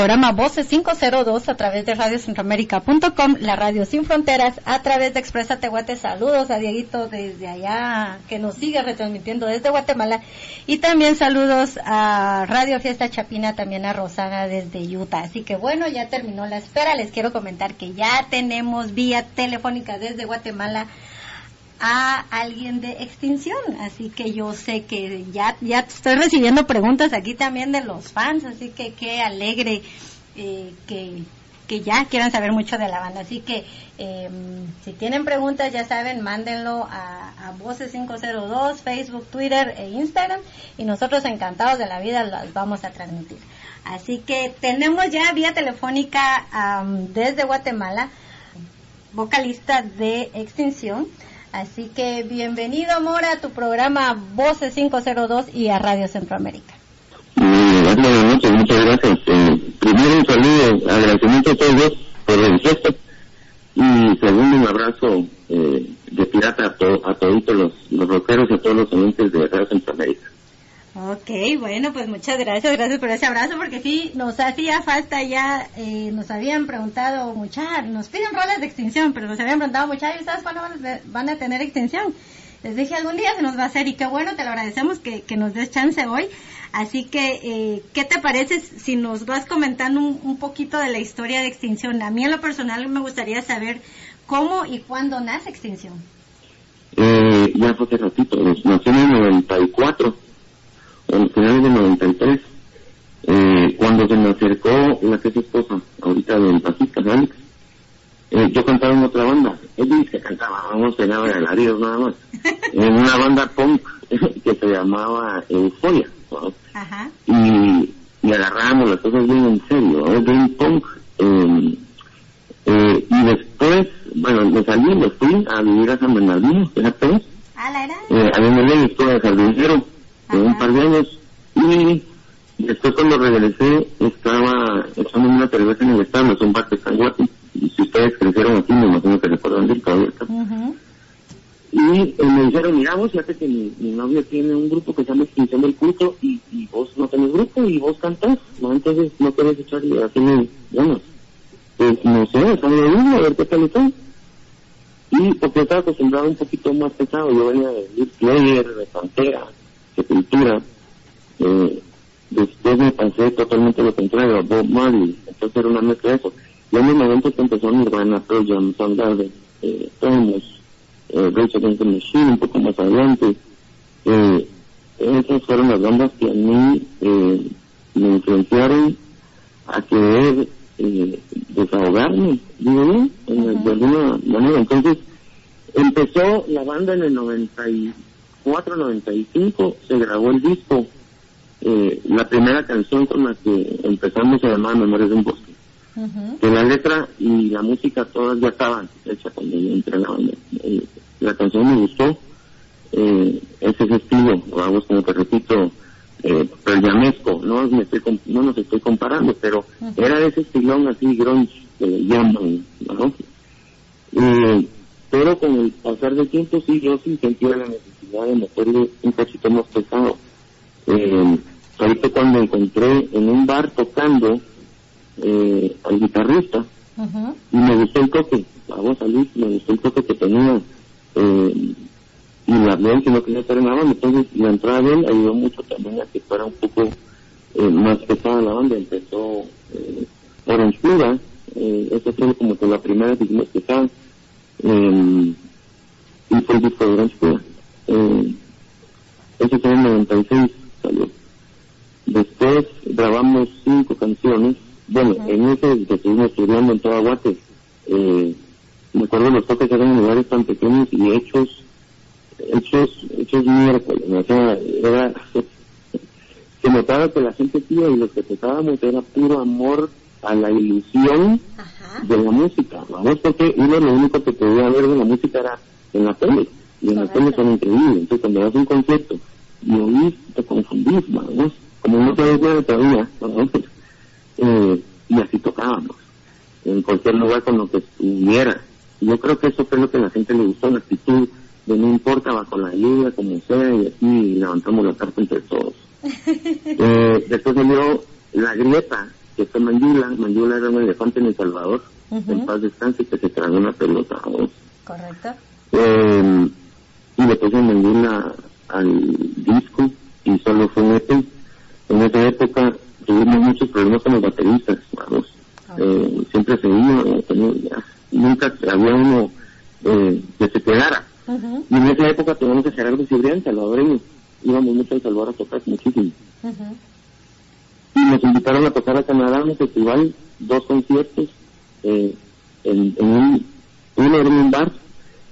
programa Voces 502 a través de radiocentroamérica.com, la radio sin fronteras, a través de Expresa Tehuate. Saludos a Dieguito desde allá, que nos sigue retransmitiendo desde Guatemala. Y también saludos a Radio Fiesta Chapina, también a Rosana desde Utah. Así que bueno, ya terminó la espera. Les quiero comentar que ya tenemos vía telefónica desde Guatemala a alguien de extinción. Así que yo sé que ya, ya estoy recibiendo preguntas aquí también de los fans, así que qué alegre eh, que, que ya quieran saber mucho de la banda. Así que em, si tienen preguntas, ya saben, mándenlo a, a Voces 502, Facebook, Twitter e Instagram y nosotros encantados de la vida las vamos a transmitir. Así que tenemos ya vía telefónica desde Guatemala, vocalista de Extinción. Así que bienvenido, Mora, a tu programa Voces 502 y a Radio Centroamérica. Muchas gracias. Eh, primero un saludo, agradecimiento a todos por el gesto y segundo un abrazo eh, de pirata a, to a todos los, los rockeros y a todos los oyentes de Radio Centroamérica. Ok, bueno, pues muchas gracias, gracias por ese abrazo, porque sí, nos hacía falta ya, eh, nos habían preguntado muchas, nos piden roles de extinción, pero nos habían preguntado muchas, ¿sabes cuándo van a tener extinción? Les dije, algún día se nos va a hacer, y qué bueno, te lo agradecemos que, que nos des chance hoy. Así que, eh, ¿qué te parece si nos vas comentando un, un, poquito de la historia de extinción? A mí en lo personal me gustaría saber cómo y cuándo nace extinción. Eh, ya fue hace ratito, nació en el 94 en finales del 93, eh, cuando se me acercó la que es esposa, ahorita del bajista, Alex, eh, yo cantaba en otra banda. Él dice que cantaba, vamos a de alaridos nada más. en una banda punk que se llamaba Euforia. Ajá. Y, y agarramos las cosas bien en serio, ¿no? bien punk. Eh, eh, y después, bueno, me salí, me fui a vivir a San Bernardino, fíjate. Ah, la era. Eh, a mí me estuve de jardinero un par de años y después cuando regresé estaba echando una cerveza en el estado, es un bar de y si ustedes crecieron aquí me imagino que recuerdan del todavía Y eh, me dijeron, mira vos, fíjate que mi, mi novio tiene un grupo que se llama Extinción del Culto y, y vos no tenés grupo y vos cantás, ¿no? Entonces no querés echarle así, bueno, pues no sé, sale uno, a ver qué tal está. Y porque estaba acostumbrado un poquito más pesado, yo venía de Player, de Pantera, cultura, eh, después me pasé totalmente lo contrario a Bob Marley, entonces era una mezcla de eso. Y en el momento que empezó Nirvana, Pearl Jam, Soundgarden, eh, Thomas, eh, Rage Against the Machine, un poco más adelante, eh, esas fueron las bandas que a mí eh, me influenciaron a querer eh, desahogarme, digo yo, de alguna manera. Entonces, empezó la banda en el 90 y 495 se grabó el disco. Eh, la primera canción con la que empezamos se llamaba Memorias de un Bosque. Que la letra y la música todas ya estaban hechas cuando yo entré en la banda. Eh, la canción me gustó. Eh, es ese estilo, vamos como te repito, eh, llamesco, no, me estoy, no nos estoy comparando, pero era ese estilón así grunge que llaman, ¿no? Eh, pero con el pasar del tiempo sí, yo sí sentía la necesidad de meterle un cachito más pesado. Eh, ahorita cuando encontré en un bar tocando eh, al guitarrista y me gustó el toque, la voz salí, me gustó el toque que tenía eh, y la verdad que no quería estar en la banda, entonces la entrada de él ayudó mucho también a que fuera un poco eh, más pesada la banda, empezó eh, Orange Pura, eh, esa fue como que la primera que estaba eh, y fue el disco de Gran Eh, ese fue en el 96, salió. Después grabamos cinco canciones. Bueno, en ese que estuvimos estudiando en toda Guate, eh, me acuerdo los toques eran en lugares tan pequeños y hechos, hechos, hechos miércoles. O sea, era, se notaba que la gente tía y lo que tocábamos era puro amor a la ilusión de la música, vamos porque uno lo único que podía ver de la música era en la tele, y en la tele son increíbles, entonces cuando vas a un concierto y oís, te confundís, vamos, como no te ves todavía, ¿no? eh, y así tocábamos, en cualquier lugar con lo que estuviera. Yo creo que eso fue lo que a la gente le gustó, la actitud de no importa, bajo la lluvia, como sea, y así levantamos la carta entre todos. eh, después salió La Grieta, que está Mayula. Mayula era un elefante en El Salvador, en paz descanse, que se tragó una pelota. Correcto. Eh, y le puse Mayula al disco y solo fue un EP. En esa época tuvimos muchos problemas con los bateristas, vamos. Eh, siempre se iba, nunca había uno eh, que se quedara. Y en esa época teníamos que hacer algo Cibrián, salvadoreño. Íbamos mucho a Salvador a tocar muchísimo. Y nos invitaron a tocar a Canadá en un festival, dos conciertos, eh, en, en un, uno era en un bar,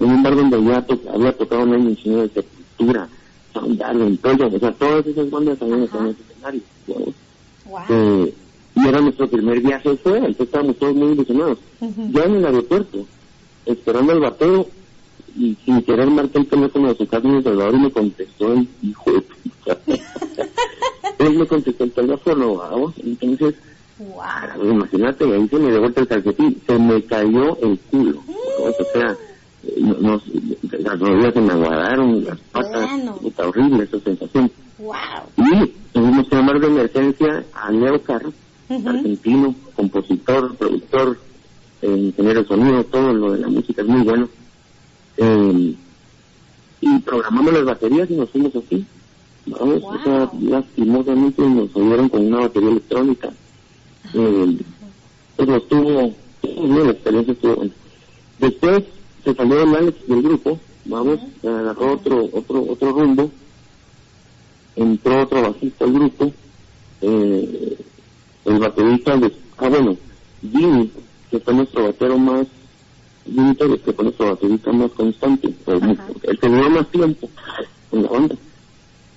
en un bar donde ya había tocado un año de Sepultura, Todo, o sea, todas esas bandas también estaban en ese escenario. Eh, y era nuestro primer viaje fuera, entonces estábamos todos muy ilusionados. Ya en el aeropuerto, esperando al bateo, y sin querer marcar el teléfono de su casa en El Salvador y me contestó el hijo de puta. Él me contestó el teléfono, vamos, entonces, wow. imagínate, ahí se me devuelve el calcetín, se me cayó el culo. O sea, nos, las rodillas se me aguadaron, las patas, está horrible esa sensación. Wow. Y tuvimos que llamar de emergencia a Leo Carr, argentino, compositor, productor, eh, ingeniero de sonido, todo lo de la música es muy bueno. Eh, y programamos las baterías y nos fuimos así. Vamos, o sea, lastimosamente nos oyeron con una batería electrónica. Eh, pero estuvo la experiencia estuvo buena. Después se salió el Alex del grupo, vamos, agarró otro, otro, otro rumbo, entró otro bajista al grupo, eh, el baterista, de, ah bueno, Jimmy, que fue nuestro batero más, Jimmy que fue nuestro baterista más constante, el que duró más tiempo en la banda.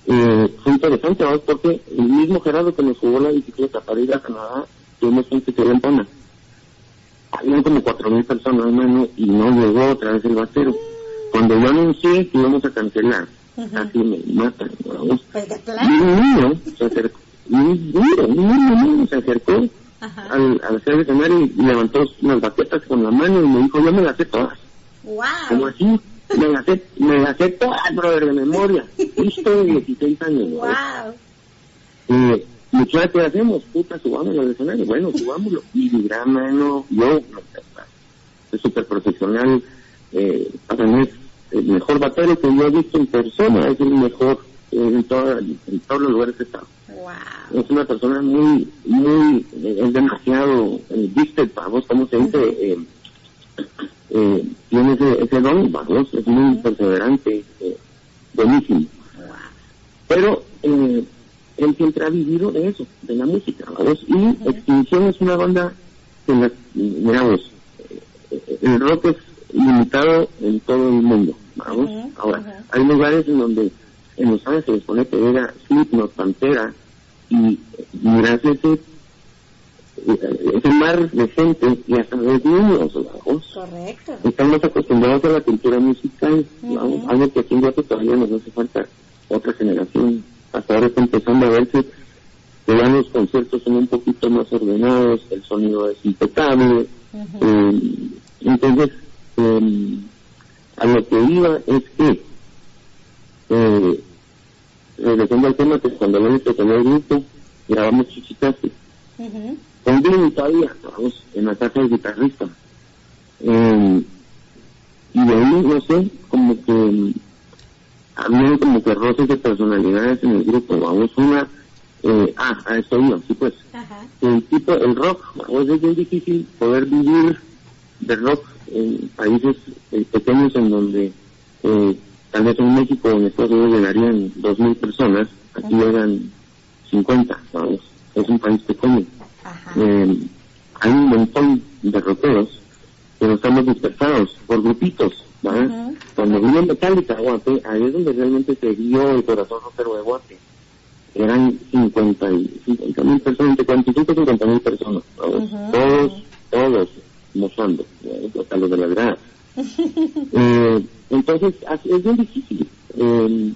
Eh, fue interesante, ¿verdad? Porque el mismo Gerardo que nos jugó la bicicleta para ir a Canadá, tuvimos un festival en Pana. Habían como cuatro mil personas, hermano, y no llegó otra vez el batero. Cuando yo anuncié que íbamos a cancelar, así me matan, ¿verdad? Pues Y un niño se acercó, un niño, un niño se acercó al, al hacer el escenario y levantó unas baquetas con la mano y me dijo, yo me las sé todas. Wow. Como así, me las sé, me las sé todas, brother, de memoria. Listo de 16 años. Wow. Eh, muchachos, ¿qué hacemos? Puta, subámoslo al escenario. Bueno, subámoslo. Y dirá, mano, yo, es súper profesional, eh, para mí es el mejor batero que yo he visto en persona, es el mejor en, toda, en todos los lugares que estado. Wow. Es una persona muy, muy, es demasiado, eh, viste, vamos, ¿cómo se dice? Eh, eh, tiene ese, ese don, vamos, es muy perseverante, eh, buenísimo. Wow. Pero eh, él siempre ha vivido de eso, de la música, vamos, y Extinción es una banda que, la, miramos, eh, el rock es limitado en todo el mundo, vamos. Ahora, hay lugares en donde en Los Ángeles pone que era Slipknot, Pantera, y miras ese, ese mar de gente y hasta de niños, vamos. Correcto. Estamos acostumbrados a la cultura musical, vamos, algo que aquí en Guatemala todavía nos hace falta otra generación. Hasta ahora está empezando a verse que ya los conciertos son un poquito más ordenados, el sonido es impecable. eh, entonces, eh, a lo que iba es que eh, regresando al tema que cuando lo hice con el grupo grabamos Chichicasi Ujú. con Jimmy todavía vamos en la casa del guitarrista eh, y de ahí no sé como que mm, había como que roces de personalidades en el grupo vamos una eh, ah a esto iba sí pues Ajá. el tipo el rock vamos es bien difícil poder vivir de rock en países eh, pequeños en donde eh, tal vez en México o en Estados Unidos llegarían dos mil personas, aquí llegan 50, vamos, es un país pequeño. Ajá. Eh, hay un montón de rockeros, pero estamos dispersados por grupitos, ¿verdad? Ujú. Cuando vino Metallica a Guate, ahí es donde realmente se dio el corazón rockero de Guate. Eran 50 y 50 mil personas, entre 45 y 50 mil personas, todos, todos mozando, hasta los de las gradas. Eh, entonces, así es bien difícil eh,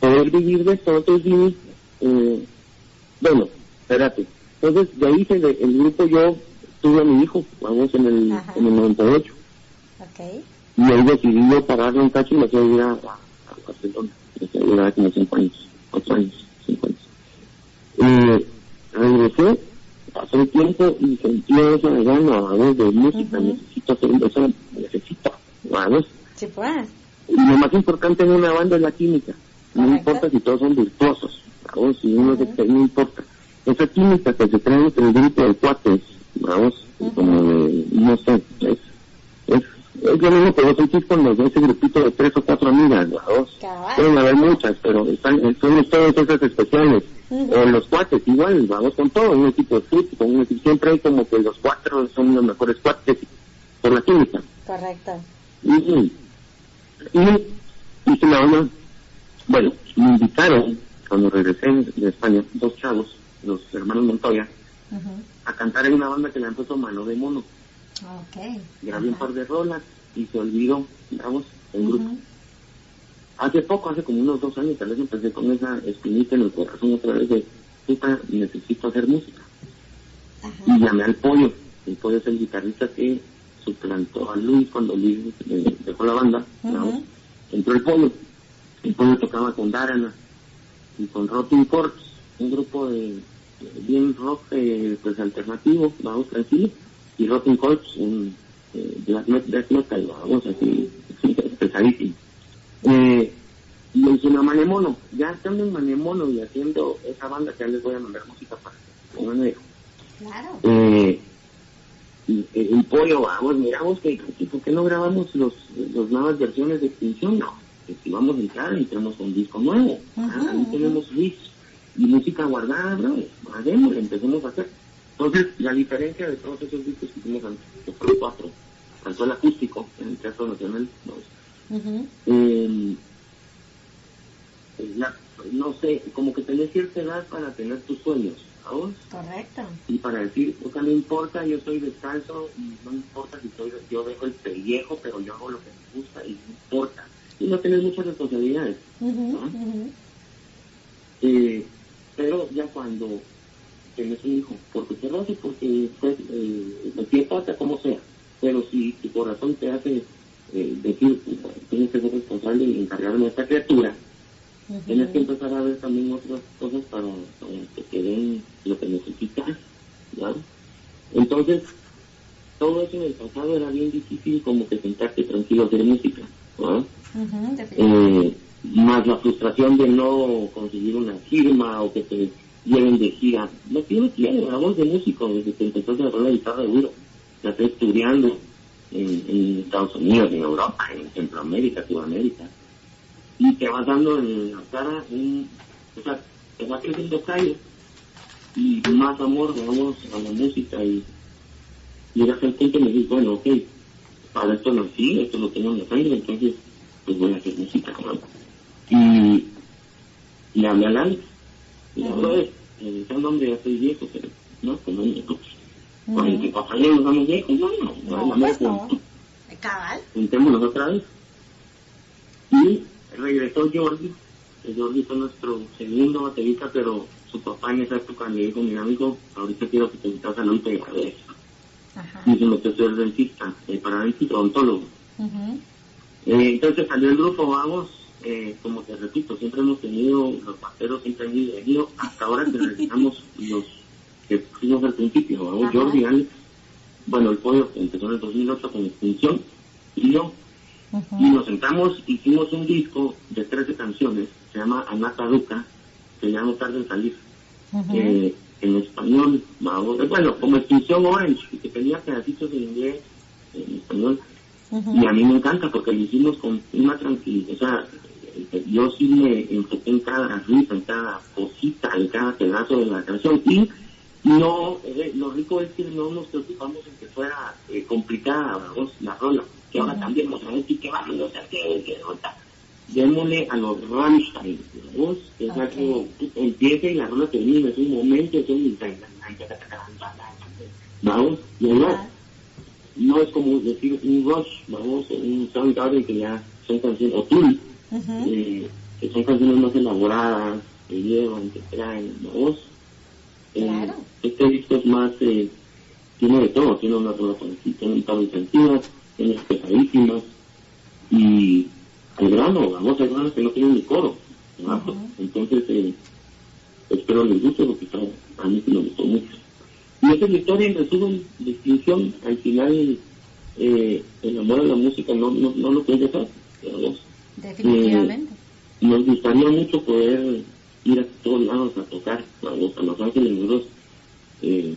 poder vivir de esto. Entonces, Jimmy, eh, bueno, espérate. Entonces, de ahí se, el grupo yo tuve a mi hijo, vamos, en el, Ajá. en el 98. Ok. Y decidí yo pararle un cacho y me fui a ir a, a, a Barcelona. Me fui a ir a como 5 años, 8 años, 5 años. Eh, regresé pasó el tiempo y sentí esa gana, ¿vamos? De música, necesito hacer eso, necesito, ¿vamos? Sí, pues. Y lo más importante en una banda es la química. No importa si todos son virtuosos, vamos, si uno se no importa. Esa química que se crea entre el grupo de cuates, vamos, como de, no sé, es, es, es lo mismo que vos sentís con los de ese grupito de tres o cuatro amigas, vamos. Pueden haber muchas, pero están, son ustedes esas especiales. O los cuates, igual, vamos con todo, un equipo de fútbol, con un equipo, siempre hay como que los cuatro son los mejores cuates por la química. Correcto. Y, y, y, y la bueno, me invitaron cuando regresé de España, dos chavos, los hermanos Montoya, a cantar en una banda que le han puesto mano de mono. Okay. Grabé un par de rolas y se olvidó, digamos, el grupo. Hace poco, hace como unos dos años, tal vez empecé con esa espinita en el corazón otra vez de, puta, necesito hacer música. Y llamé al pollo. El pollo es el guitarrista que suplantó a Luis cuando Luis dejó la banda. Entró el pollo. El pollo tocaba con Darana y con Rotting Corps, un grupo de, bien rock eh, pues alternativo, vamos tranquilo, y Corps, un eh, black, metal, vamos así, pesadísimo. Eh, Manemono, ya estando en Manemono y haciendo esa banda que ya les voy a mandar música para que Claro. Eh, y, el pollo, vamos, miramos que, ¿por qué no grabamos los, los nuevas versiones de Extinción? No, que si vamos a entrar y tenemos un disco nuevo, ah, ahí tenemos riffs y música guardada, ¿no? Hagámoslo, empecemos a hacer. Entonces, la diferencia de todos esos discos que hicimos antes, que fueron cuatro, tanto el acústico en el Teatro Nacional, eh, no sé, como que tenés cierta edad para tener tus sueños, ¿sabes? Correcto. Y para decir, o sea, no importa, yo soy descalzo, y no importa si soy, yo dejo el pellejo, pero yo hago lo que me gusta y no importa. Y no tenés muchas responsabilidades. Eh, pero ya cuando tienes un hijo, porque lo hace, porque pues, eh, pasa, como sea, pero si tu corazón te hace eh, decir, tienes que ser responsable y encargarme de esta criatura, tienes que empezar a ver también otras cosas para, que te den lo que necesitas, ¿ya? Entonces, todo eso en el pasado era bien difícil como que sentarte tranquilo a hacer música, ¿no? eh, más la frustración de no conseguir una firma o que te lleven de gira. No tiene tiene, voz de músico desde que empezó a agarrar la guitarra duro. La estoy estudiando en, Estados Unidos, en Europa, en Centroamérica, Sudamérica. Y te vas dando en la cara un, o sea, te va creciendo calle y más amor, vamos, a la música y llegas al punto y me dices, bueno, ok, para esto nací, esto lo tengo en la sangre, entonces pues voy a hacer música. ¿no? Y le hablé a Alex. Y un hombre ya estoy viejo, pero no, que papá ya nos vamos viejos, no, no, no, no, pues no. Cabal. Juntémonos otra vez. Y regresó Jordi, Jordi fue nuestro segundo baterista, pero su papá en esa época le dijo, mi amigo, ahorita quiero que te metas a Luis y a Y se metió a ser dentista, eh, para dentista odontólogo. Uh eh, entonces salió el grupo, vamos, eh, como te repito, siempre hemos tenido, los pasteros siempre han ido, hasta ahora que realizamos los que fuimos al principio, vamos, Jordi, Alex, bueno, el pollo empezó en el 2008 con Extinción, y yo, y nos sentamos, hicimos un disco de 13 canciones, se llama Anata Duca, que ya no tarda en salir, eh, en español, bueno, como Extinción Orange, que tenía pedacitos en inglés, en español, y a mí me encanta porque lo hicimos con una tranquilidad. O sea, yo sí me enfoqué en cada risa, en cada cosita, en cada pedazo de la canción. Y no, eh, lo rico es que no nos preocupamos en que fuera eh, complicada la rola. Que ahora también vamos a ver qué va, no sé qué, qué nota. Démosle a los Rammstein, ¿vos? Que es algo, empieza y la rola termina, es un momento, es un... Vamos, y ahora no es como decir un Rush, vamos, un Soundgarden que ya son canciones, o Eh, que son canciones más elaboradas, que llevan, que traen, vamos. Eh, este disco es más, eh, tiene de todo, tiene una rola tiene un par intensivas, tiene pesadísimas, y al grano, vamos, hay grano que no tienen ni coro, entonces eh, espero les guste porque a mí sí me gustó mucho. Y esa es la historia en resumen, de extinción, al final eh, el amor a la música no, no, no lo puede dejar. Definitivamente. Eh, nos gustaría mucho poder ir a todos lados a tocar, vamos, a Los Ángeles, nosotros, eh,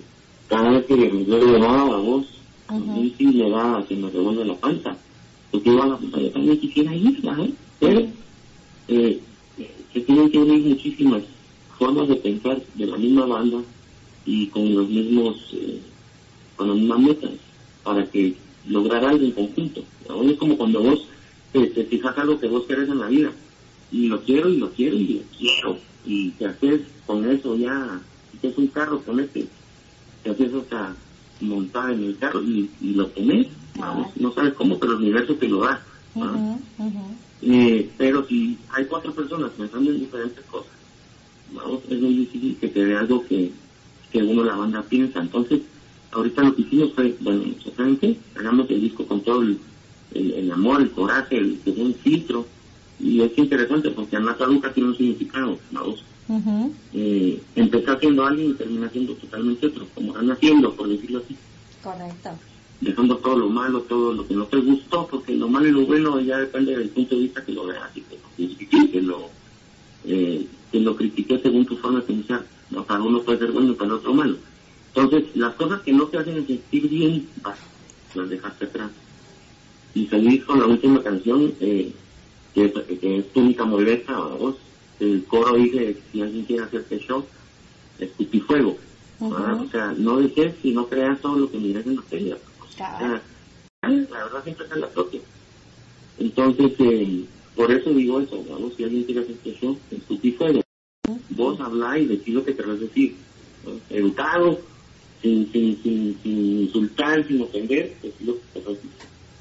cada vez que yo le llamaba a vos, a mí sí le da, se me revuelve la panza, porque yo, yo también quisiera ir, ¿sabes? Pero eh, se tienen que unir muchísimas formas de pensar de la misma banda y con los mismos, eh, con las mismas metas, para que lograr algo en conjunto. Ahora es como cuando vos te, te fijas algo que vos querés en la vida, y lo quiero y lo quiero y lo quiero, y te haces con eso ya, si es un carro, con este, te haces hasta montar en el carro y, y lo tenés, no sabes cómo, pero el universo te lo da. Eh, pero si hay cuatro personas pensando en diferentes cosas, vamos, es muy difícil que te dé algo que, que uno la banda piensa. Entonces, ahorita lo que hicimos fue, bueno, ¿saben qué? Hagamos el disco con todo el, el, amor, el coraje, el, que un filtro. Y es interesante porque Anata nunca tiene un significado, vamos. Uh eh, empezó haciendo alguien y termina siendo totalmente otro, como van haciendo, por decirlo así. Correcto. Dejando todo lo malo, todo lo que no te gustó, porque lo malo y lo bueno ya depende del punto de vista que lo veas y que, que lo, eh, que lo critiques según tu forma de pensar. ¿no? Para uno puede ser bueno y para otro malo. Entonces, las cosas que no te hacen sentir bien, vas, las dejaste atrás. Y salís con la última canción, eh, que, que, es Túnica Molesta, vos, el coro dice, si alguien quiere hacerte show, escupifuego. fuego O sea, no dejes y no creas todo lo que miras en la tele. la verdad siempre está en la propia. Entonces, eh, por eso digo eso, vamos, si alguien quiere hacerte show, escupifuego. Vos habla y decís lo que querés decir. Educado, sin, sin, sin, sin insultar, sin ofender, decís lo que querés decir.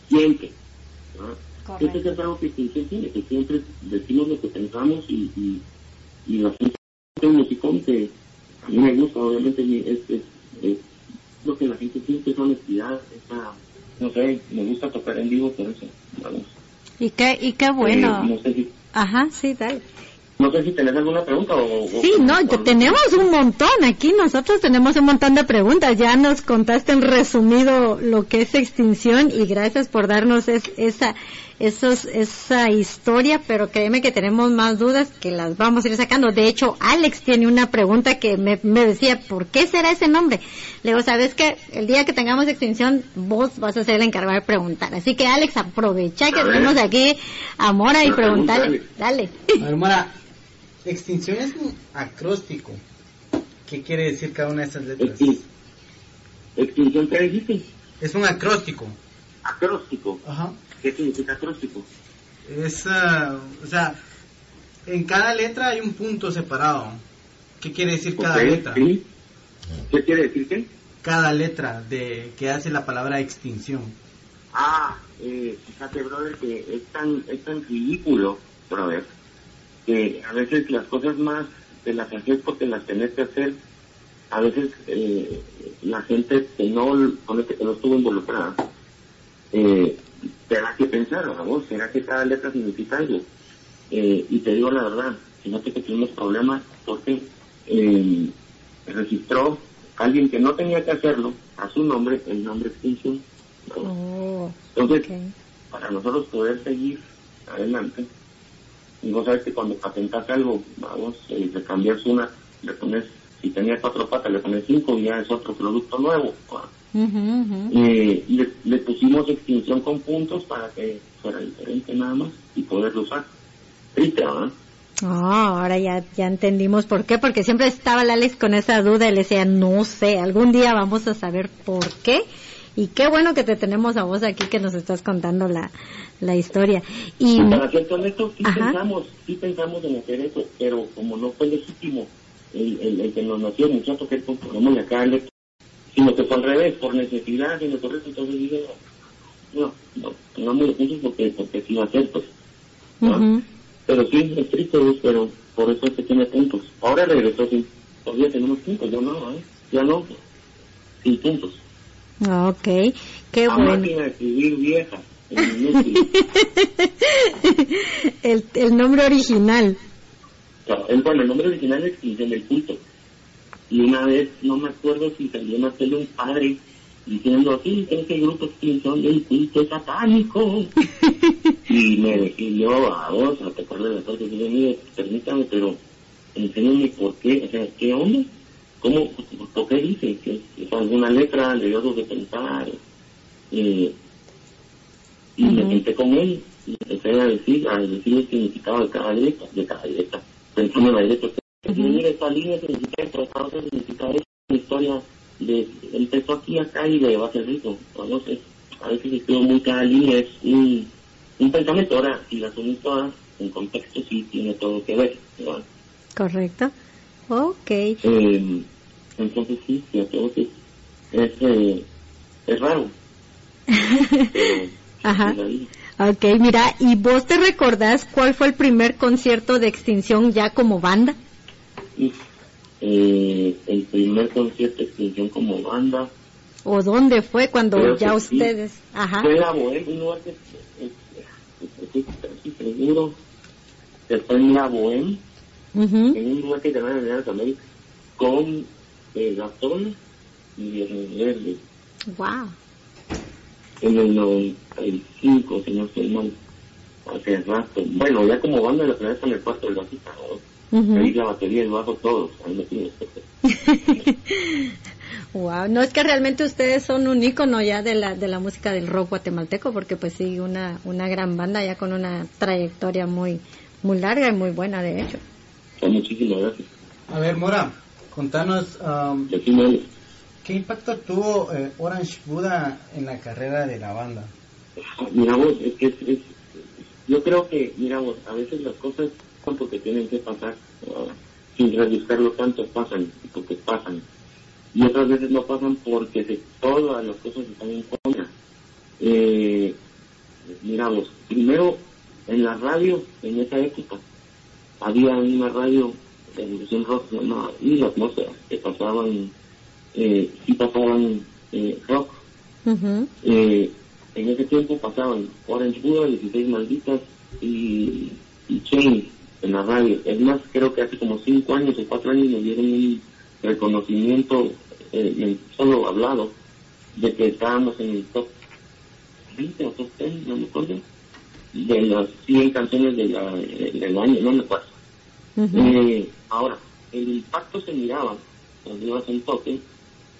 Siempre. Eso es algo que siempre tiene, que siempre decimos lo que pensamos y, y, y la gente musicón que a mí me gusta, obviamente es, es, es lo que la gente siente es honestidad, esa, no sé, me gusta tocar en vivo por eso, vamos. Y qué, y qué bueno. Eh, no sé si, Ajá, sí, dale. No sé si tenés alguna pregunta o... Sí, no, tenemos un montón aquí, nosotros tenemos un montón de preguntas. Ya nos contaste en resumido lo que es extinción y gracias por darnos esa, esos, esa historia, pero créeme que tenemos más dudas que las vamos a ir sacando. De hecho, Alex tiene una pregunta que me, me decía, ¿por qué será ese nombre? Le digo, ¿sabes que El día que tengamos extinción, vos vas a ser el encargado de preguntar. Así que Alex, aprovecha que tenemos aquí a Mora y preguntarle. Dale. A ver, Mora, Extinción es un acróstico. ¿Qué quiere decir cada una de esas letras? ¿Extinción qué dijiste? Es un acróstico. Acróstico. Ajá. ¿Qué significa acróstico? Es, uh, o sea, en cada letra hay un punto separado. ¿Qué quiere decir cada letra? ¿sí? ¿Qué quiere decir qué? Cada letra de que hace la palabra extinción. Ah, eh, fíjate, brother, que es tan, es tan ridículo, brother, que a veces las cosas más te las haces porque las tenés que hacer, a veces eh, la gente que no, que no estuvo involucrada, eh, te da que pensar, vos, será que cada letra significa algo. Eh, y te digo la verdad, fíjate que tuvimos problemas porque eh, registró alguien que no tenía que hacerlo a su nombre, el nombre extinción. Oh, Entonces, para nosotros poder seguir adelante, y vos sabes que cuando patentas algo, vamos, eh, le cambias una, le pones, si tenía cuatro patas, le pones cinco y ya es otro producto nuevo. Eh, y le, pusimos extinción con puntos para que fuera diferente nada más y poderlo usar. Triste, ¿verdad? Oh, ahora ya, ya entendimos por qué, porque siempre estaba la Alex con esa duda y le decía, no sé, algún día vamos a saber por qué y qué bueno que te tenemos a vos aquí que nos estás contando la, la historia. Y, para ser honesto, sí pensamos, sí pensamos en hacer eso, pero como no fue legítimo el, el, que nos nació el muchacho que ponemos acá, sino que fue al revés, por necesidad, y nosotros entonces dije, no, no, pongamos recursos porque, porque sí va a ser, pues. Pero sí, es triste, pero por eso es que tiene puntos. Ahora regresó, sí, todavía tenemos puntos, ya no, ¿eh? ya no, sin puntos. Ok, qué bueno. vieja. el, el nombre original. el, bueno, el nombre original es el del culto. Y una vez, no me acuerdo si salió en la tele un padre diciendo así, ese grupo extinción del culto satánico. y me y yo a vos, a tocar de la parte de mire, permítame, pero enséñame por qué, o sea, ¿qué onda? ¿Cómo, por qué dice? que es alguna letra? ¿Le dio algo de pensar? Eh, y me senté con él y empecé a decir, a decir el significado de cada letra, de cada letra, pensando en la letra. Y mira, esta línea significa esto, esta otra significa esto, la historia de, empezó aquí, acá y le va a ser rico. A veces escribo muy cada línea, es un, un pensamiento, ahora, si las unes todas, en contexto sí tiene todo que ver. Correcto. Ok. Eh, entonces sí, sí, a todos es, eh, es raro. Ajá. Ok, mira, ¿y vos te recordás cuál fue el primer concierto de Extinción ya como banda? Eh, el primer concierto de Extinción como banda. ¿O dónde fue cuando ya ustedes? Ajá. Fue la Bohème, un lugar que estoy seguro que fue en la Bohème, en un lugar que se llama América, con eh, Gastón y Verde. Wow en el 95, si no estoy mal, hace rato. Bueno, ya como banda la primera en el cuarto del bajista, Ahí la batería, el bajo, todos, ahí Wow, no es que realmente ustedes son un ícono ya de la de la música del rock guatemalteco, porque pues sí, una una gran banda ya con una trayectoria muy muy larga y muy buena de hecho. muchísimas gracias. A ver, Mora, contanos um, ¿Qué impacto tuvo eh, Orange Buda en la carrera de la banda? Mira vos, es que es, yo creo que, mira vos, a veces las cosas son porque tienen que pasar, sin rebuscarlo tanto pasan, porque pasan. Y otras veces no pasan porque se, todas las cosas están en contra. Eh, mira vos, primero en la radio, en esa época, había una radio de evolución rock llamada Y las Atmósfera, que pasaban eh, sí pasaban eh, rock. eh, en ese tiempo pasaban Orange Buda, 16 Malditas y, y Chain en la radio. Es más, creo que hace como 5 años o 4 años me dieron un reconocimiento, eh, solo hablado, de que estábamos en el top 20 o top 10, no me acuerdo, de las 100 canciones de la, del año, no me acuerdo. Eh, ahora, el impacto se miraba cuando ibas en toque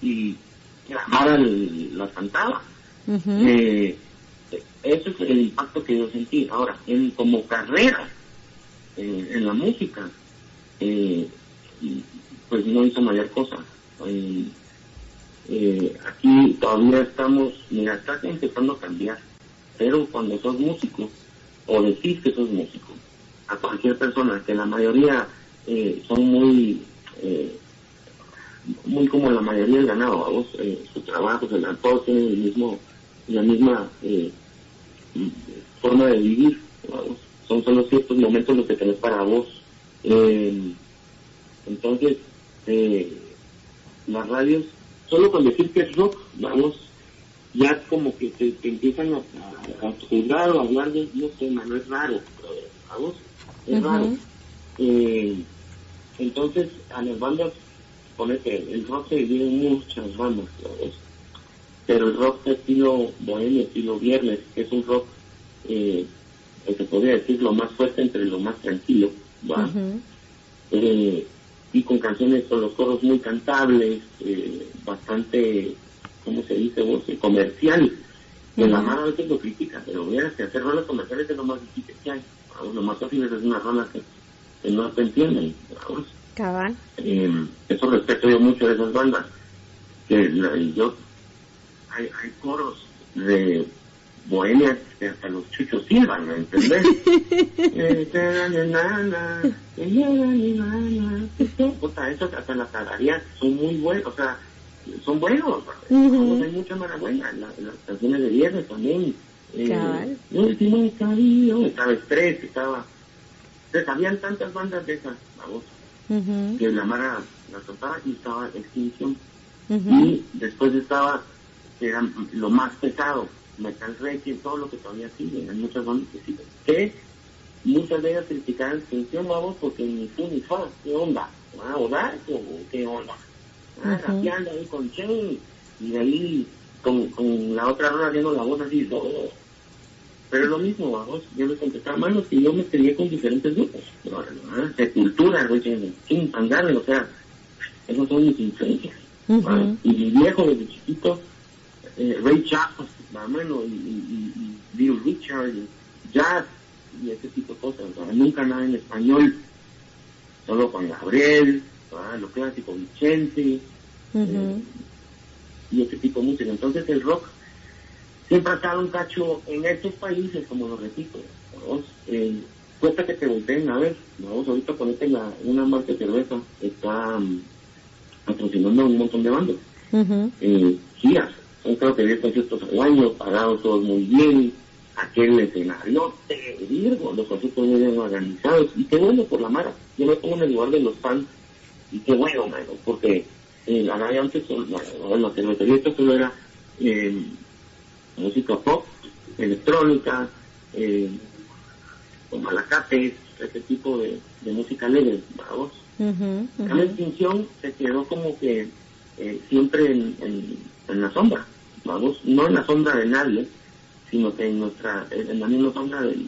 y la Mara la cantaba. eh, ese es el impacto que yo sentí. Ahora, en como carrera, eh, en la música, eh, pues no hizo mayor cosa. Aquí todavía estamos, mira, está empezando a cambiar, pero cuando sos músico, o decís que sos músico, a cualquier persona, que la mayoría son muy muy como la mayoría del ganado, vamos, eh, su trabajo, todos tienen el mismo, la misma eh, forma de vivir, vamos, son solo ciertos momentos los que tenés para vos. Eh, entonces, las radios, solo con decir que es rock, vamos, ya como que te, empiezan a, a, juzgar o a hablar de, no sé, no es raro, vamos, es raro. entonces, a las bandas que el rock se divide en muchas ramas, pero el rock estilo bohemio, estilo viernes, que es un rock, eh, se podría decir lo más fuerte entre lo más tranquilo, ¿va? eh, y con canciones con los coros muy cantables, eh, bastante, ¿cómo se dice vos? comercial. Que la mano a veces lo critica, pero mira, que hacer rolas comerciales es lo más difícil que hay. Fácil es una rola que, que no te entienden. Eh, eso respeto yo mucho de esas bandas. Que yo, hay, hay coros de bohemias que hasta los chuchos sirvan, ¿me entendés? eso hasta las tararías son muy buenos, o sea, son buenos. Hay mucha mala buena. las canciones de viernes también. Eh, estaba Estrés, estaba... Entonces, habían tantas bandas de esas, vamos, que la Mara la trataba y estaba Extinción. Y después estaba, que era lo más pesado, Metal y todo lo que todavía sigue, hay muchas bandas que siguen. Que muchas de ellas criticaban Extinción, vamos, porque ni tú ni fa, ¿qué onda? ¿Va a o qué onda? ah, rapeando ahí con Chen, y de ahí con, con la otra rola haciendo la voz así, pero lo mismo, vamos, yo les contestaba, manos que yo me crié con diferentes grupos, de cultura, sin Pangane, o sea, esos son mis influencias. Y mi viejo desde chiquito, eh, Ray Charles, bueno, y, y, y, Bill Richard, y jazz, y ese tipo de cosas, nunca nada en español, solo Juan Gabriel, lo clásico Vicente, eh, y ese tipo de música. Entonces el rock siempre ha estado un cacho en estos países, como lo repito, vamos, eh, cuesta que te volteen a ver, vamos, ahorita ponete la, una marca de cerveza, está um, patrocinando un montón de bandas. Uh eh, giras, son creo que 10 conciertos al año, pagados todos muy bien, aquel escenario te los conciertos muy bien organizados, y qué bueno por la mara, yo me pongo en el lugar de los fans, y qué bueno, mano, porque eh, la radio antes, bueno, la cervecería esto solo era eh, música pop, electrónica, eh, malacates, ese tipo de, música alegre, vamos. La extinción se quedó como que eh, siempre en, en, la sombra, vamos, no en la sombra de nadie, sino que en nuestra, en la misma sombra del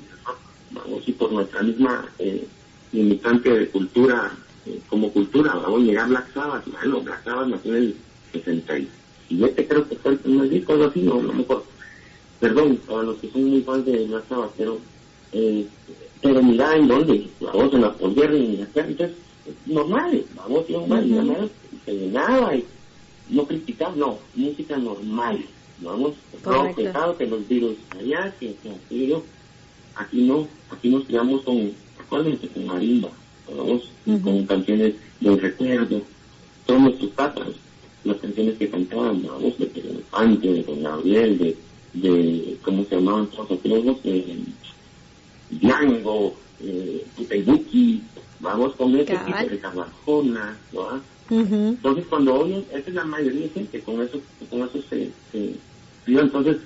vamos, y por nuestra misma eh, limitante de cultura, eh, como cultura, vamos, a llegar Black Sabbath, bueno, Black Sabbath nació en el 67, creo que fue el primer disco, algo así, no, no me acuerdo perdón, para los que son muy fans de Black pero, eh, pero mira en dónde, la voz en la posguerra y acá, entonces, normal, la voz normal, uh -huh. se llenaba y no criticaba, no, música normal, vamos, rock pesado, que los virus allá, que, que aquello, aquí no, aquí nos criamos con, actualmente con marimba, vamos, con canciones del recuerdo, todos nuestros patas, las canciones que cantaban, vamos, de Pedro Infante, de Don Gabriel, de de, ¿cómo se llamaban todos aquellos? Eh, Django, eh, vamos con ese tipo de Cabarjona, ¿no? Entonces cuando oyen, esa es la mayoría de gente, con eso, con eso se, se entonces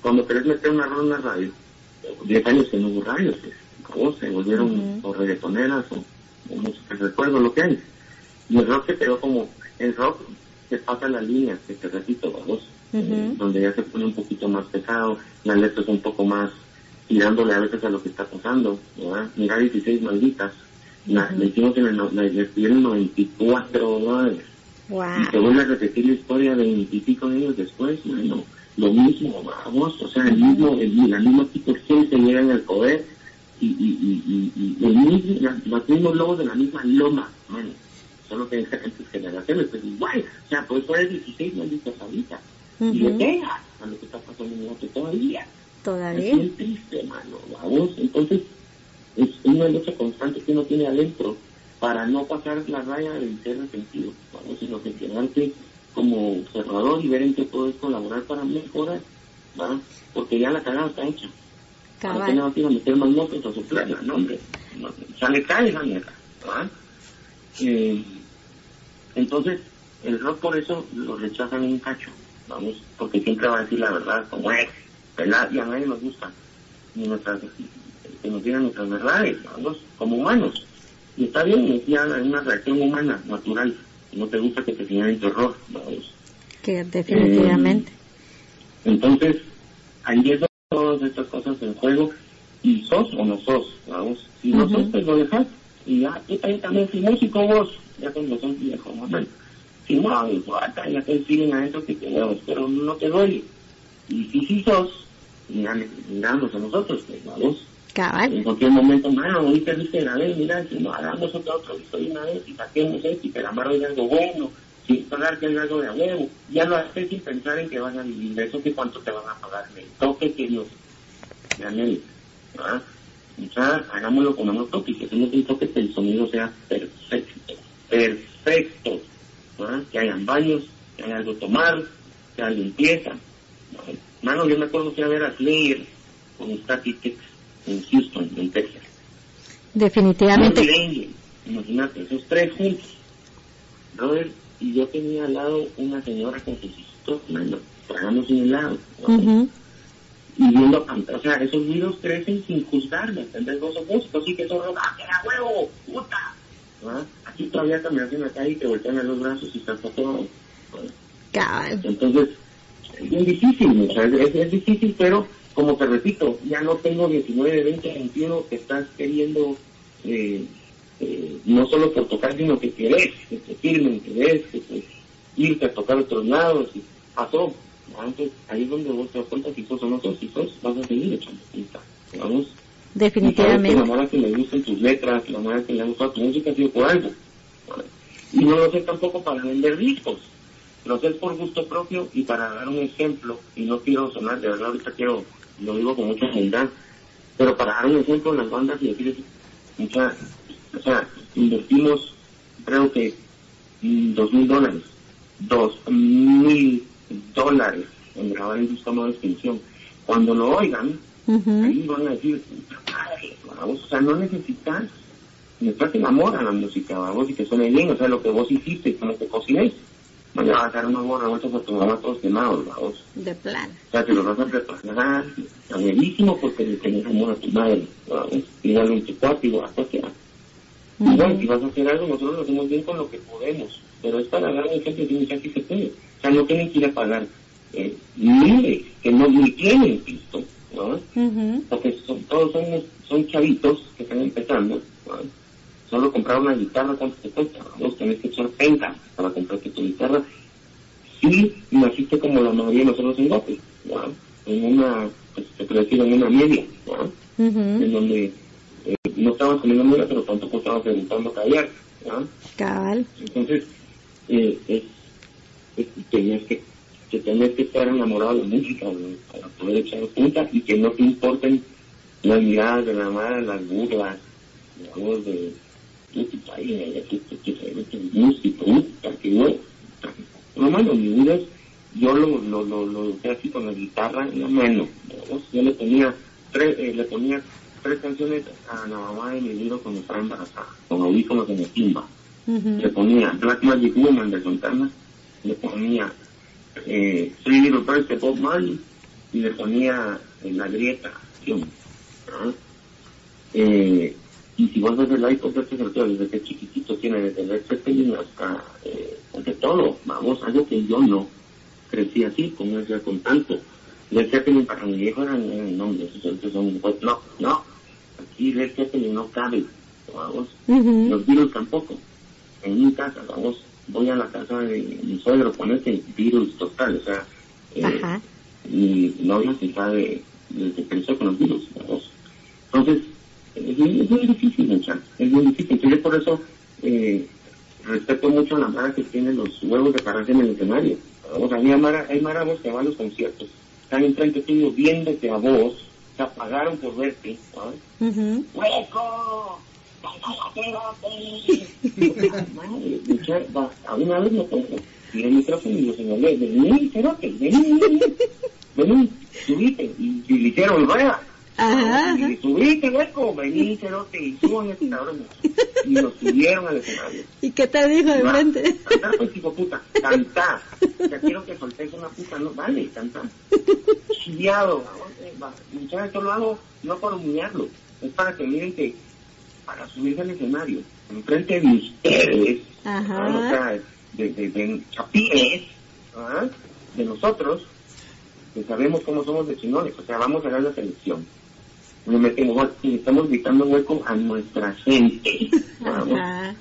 cuando querés meter una ronda en la radio, 10 años que no hubo radio, pues, se volvieron o reggaetoneras o, o música, recuerdo lo que hay. Y el rock se quedó como, el rock se pasa la línea, que te repito, vamos, donde ya se pone un poquito más pesado, la letra es un poco más tirándole a veces a lo que está pasando, ¿verdad? Mira 16 malditas, la, hicimos en el, la, en 94 dólares. Y se vuelve a repetir la historia de 25 años después, bueno, lo mismo, vamos, o sea, el mismo, el, la misma tipo de gente llega en el poder y, y, y, y, el mismo, los mismos lobos de la misma loma, bueno, solo que en diferentes generaciones, pues igual, o sea, pues fue 16 malditas ahorita y le pega a lo que está pasando en el otro todavía. Todavía. Es muy triste, mano, vamos. Entonces, es una lucha constante que uno tiene adentro para no pasar la raya del ser resentido, vamos, sino que quedarte como observador y ver en qué puedes colaborar para mejorar, ¿va? Porque ya la cagada está hecha. Cabal. no tiene que meter más motos a su plana, no, hombre. No, sale cae la mierda, ¿va? Eh, entonces, el rock por eso lo rechazan en un cacho vamos, porque siempre va a decir la verdad como es, ¿verdad? Y a nadie nos gusta, ni nuestras, que nos digan nuestras verdades, vamos, como humanos. Y está bien, es ya una reacción humana, natural. No te gusta que te señalen terror, vamos. Que definitivamente. Eh, entonces, ahí es todas estas cosas en juego, y sos o no sos, vamos. Si no sos, pues lo dejas. Y ya, tú también, si músico vos, ya cuando sos viejo, ¿no? Si no, importa, ya te siguen a eso que te pero no te duele. Y si sí sos, miramos a nosotros, pues vamos. Cabal. En cualquier momento, mano, ahorita viste la vez, mira, si no hagamos otra otro visto de una vez y saquemos esto y que la mano es algo bueno, sin pagar que es algo de huevo. Ya lo haces sin pensar en que vas a vivir de eso, que cuánto te van a pagar. El toque que Dios, Daniel, ¿ah? O sea, hagámoslo con un toque, que hacemos un toque que el sonido sea perfecto, perfecto que hayan baños, que haya algo tomar, que haya limpieza. Mano, yo me acuerdo que a ver a Slayer con Static en Houston, en Texas. Definitivamente. imagínate, esos tres juntos. Robert y yo tenía al lado una señora con sus hijos, mano, tragamos un helado. Y viendo, o sea, esos niños crecen sin juzgarme, ¿entendés? Vos sos músicos, sí que son, ¡ah, que huevo! ¡Puta! Aquí todavía caminas en la calle y te voltean a los brazos y estás todo. Entonces, es bien difícil, es, es, difícil, pero como te repito, ya no tengo 19, 20, 21 que estás queriendo, eh, eh, no solo por tocar, sino que querés, que te firmen, que querés, que te, irte a tocar otros lados, y pasó. Entonces, ahí es donde vos te das cuenta si sos o no sos, si sos, vas a seguir echando pinta, vamos. Definitivamente. La que le gustan tus letras, la manera que le gusta tu música ha sido por algo. Y no lo sé tampoco para vender discos, lo sé por gusto propio y para dar un ejemplo, y no quiero sonar, de verdad ahorita quiero, lo digo con mucha humildad, pero para dar un ejemplo en las bandas y decir, mucha, o sea, invertimos creo que dos mil dólares, dos mil dólares en grabar en Buscamos de Extinción. Cuando lo oigan, ahí van a decir, o sea, no necesitas, necesitas el amor a la música, vamos, y que suene bien, o sea, lo que vos hiciste, como que cocines, no va a dar unos borra revueltos a tu mamá todos quemados, vamos. De plan. O sea, que lo vas a preparar, buenísimo porque le tenés amor a tu madre, vamos, igual en tu cuarto, igual a cualquiera. Igual, si vas a hacer algo, nosotros lo hacemos bien con lo que podemos, pero es para dar un ejemplo de un que se puede. O sea, no tienen que ir a pagar eh, miles que no ni tienen visto, ¿no? Porque son, todos son, son chavitos que están empezando, ¿no? Solo comprar una guitarra, ¿cuánto te cuesta? Vos tenés que echar 30 para comprarte tu guitarra. Si naciste como la mayoría de nosotros en Gope, ¿no? En una, pues, te puedo decir, en una media, ¿no? En donde eh, no estabas comiendo mucha, pero tampoco estabas preguntando callar, ¿no? Cabal. Entonces, eh, es, es, tenías que que tenés que estar enamorado de la música para poder echar punta y que no te importen las miradas de la madre, las burlas, digamos, de tu país, que que música, que yo, no mano, mi vida yo lo, lo, lo, lo dejé así con la guitarra en la mano, yo le ponía tres, eh, le ponía tres canciones a la mamá de mi libro cuando estaba embarazada, con audífonos en el timba. Le ponía Black Magic Woman de Santana, le ponía eh, Three Little Birds de Bob Marley y le ponía en la grieta, eh, y si vos ves el iPod de este desde que chiquitito tiene desde el Zeppelin hasta eh, de todo, vamos, algo que yo no crecí así, con con tanto. Led Zeppelin para mi viejo eran, eran nombres, entonces son, pues, no, no, aquí Led Zeppelin no cabe, vamos, los Beatles tampoco, en mi casa, vamos, voy a la casa de mi suegro con ese virus total, o sea, eh, mi novia se sabe desde que creció con los virus, Entonces, es muy, es muy difícil, es muy difícil. Yo por eso eh, respeto mucho a la Mara que tiene los huevos de pararse en el escenario. O sea, hay Mara, hay Mara vos que van a los conciertos, están enfrente tuyo viéndote a vos, te apagaron por verte, ¿sabes? ¡Hueco! Mucha, va, a una vez me pongo, y el micrófono y lo señalé, vení, cerote, vení, vení, vení, subite, y, y le hicieron rueda. Ajá. Y subiste, hueco, vení, cerote, y suban este cabrón. Y lo subieron al escenario. ¿Y qué te dijo de frente? Cantá, pues, hijo puta, cantá. Ya quiero que soltéis una puta, no, vale, cantá. Chiviado, muchas veces lo hago no para humillarlo, es para que miren que para subirse al escenario, enfrente de ustedes, Ajá. o sea, de, de, de chapines, ¿ah? de nosotros, que sabemos cómo somos de chingones, o sea, vamos a dar la selección. Le metemos, y estamos gritando hueco a nuestra gente. Vamos. Ajá,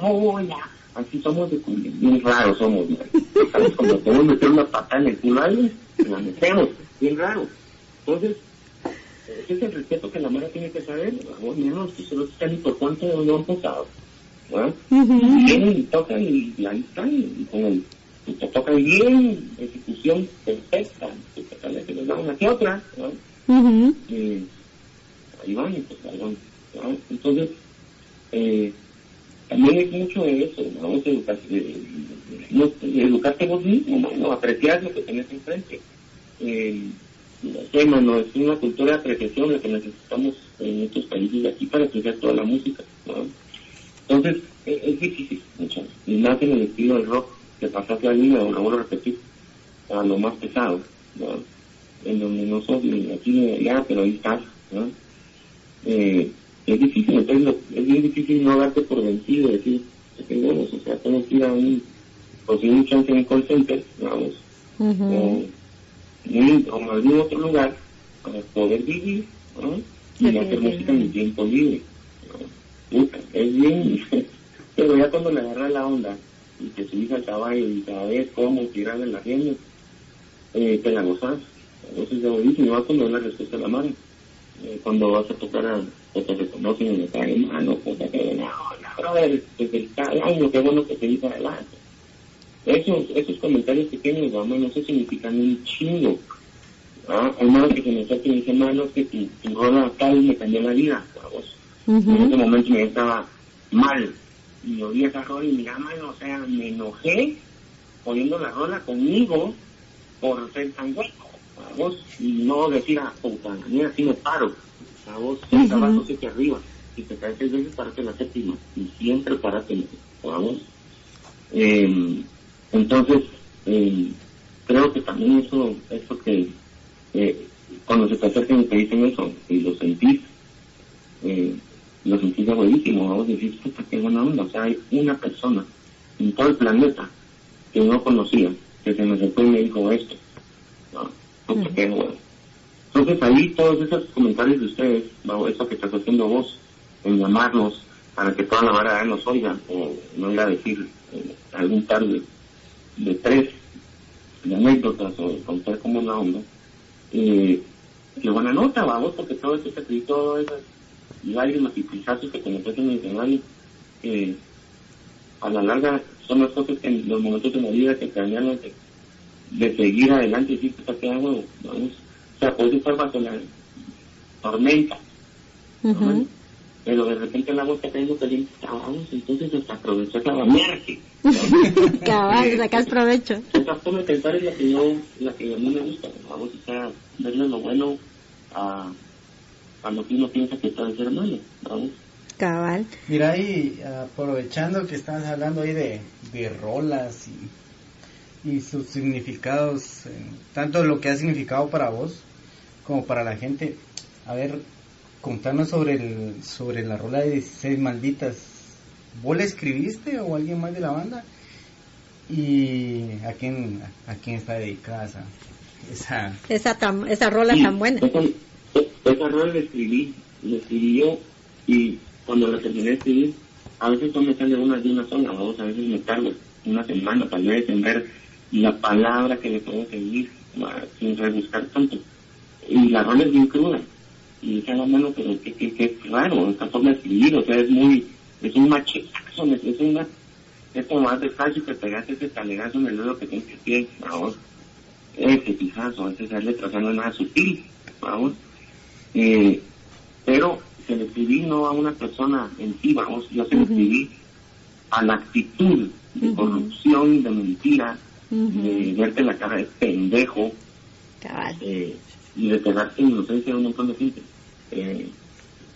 Hola. Así somos de culo, bien raros somos, ¿no? Estamos como podemos meter una patada en el culo a alguien, la metemos, bien raro. Entonces, ese es el respeto que la mara tiene que saber, vamos, menos que solo están ni por cuánto dónde han pasado. ¿no? Vienen y tocan y, y ahí están, y con el y te toca bien, ejecución perfecta, que tal vez les da una que otra, ¿no? eh, ahí van, pues ahí van, ¿no? Entonces, eh, también es mucho de eso, vamos a educar, eh, no, educarte vos mismo, ¿no? apreciar lo que tenés enfrente. Eh, no es una cultura de apreciación la que necesitamos en estos países de aquí para apreciar toda la música, ¿no? Entonces, es, es difícil, mucho, y más en el estilo del rock, que pasaste ahí, me lo vuelvo a repetir, a lo más pesado, ¿no? En donde no sos ni aquí ni allá, pero ahí estás, ¿no? Eh, es difícil, entonces es bien difícil no darte por vencido, decir, que bueno, o sea, tengo que ir a un, conseguir un chance en un call center, vamos, o, en, algún otro lugar para poder vivir, ¿no? y hacer música en mi tiempo libre. es bien, pero ya cuando le agarra la onda y te subís al caballo y sabes cómo tirar de la rienda, eh, te la gozas. Entonces ya buenísimo, vas cuando la respuesta a la mano. Eh, cuando vas a tocar a, o te reconocen en el cae mano, puta que no, brother, desde el año, qué bueno que te dice adelante. Esos, esos comentarios pequeños, vamos, no se significan un chingo. ¿ah? Hay más que se me acerca y me dice, mano, que tu, tu rola tal me cambió la vida, vamos. En ese momento me estaba mal, y oí esa rola y mira, mano, o sea, me enojé poniendo la rola conmigo por ser tan hueco, vos, y no decir, a ah, puta, mira, así me paro, vos, si abajo, siete arriba, si te caes seis veces, párate la séptima, y siempre párate, vamos. Eh, entonces, eh, creo que también eso, eso que, eh, cuando se te acercan y te dicen eso, y lo sentís, eh, lo sentís buenísimo, vamos a decir, puta, qué buena onda, o sea, hay una persona en todo el planeta que no conocía, que se me acercó y me dijo esto, no, puta, qué bueno. Entonces ahí todos esos comentarios de ustedes, eso que estás haciendo vos, en llamarnos para que toda la vara nos oiga, o no ir a decir eh, algún par de, tres de anécdotas o contar como una onda, eh, qué buena nota, vamos, porque todo eso se todo esas lágrimas y pisazos que metes en el escenario, eh, a la larga son las cosas que en los momentos de la vida que te de, de seguir adelante y decir, ¿qué hago? Vamos, o sea, puedes estar bajo la tormenta, pero de repente el agua está cayendo caliente, vamos, entonces hasta aprovechar la bañarse. Cabal, sacas provecho. Esa forma de pensar es la que yo, la que a mí me gusta, vamos, o sea, verle lo bueno a cuando uno piensa que puede ser malo, vamos. Cabal. Mira, y aprovechando que estás hablando ahí de, de rolas y, y sus significados, tanto lo que ha significado para vos como para la gente, a ver, contanos sobre, el, sobre la rola de 16 malditas. ¿Vos la escribiste o alguien más de la banda? ¿Y a quién, a quién está dedicada esa, esa, esa, rola tan buena? Esa rola la escribí, la escribí yo y cuando la terminé de escribir, a veces no me sale una de una sola voz, a veces me tardo una semana tal vez en ver la palabra que le puedo seguir sin rebuscar tanto. Y la rola es bien cruda. Y dije a la mano, pero qué, qué, qué raro, esta forma de escribir, o sea, es muy, es un machetazo, es una, es como más despacio que pegaste ese talegazo en el dedo que tienes que pie, vamos, ese pijazo, antes de darle trazando nada sutil, vamos, eh, pero se le escribí no a una persona en sí, vamos, yo se le escribí a la actitud de corrupción, de mentira, de verte la cara de pendejo, eh, y de quedarte en inocencia de un montón de gente. Eh,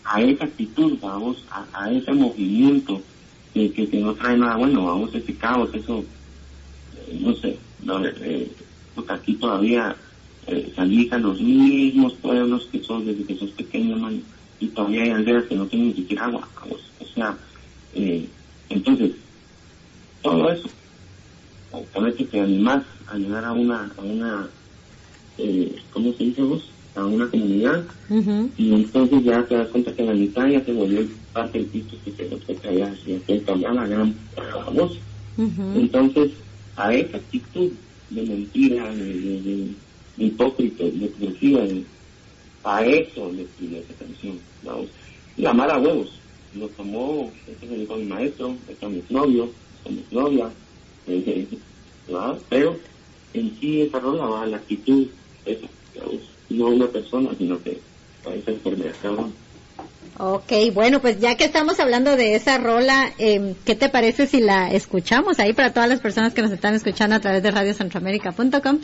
a esa actitud, vamos, a, ese movimiento que, que, no trae nada bueno, vamos, ese caos, eso, no sé, no, porque aquí todavía eh, salís a los mismos pueblos que son desde que sos pequeño, y todavía hay aldeas que no tienen ni siquiera agua, o sea, eh, entonces, todo eso, ponerte que animás a llegar a una, a una, eh, ¿cómo se dice vos? A una comunidad, y entonces ya te das cuenta que la mitad ya se volvió parte del piso que se lo toca ya, cambiar la gran voz. Entonces, a esa actitud de mentira, de hipócrita, hipocresía, a eso le escribí esa canción. ¿no? La mala huevos, lo tomó, este se dijo mi maestro, está mi novio, está mi novia, ¿no? pero en sí esa rola va a la actitud, esa, no una persona, sino que esa enfermedad. Ok, bueno, pues ya que estamos hablando de esa rola, eh, ¿qué te parece si la escuchamos ahí para todas las personas que nos están escuchando a través de radiocentroamérica.com?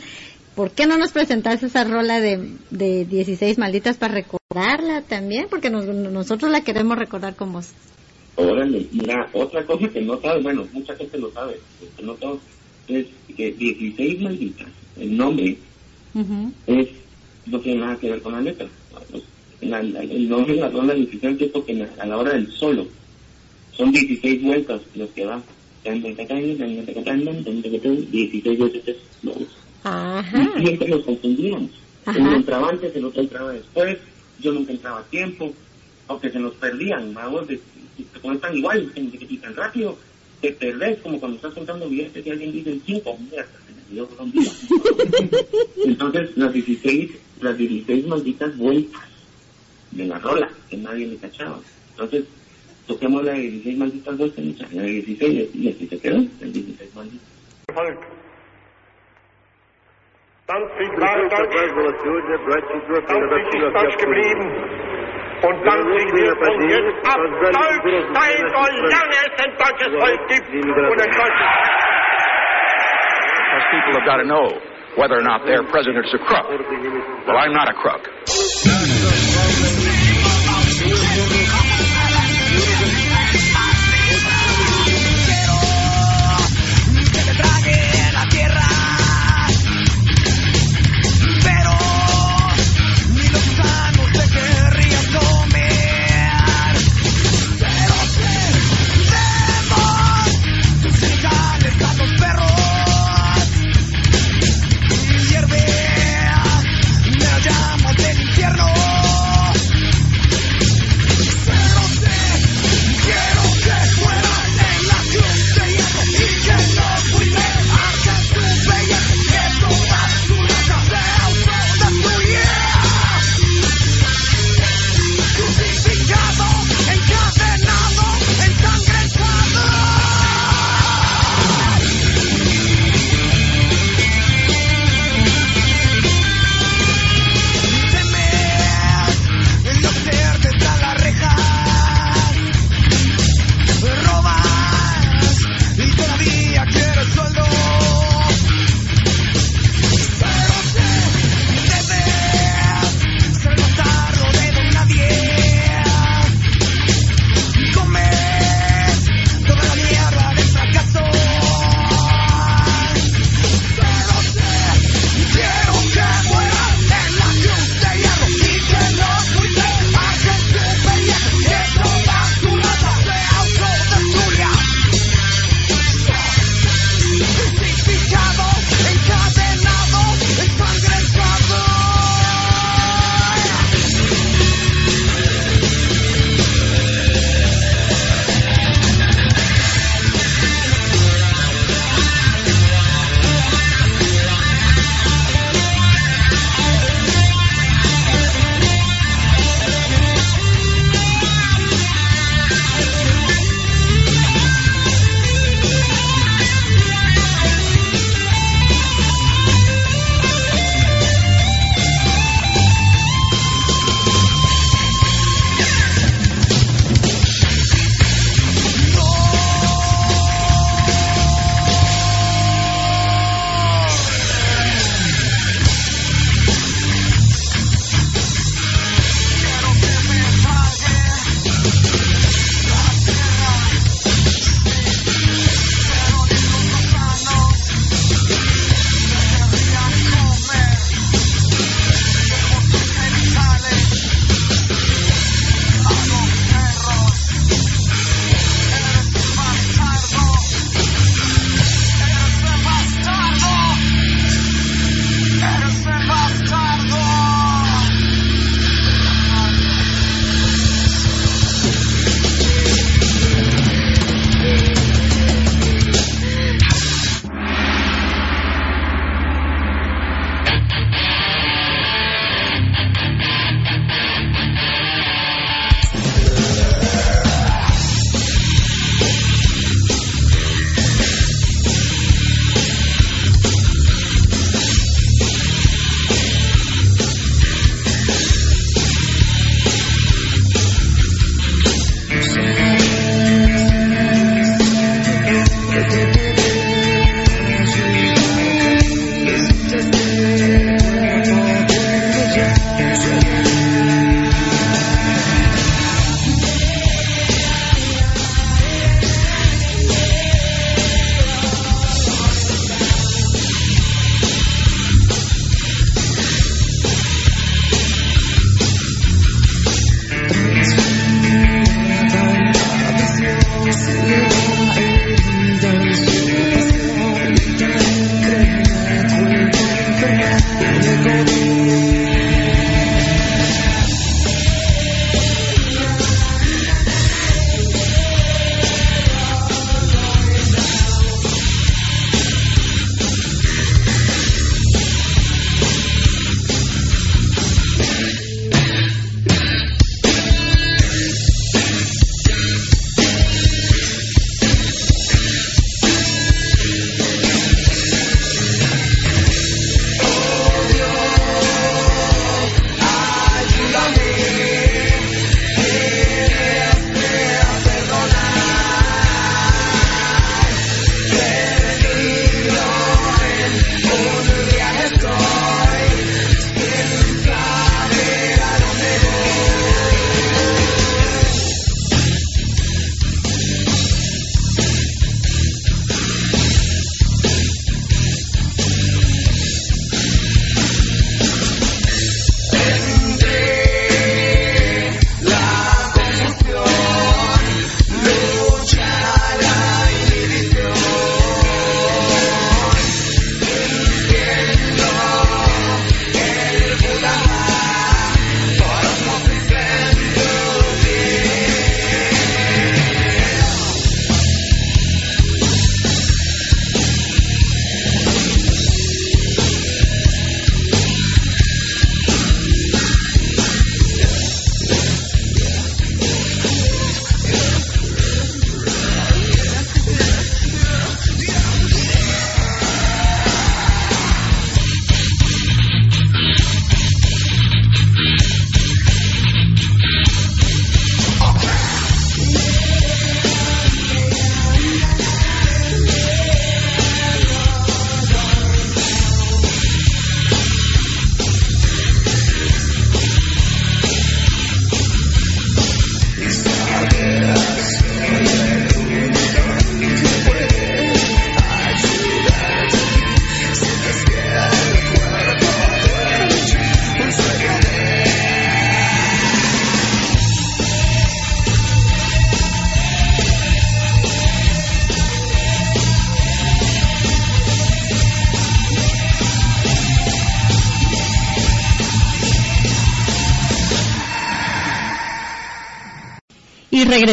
¿Por qué no nos presentas esa rola de, de 16 malditas para recordarla también? Porque nosotros la queremos recordar con vos. Órale, mira, otra cosa que no sabes, bueno, mucha gente lo sabe, que no todos, es que 16 malditas, el nombre, es no tiene nada que ver con la letra. la, la, el nombre de la rola significa que porque a la hora del solo son 16 vueltas los que dan. 16 veces los. Ajá. Y siempre nos confundíamos. Uno entraba antes, el otro entraba después, yo nunca entraba a tiempo, aunque se nos perdían, vamos, se conectan igual, tan rápido, te perdés, como cuando estás contando billetes y alguien dice 5, mierda, se me olvidó fueron 10. Entonces, las 16, las 16 malditas vueltas de la rola, que nadie le cachaba. Entonces, toquemos la de 16 malditas vueltas, la de 16, y así se quedó, el 16 malditas. Volk. 20 war Deutsch, 20 ist Deutsch geblieben. Und 20 wird von jetzt ab Deutsch sein, solange es ein deutsches Volk gibt und ein deutsches Because people have got to know whether or not their president's a crook. Well, I'm not a crook.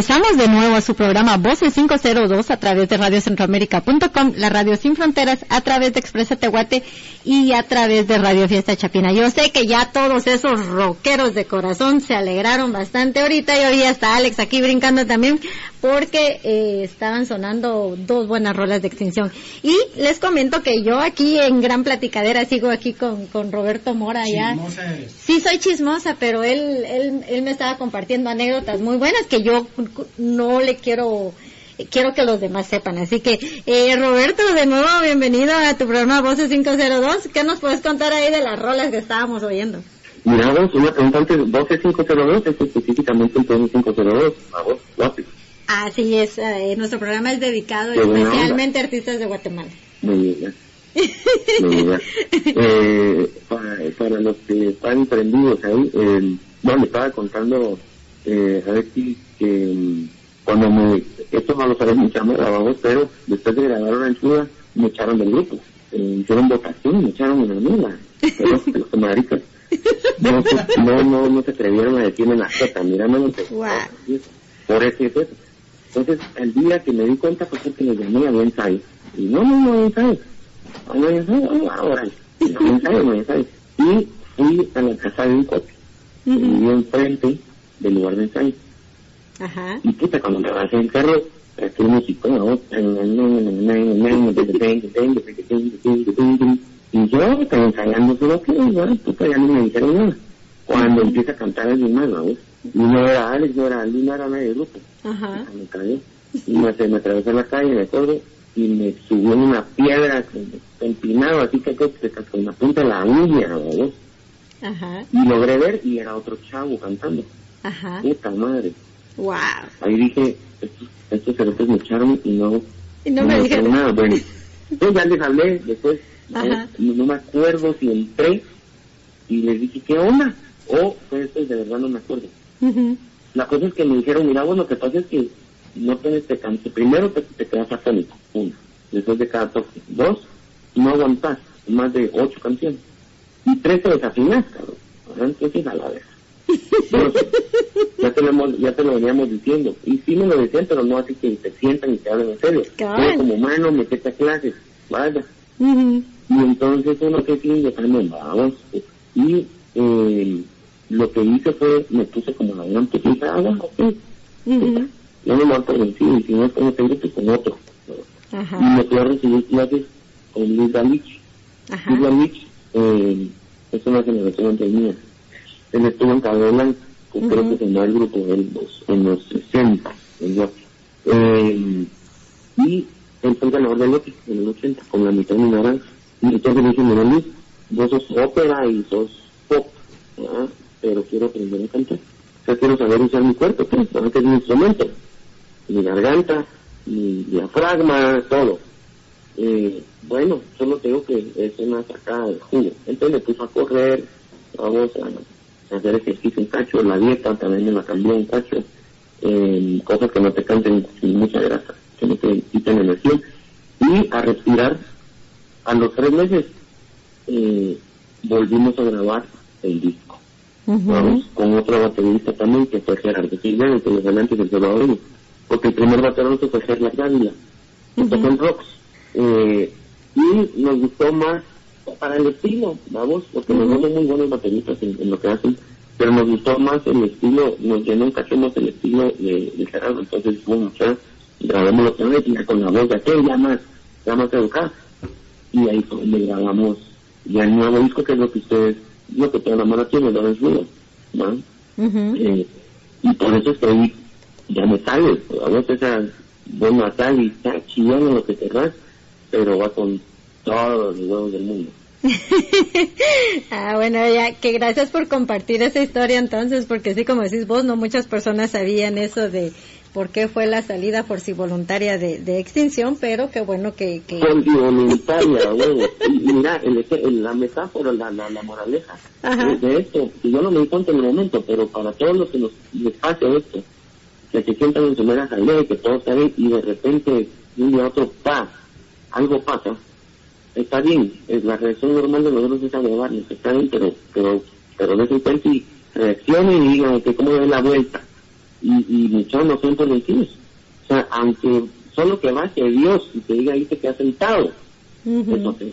Regresamos de nuevo a su programa Voces 502 a través de radiocentroamérica.com, la radio sin fronteras, a través de Expresa Tehuate y a través de Radio Fiesta Chapina. Yo sé que ya todos esos rockeros de corazón se alegraron bastante ahorita y hoy está Alex aquí brincando también porque eh, estaban sonando dos buenas rolas de extinción. Y les comento que yo aquí en Gran Platicadera sigo aquí con, con Roberto Mora ya. Sí, soy chismosa, pero él, él, él me estaba compartiendo anécdotas muy buenas que yo no le quiero quiero que los demás sepan. Así que, eh, Roberto, de nuevo, bienvenido a tu programa Voces 502. ¿Qué nos puedes contar ahí de las rolas que estábamos oyendo? Mira, vos, una pregunta antes, Voces 502 es específicamente el 502, a vos, Voces. Así es, eh, nuestro programa es dedicado especialmente a artistas de Guatemala. Muy bien. Muy bien. eh, para, para, los que están prendidos ahí, eh, bueno, estaba contando eh, a si que cuando me, esto no lo sabía mucha vamos, pero después de grabar una enchuda me echaron del grupo, eh, hicieron votación, me echaron una nula, pero los maricas no, no, no, no se atrevieron a decirme la jeta, mirándome wow. por eso es eso. Entonces, el día que me di cuenta fue porque le llamé a buen ensayo. Y no, no, no ensayo. No hay ensayo, ahora. No ensayo, no ensayo. Y fui a la casa de un coche. Uh -huh. Y enfrente del lugar de ensayo. Ajá. Y puta, cuando me bajé el carro, aquel músico. Y yo estaba ensayando solo que, bueno, puta, ya no me dijeron nada. Cuando empieza a cantar alguien más, ¿no? Y no era Alex, no era alguien, no era nadie grupo. Ajá. Me cayó. Y me, me atravesé la calle, me acuerdo, y me subió en una piedra empinado, así que con la punta de la uña, ¿no? Ajá. Y logré ver, y era otro chavo cantando. Ajá. Puta madre. Wow. Ahí dije, estos, estos cerotes me echaron y no, Y no me dijeron. nada. Bueno, entonces ya les hablé, después no, me acuerdo si entré y les dije, ¿qué onda? O fue después, de verdad no me acuerdo. La cosa es que me dijeron, mira, bueno, lo que pasa es que no tienes te canse. Primero te, te quedas afónico, uno. Después de cada toque. Dos, no aguantas más de ocho canciones. Y tres te desafinas, cabrón. Entonces a la vez. Ya, te lo hemos- ya te lo veníamos diciendo. Y sí me lo decían, pero no así que te sientan y te hablan en serio. Yo como humano, metete a clases. Vaya. Y entonces uno que tiene también, vamos. Y eh, lo que hice fue, me puse como la gran putita, ah, bueno, ok. Ujú. Yo me vencido, y si no es con este grupo, con otro. Y me fui a recibir clases con Luis Galich. Luis. Galich eh, es una generación antes mía. Él estuvo en Cabelan, que creo que llamaba el grupo en los, en los 60, en Guapi. Eh, y él fue el ganador del Loki en el 80, con la mitad de mi naranja. Y entonces le dije, mira Luis, vos sos ópera y sos pop, pero quiero aprender a cantar. O sea, quiero saber usar mi cuerpo, pues, que es mi instrumento. Mi garganta, mi diafragma, todo. Eh, bueno, solo te digo que es una sacada de jugo. Entonces me puso a correr, vamos a hacer ejercicio un cacho, la dieta también me la cambió un cacho, eh, cosas que no te canten sin mucha grasa, que no te quiten energía, y a respirar. A los tres meses eh, volvimos a grabar el disco. Vamos, con otro baterista también, que fue Gerardo Silvero, que los galantes del Salvador, porque el primer baterista fue Gerla Dávila, que tocó en Rocks. Eh, y nos gustó más para el estilo, vamos, porque dos son muy buenos bateristas en, en lo que hacen, pero nos gustó más el estilo, nos llenó un cacho más el estilo de, de Gerardo, entonces, bueno, ya grabamos lo que con la voz de aquel, ya más, ya más educada. Y ahí fue donde grabamos ya el nuevo disco, que es lo que ustedes, lo que toda la mano tiene, lo es mío, ¿no? Eh, y por eso es que ahí ya me sale, a veces voz natal y está chillando lo que querrás, pero va con todos los huevos del mundo. ah, bueno, ya que gracias por compartir esa historia entonces, porque sí, como decís vos, no muchas personas sabían eso de por qué fue la salida por si voluntaria de, de extinción, pero qué bueno que... que... Con voluntaria, huevo. Y, y mira, el, el- la metáfora, la, la, la moraleja Ajá. de, esto, que yo no me di cuenta en el momento, pero para todos los que nos, les pase esto, que se sientan en su mera jalea, que todo está bien, y de repente, de un día a otro, pa, algo pasa, está bien, es la reacción normal de nosotros es agregarnos, está bien, pero, pero, pero de en cuenta y reaccionen y digan que cómo den la vuelta. y, y muchos no son permitidos. O sea, aunque solo que baje Dios y te diga ahí que te has sentado, eso es.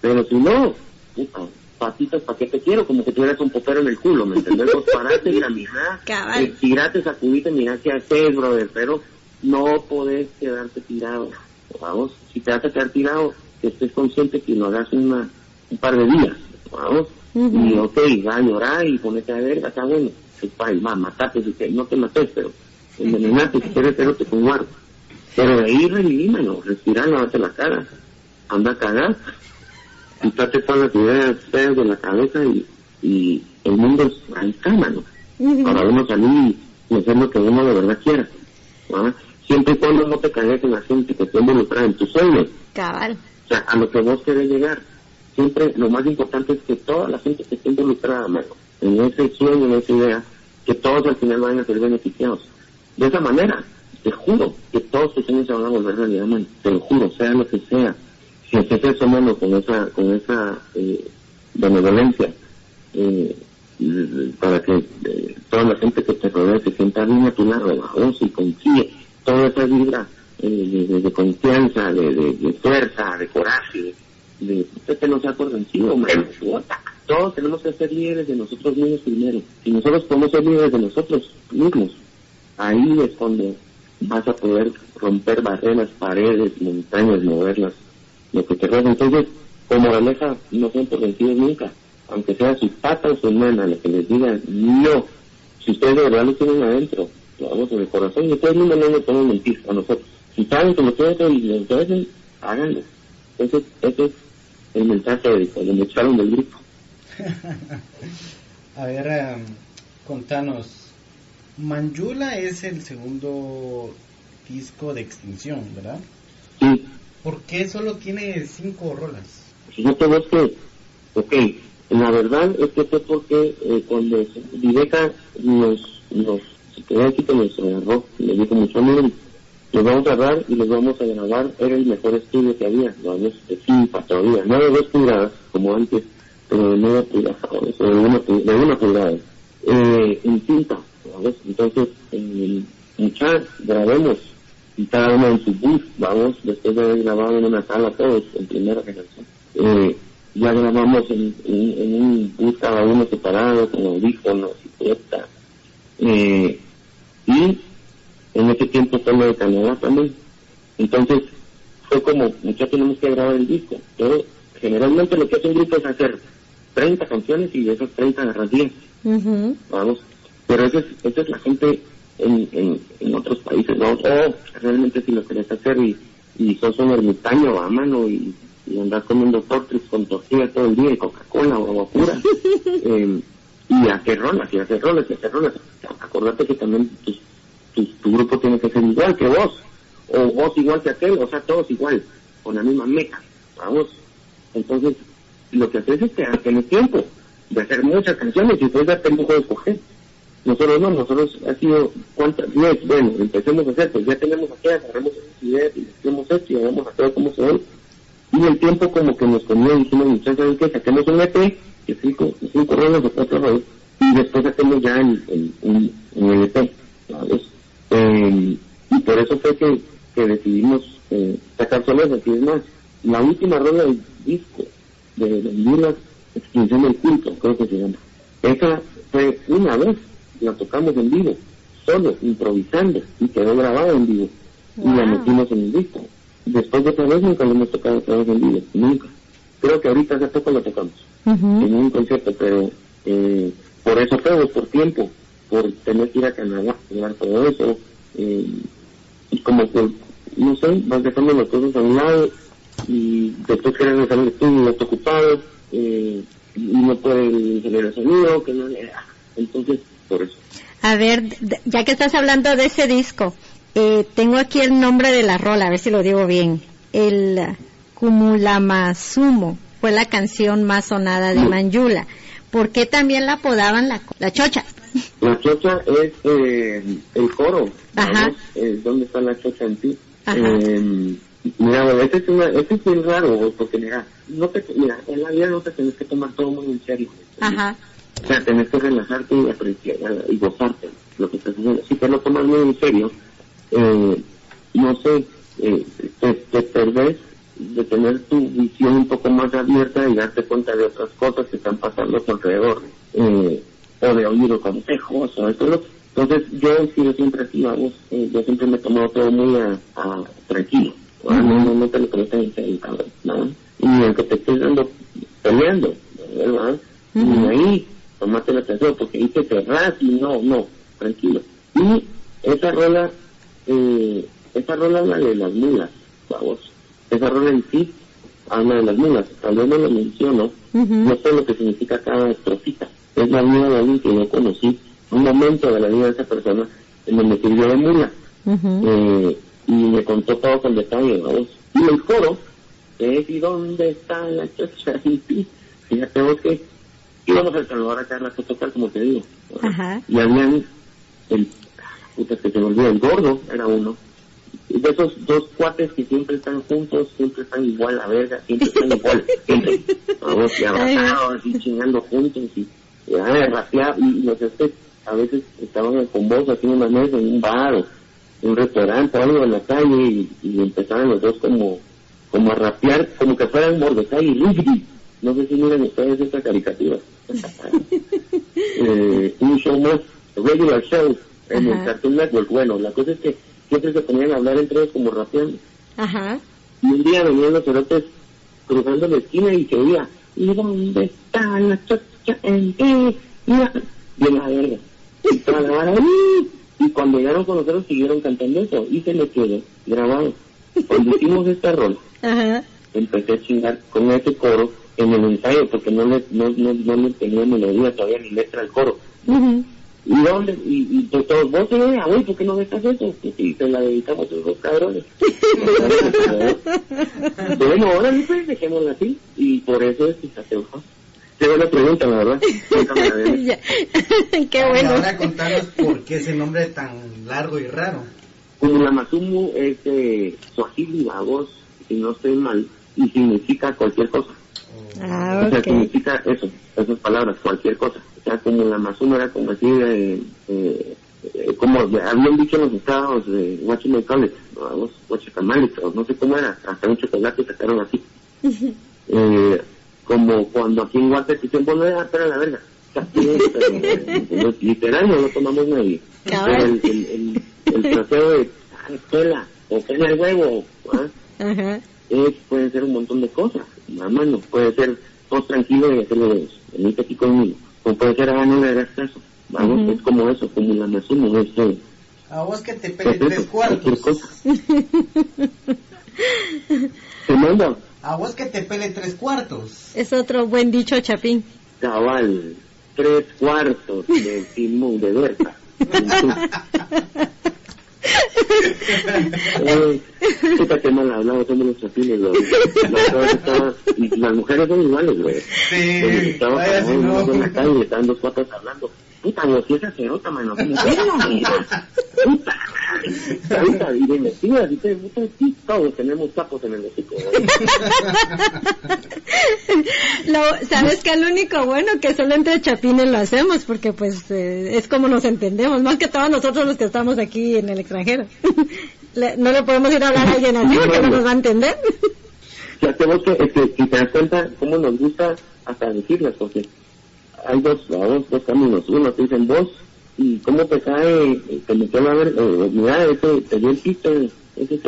Pero si no, puta, patitas, ¿para qué te quiero? Como que tuvieras un popero en el culo, ¿me entendés? Vos parate, mira, mira, Cabal. eh, sacudite, mira qué haces, brother, pero no podés quedarte tirado, vamos, si te vas a quedar tirado, que estés consciente que lo hagas una, un par de días, vamos, y ok, va a llorar y ponete a verga, está bueno, pues pa, va, matate, si te, no te mates, pero envenenate, si quieres, pero te con guarda. Pero de ahí revivímelo, respirar, lavate la cara, anda a cagar, quítate todas las ideas feas de la cabeza y, y el mundo es ahí está, mano. Para uno salir y hacer lo que uno de verdad quiera. ¿va? Siempre y cuando no te caigas en la gente que esté involucrada en tus sueños. Cabal. Sea, a lo que vos querés llegar. Siempre lo más importante es que toda la gente que esté involucrada, mano, en ese sueño, en esa idea, que todos al final van a ser beneficiados. De esa manera, te juro que todos tus sueños se van a volver realidad, man. Te lo juro, sea lo que sea. Si haces eso, mano, con esa, con esa eh, benevolencia, eh, para que eh, toda la gente que te rodea se sienta bien a tu lado, y confíe toda esa vibra de, de- confianza, de, fuerza, de coraje, de usted que no sea por vencido, man. Puta. Todos tenemos que ser líderes de nosotros mismos primero. Si nosotros podemos ser líderes de nosotros mismos, ahí es cuando vas a poder romper barreras, paredes, montañas, moverlas, lo que querrás. Entonces, como moraleja, no sean por vencidos nunca, aunque sea su pata o su hermana, lo que les diga no. Si ustedes de verdad lo tienen adentro, lo vamos en el corazón, y ustedes mismos no nos pueden mentir a nosotros. Si saben que lo quieren y lo ofrecen, háganlo. Ese, ese es el mensaje de cuando me echaron del grupo. A ver, em, contanos. Manjula es el segundo disco de extinción, ¿verdad? Sí, ¿Por qué solo tiene cinco rolas? Fíjate vos que, ok, la verdad es que fue porque eh, cuando Viveca nos, nos, se quedó aquí que nos agarró, le dijo mucho, miren, los vamos a agarrar y los vamos a grabar, era el mejor estudio que había, lo vamos de cinta todavía, no de dos pulgadas, como antes, pero de media pulgada, ¿sabes? o de una, pulgada, eh, en cinta, ¿sabes? Entonces, eh, muchas grabemos y cada uno en su bus, vamos, después de haber grabado en una sala todos, en primera generación. Eh, ya grabamos en un bus cada uno separado, con audífonos y fiesta. Eh, y en ese tiempo fue lo de Canadá también. Entonces, fue como, ya tenemos que grabar el disco, pero generalmente lo que hace un grupo es hacer 30 canciones y de esas 30 agarras 10 Ujú. vamos. Pero esa es, esa es la gente en, en, en otros países, ¿no? Oh, realmente si lo querés hacer y, y sos un ermitaño a mano y, y andás comiendo tortis con tortilla todo el día y Coca-Cola o agua pura. eh, y hacer rolas, y hacer rolas, y hacer rolas. Acordate que también tus- tus- tu grupo tiene que ser igual que vos, o vos igual que aquel, o sea, todos igual, con la misma meta, vamos. Entonces, lo que haces es que tienes tiempo de hacer muchas canciones y puedes darte el lujo de escoger. Nosotros no, nosotros ha sido, ¿cuántas? Diez, bueno, empecemos a hacer, pues ya tenemos aquí, agarramos esas ideas y hacemos esto y hagamos a todo como se ve. Y el tiempo como que nos comió y dijimos, muchachos, ¿saben qué? Saquemos un EP, que cinco, cinco rolas o cuatro rolas, y después hacemos ya el, el, el, el EP, ¿sabes? Eh, y por eso fue que, que decidimos eh, sacar solos así es más. La última rola del disco de Lula, Extinción del Culto, creo que se llama. Esa fue una vez, la tocamos en vivo, solo, improvisando, y quedó grabada en vivo. Y la metimos en el disco. Después de otra vez nunca lo hemos tocado otra vez en vivo, nunca. Creo que ahorita hace poco lo tocamos en un concierto, pero eh, por eso todo, por tiempo, por tener que ir a Canadá, llevar todo eso, eh, y como que, no sé, vas dejando las cosas a un lado y después quieres regresar al estudio ya está ocupado, eh, y no puede generar sonido, que no le da. Entonces, por eso. A ver, ya que estás hablando de ese disco, eh, tengo aquí el nombre de la rola, a ver si lo digo bien. El Cumulamazumo fue la canción más sonada de Manjula. ¿Por qué también la apodaban la, la chocha? La chocha es eh, el coro, Ajá. Es donde está la chocha en ti. Eh, mira, bueno, este es, una, este es bien raro, porque mira, no te, mira, en la vida no te tenés que tomar todo muy en serio. Ajá. O sea, tenés que relajarte y apreciar y gozarte. lo que estás haciendo. Si te lo tomas muy en serio, eh, no sé, eh, te, te perdés de tener tu visión un poco más abierta y darte cuenta de otras cosas que están pasando a tu alrededor, eh, o de oír consejos, o esto, lo Entonces, yo he sido siempre así, vamos, eh, yo siempre me he tomado todo muy a, a tranquilo, no, no, no te lo tomes en ¿no? Y aunque te estés dando, peleando, ¿verdad? Y ahí, tomate la atención, porque ahí te cerrás y no, no, tranquilo. Y esa rola, eh, esa rola habla de las mulas, vamos. Esa rola en sí habla de las mulas. Tal vez no lo menciono, no sé lo que significa cada estrofita. Es la vida de alguien que yo conocí, un momento de la vida de esa persona en donde sirvió de mula. Eh, y me contó todo con detalle. Y el coro, es ¿y dónde está la chacha en ti? Fíjate vos que íbamos al saludar a Carla que tocar, como te digo. Ajá. Y habían el puta que se me olvidó, el gordo era uno. Y de esos dos cuates que siempre están juntos, siempre están igual a verga, siempre están igual, siempre. Vamos, y abrazados, así chingando juntos, y, y ah, rapear, y los este, a veces estaban con vos así en una mesa, en un bar, o en un restaurante, o algo en la calle, y, y empezaban los dos como, como a rapear, como que fueran Mordecai y Rigby. No sé si miran ustedes esta caricatura. eh, un show más, regular show, en el. Cartoon Network. Bueno, la cosa es que siempre se ponían a hablar entre ellos como rapeando. Ajá. Y un día venían los cerotes cruzando la esquina y se oía, ¿y dónde está la chacha en ti? Mira, bien la verga. Y toda la vara. Y cuando llegaron con nosotros siguieron cantando eso y se me quedó grabado. Cuando hicimos esta rol, Ajá. empecé a chingar con ese coro en el ensayo porque no le, no, no, no le tenía melodía todavía ni letra al coro. ¿Y dónde? Y, y pues todos, vos eh, ah, güey, ¿por qué no dejas eso? Y, te la dedicamos a esos dos cabrones. bueno, ahora pues dejémosla así. Y por eso es que se ojo. Qué buena pregunta, la verdad. Me. Qué Y bueno. ahora contanos por qué ese nombre tan largo y raro. Como la Masumu es eh, Swahili, la voz, si no estoy mal, y significa cualquier cosa. Ah, O sea, significa eso, esas palabras, cualquier cosa. Sea, como la Mazuma era como decir, eh, eh, eh, como habían dicho en los estados de Huachimecales, o no sé cómo era, hasta un chocolate sacaron así. eh, como cuando aquí en Huaca dicen, bueno, ya, espera la verga. Pero, eh, no, literal, no lo tomamos nadie. Pero el, el, el, el trasero de, escuela, o pena el huevo. Ajá. es, pueden ser un montón de cosas, a mano, puede ser vos tranquilo y hacerlo de venite aquí conmigo, o puede ser no le hagas caso, vamos, Ujú. es como eso, como la asumo, es A vos que te es pele tres cuartos. Se manda, A vos que te pele tres cuartos. Es otro buen dicho, Chapín. cabal, tres cuartos de Simón de Berta. Eh, puta que mal hablado, somos los chapines, güey. Las mujeres son iguales, güey. Sí, Estaba vaya si parado no. en la calle, estaban dos cuatas hablando. Puta, vos, si esa cerota, mano. como, "Mira, mira, Puta, puta, y de metidas, y te, puta, sí, todos tenemos tapos en el hocico. Lo, Sabes que el único bueno que solo entre chapines lo hacemos porque pues eh, es como nos entendemos, más que todos nosotros los que estamos aquí en el extranjero. Le- no le podemos ir a hablar a alguien así porque no nos va a entender. Sea, tenemos que, es que, si te das cuenta cómo nos gusta hasta decirlas, porque hay dos, dos, dos caminos. Uno te dicen vos, y cómo te cae, te metió la ver, eh, mira, ese, te dio el pito, ese.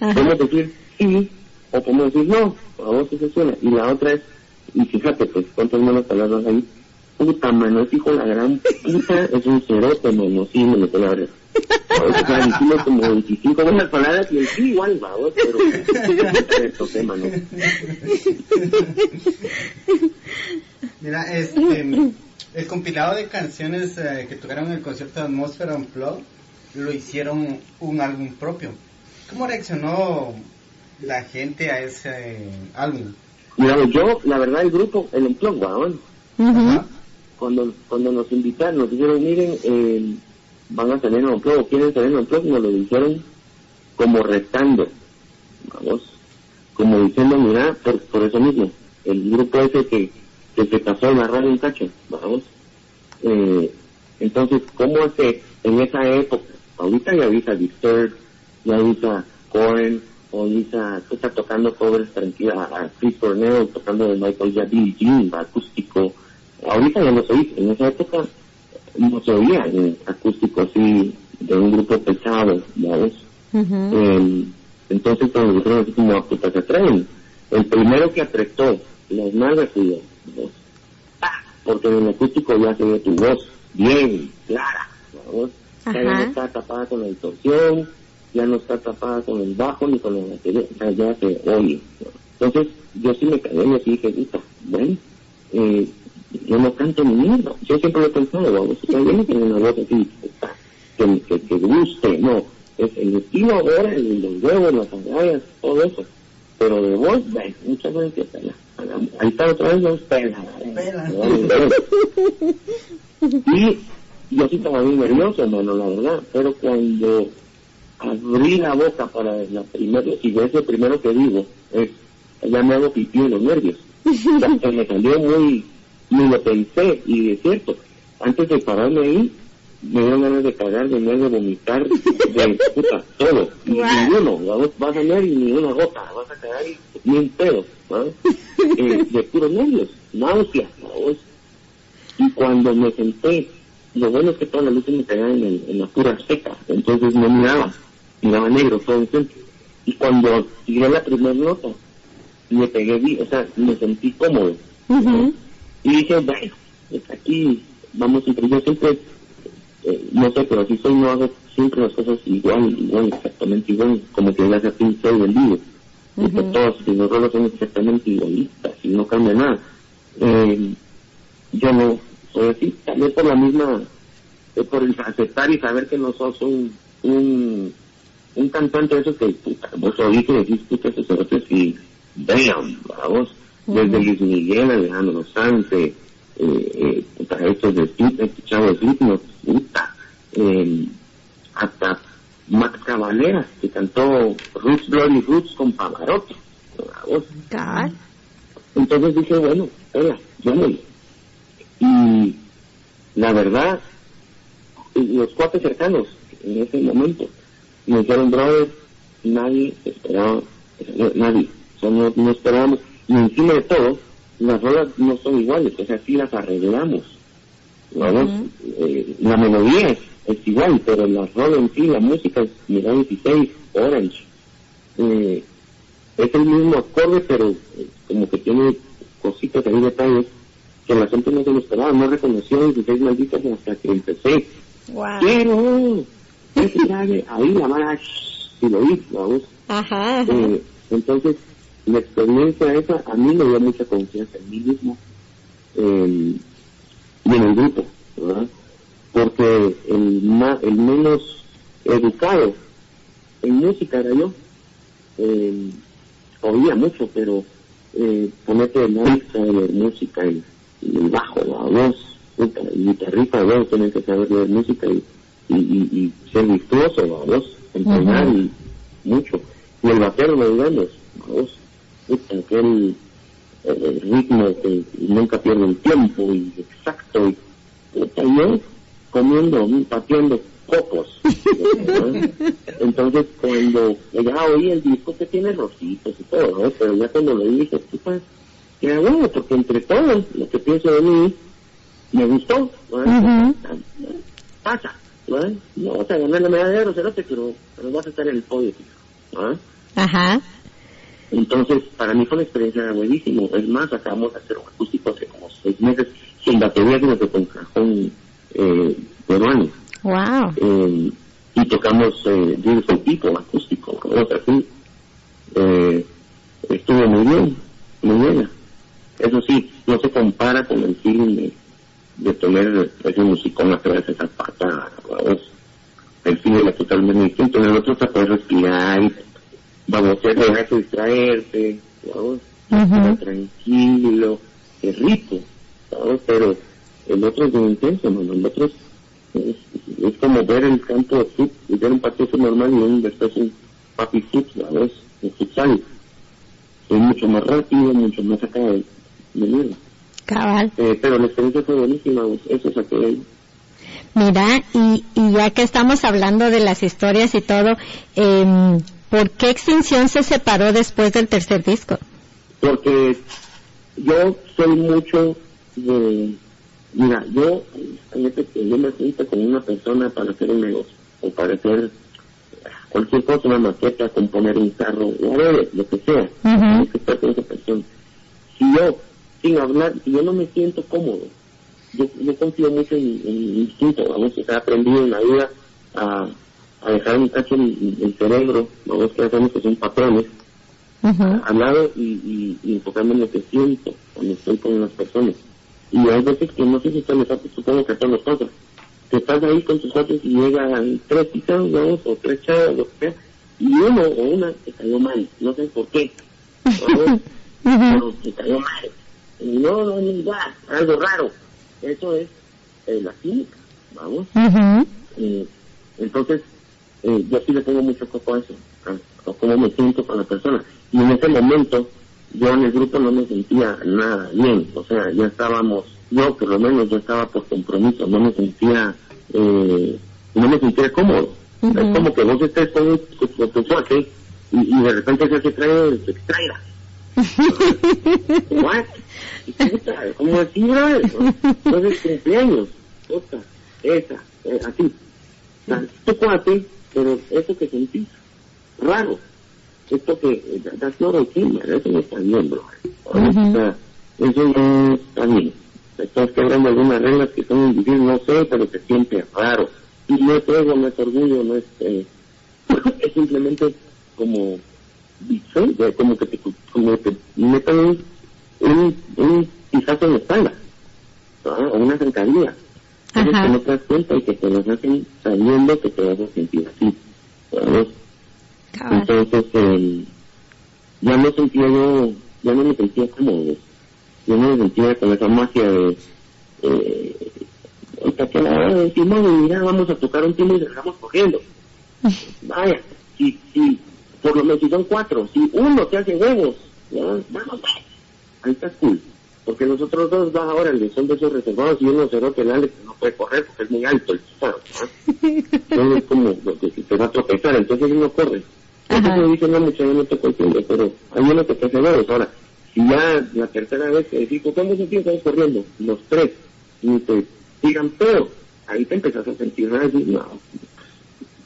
Ajá. Podemos decir sí, o podemos decir no, a vos eso suena. Y la otra es, y fíjate, pues, cuántas malas palabras hay. Puta, mano, es hijo la gran puta, es un cerote, mano, sí, me metió la verga. O sea, dijimos como 25 buenas palabras y el sí igual, vamos, pero te toqué, mano. Mira, este, el compilado de canciones eh, que tocaron en el concierto de Atmósfera Unplugged lo hicieron un álbum propio. ¿Cómo reaccionó la gente a ese álbum? Mira, yo, la verdad, el grupo, el Unplug, weón, Ujú. cuando, cuando nos invitaron, nos dijeron, miren, eh, van a tener un Unplug, o quieren tener un Unplug, nos lo dijeron como retando, vamos, como diciendo, mira, por, por eso mismo, el grupo ese que, que se casó en la radio un cacho, vamos, eh, Entonces, ¿cómo hacer en esa época? Ahorita ya avisa Disturbed, ya avisa Cohen, o Lisa, tú está tocando covers tranquila a Chris Cornell, tocando de Michael Jean, acústico. Ahorita ya no se oye, en esa época no se oía en acústico así de un grupo pesado, ¿sabes? Eh, entonces cuando dijeron así como, puta, se atreven. El primero que apretó las nalgas fui yo. ¡Ah! porque en el acústico ya se ve tu voz bien clara, ¿no? Ya no está tapada con la distorsión, ya no está tapada con el bajo ni con la batería, o sea, ya se oye. Entonces yo sí me caí y así dije, bueno, eh, yo no canto ni mierda. Yo siempre lo he pensado, vamos, yo no tengo una voz así, que, que, que guste, no. Es el estilo ahora, el, los huevos, las agallas, todo eso. Pero de voz, bueno, muchas veces que pela. Ahí está otra vez, los pela. Y yo sí estaba muy nervioso, hermano, la verdad. Pero cuando abrí la boca para la primera, y es lo primero que digo, es, ya me hago pipí en los nervios. Que me salió muy, ni lo pensé, y es cierto, antes de pararme ahí, me dieron ganas de cagar, de miedo, de vomitar, de puta, todo, y ninguno, ¿no? vas a ver y ni una gota, vas a cagar y ni un pedo, eh, de puros nervios, náusea, ¿no? Y cuando me senté, lo bueno es que todas las luces me caían en, el- en la pura seca, entonces no miraba, miraba negro todo el tiempo. Y cuando tiré la primera nota, me pegué o sea, me sentí cómodo. ¿no? Y dije, bueno, pues aquí vamos siempre, yo siempre, eh, no sé, pero si soy, no hago siempre las cosas igual, igual, exactamente igual, como que las así soy del libro. Porque todos los roles son exactamente igualistas y no cambia nada. Eh, yo no soy así, también por la misma, eh, por el aceptar y saber que no sos un, un, un cantante de esos que, puta, vos oís y decís, puta, esos y, damn, vamos, desde Luis Miguel, Alejandro Sanz, eh, eh, puta, estos de este chavo Slipknot, puta, eh, hasta Max Cavalera, que cantó Roots, Glory Roots con Pavarotti, entonces dije, bueno, hola, llámale. Y la verdad, los cuatro cercanos en ese momento me dijeron, brother, nadie esperaba, nadie, o sea, no, no esperábamos, y encima de todo, las rolas no son iguales, o sea, sí las arreglamos, ¿vamos? Eh, la melodía es, es igual, pero la rola en sí, la música es Mira 16, Orange, eh, es el mismo acorde, pero eh, como que tiene cositas ahí, detalles, que la gente no se lo esperaba, no reconoció 16 malditas hasta que empecé. Wow. Sabe, ahí la mala, si lo hizo, vamos. Ajá. ajá. Eh, entonces, la experiencia esa a mí me dio mucha confianza en mí mismo eh, y en el grupo, ¿verdad? Porque el, ma- el menos educado en música era yo. Eh, oía mucho, pero eh, ponerte de música, leer música y, y el bajo, la voz, y guitarrista, vos tienen que saber leer música y, y, y, y ser virtuoso, la voz, entrenar y mucho. Y el batero, no digamos, la aquel eh, ritmo que nunca pierde el tiempo y exacto y puta, yo comiendo, pateando cocos. ¿no? Entonces cuando ya oí el disco que tiene rositos y todo, ¿no? pero ya cuando lo oí dije, puta, que bueno, porque entre todo lo que pienso de mí me gustó, ¿no? Pasa, ¿no? No vas a ganar la medalla de pero, pero vas a estar en el podio, ¿no? Ajá. Entonces, para mí fue una experiencia buenísima. Es más, acabamos de hacer un acústico hace como seis meses, sin batería, sino que con cajón eh, peruano. Wow. Eh, y tocamos eh, Beautiful People acústico, así. Eh, estuvo muy bien, muy buena. Eso sí, no se compara con el feeling de, de tener ese musicón atrás, esa pata. El feeling era totalmente distinto. En el otro se puede respirar y vamos a dejar de distraerte, vamos, Ujú. tranquilo, es rico, ¿sabes? pero el otro es muy intenso, ¿no? el otro es, es, es como ver el campo de fútbol, y ver un partido normal y un después un papi fútbol, ¿sabes? El futsal, es mucho más rápido, mucho más acá de, de mierda. Cabal. Eh, pero la experiencia fue buenísima, ¿vos? eso saqué de ahí. Mira, y, y ya que estamos hablando de las historias y todo, eh, ¿por qué Extinción se separó después del tercer disco? Porque yo soy mucho de... Mira, yo, yo me siento con una persona para hacer un negocio, o para hacer cualquier cosa, una maqueta, componer un carro, lo que sea, lo que sea con esa persona. Si yo, sin hablar, si yo no me siento cómodo, yo, yo confío mucho en, en mi instinto, vamos, o sea, he aprendido en la vida a, a dejar un cacho el, el cerebro, vamos, que hacemos que son patrones, Ujú. al lado y, y, y enfocarme en lo que siento cuando estoy con las personas. Y hay veces que no sé si están pasa, supongo que todos nos pasa. Que estás ahí con tus cuates y llegan tres pisados, dos o tres chavos, lo que sea, y uno o una te cayó mal, no sé por qué. ¿no? Pero te cayó mal. Y no, no, no, ya, algo raro. Eso es eh, la química, vamos. Eh, entonces, eh, yo sí le tengo mucho coco a eso, a, a cómo me siento con la persona. Y en ese momento, yo en el grupo no me sentía nada bien, o sea, ya estábamos, yo por lo menos ya estaba por compromiso, no me sentía, eh, no me sentía cómodo. Es como que vos estés con, con, tu y, y de repente se te trae, se extraiga. ¿What? Puta, ¿Cómo así, brother? Entonces, cumpleaños, puta, esa, eh, así. O sea, tu cuate, pero eso que sentís, raro. Esto que, eh, not okay, man, eso no está bien, bro. O sea, eso no está bien. Estás quebrando algunas reglas que son difíciles, no sé, pero se siente raro. Y no es ego, no es orgullo, no es... Eh, es simplemente como... como que te, como que te metan un, un, un pisazo en la espalda. O una zancadilla. Cosas que no te das cuenta y que te las hacen sabiendo que te vas a sentir así. ¿sabes? Cabal. Entonces, eh, ya no sentía yo, ya no me sentía cómodo. Yo no me sentía con esa magia de, eh, hasta que la decimos, mira, vamos a tocar un timbre y salgamos corriendo. Vaya, si, si, por lo menos si son cuatro, si uno te hace huevos, ya, vamos, pues. ahí está cool. Porque los otros dos va ahora, son de esos reservados y uno cerró que el Alex no puede correr porque es muy alto el ¿no? Es como lo que si te va a tropezar, entonces uno corre. Entonces me dicen, no, mucho, yo no te entiendo, pero hay uno que te hace huevos. Ahora, si ya la tercera vez que decís, ¿cuándo se estamos corriendo? Los tres, y te digan, pero, ahí te empezás a sentir mal, y no,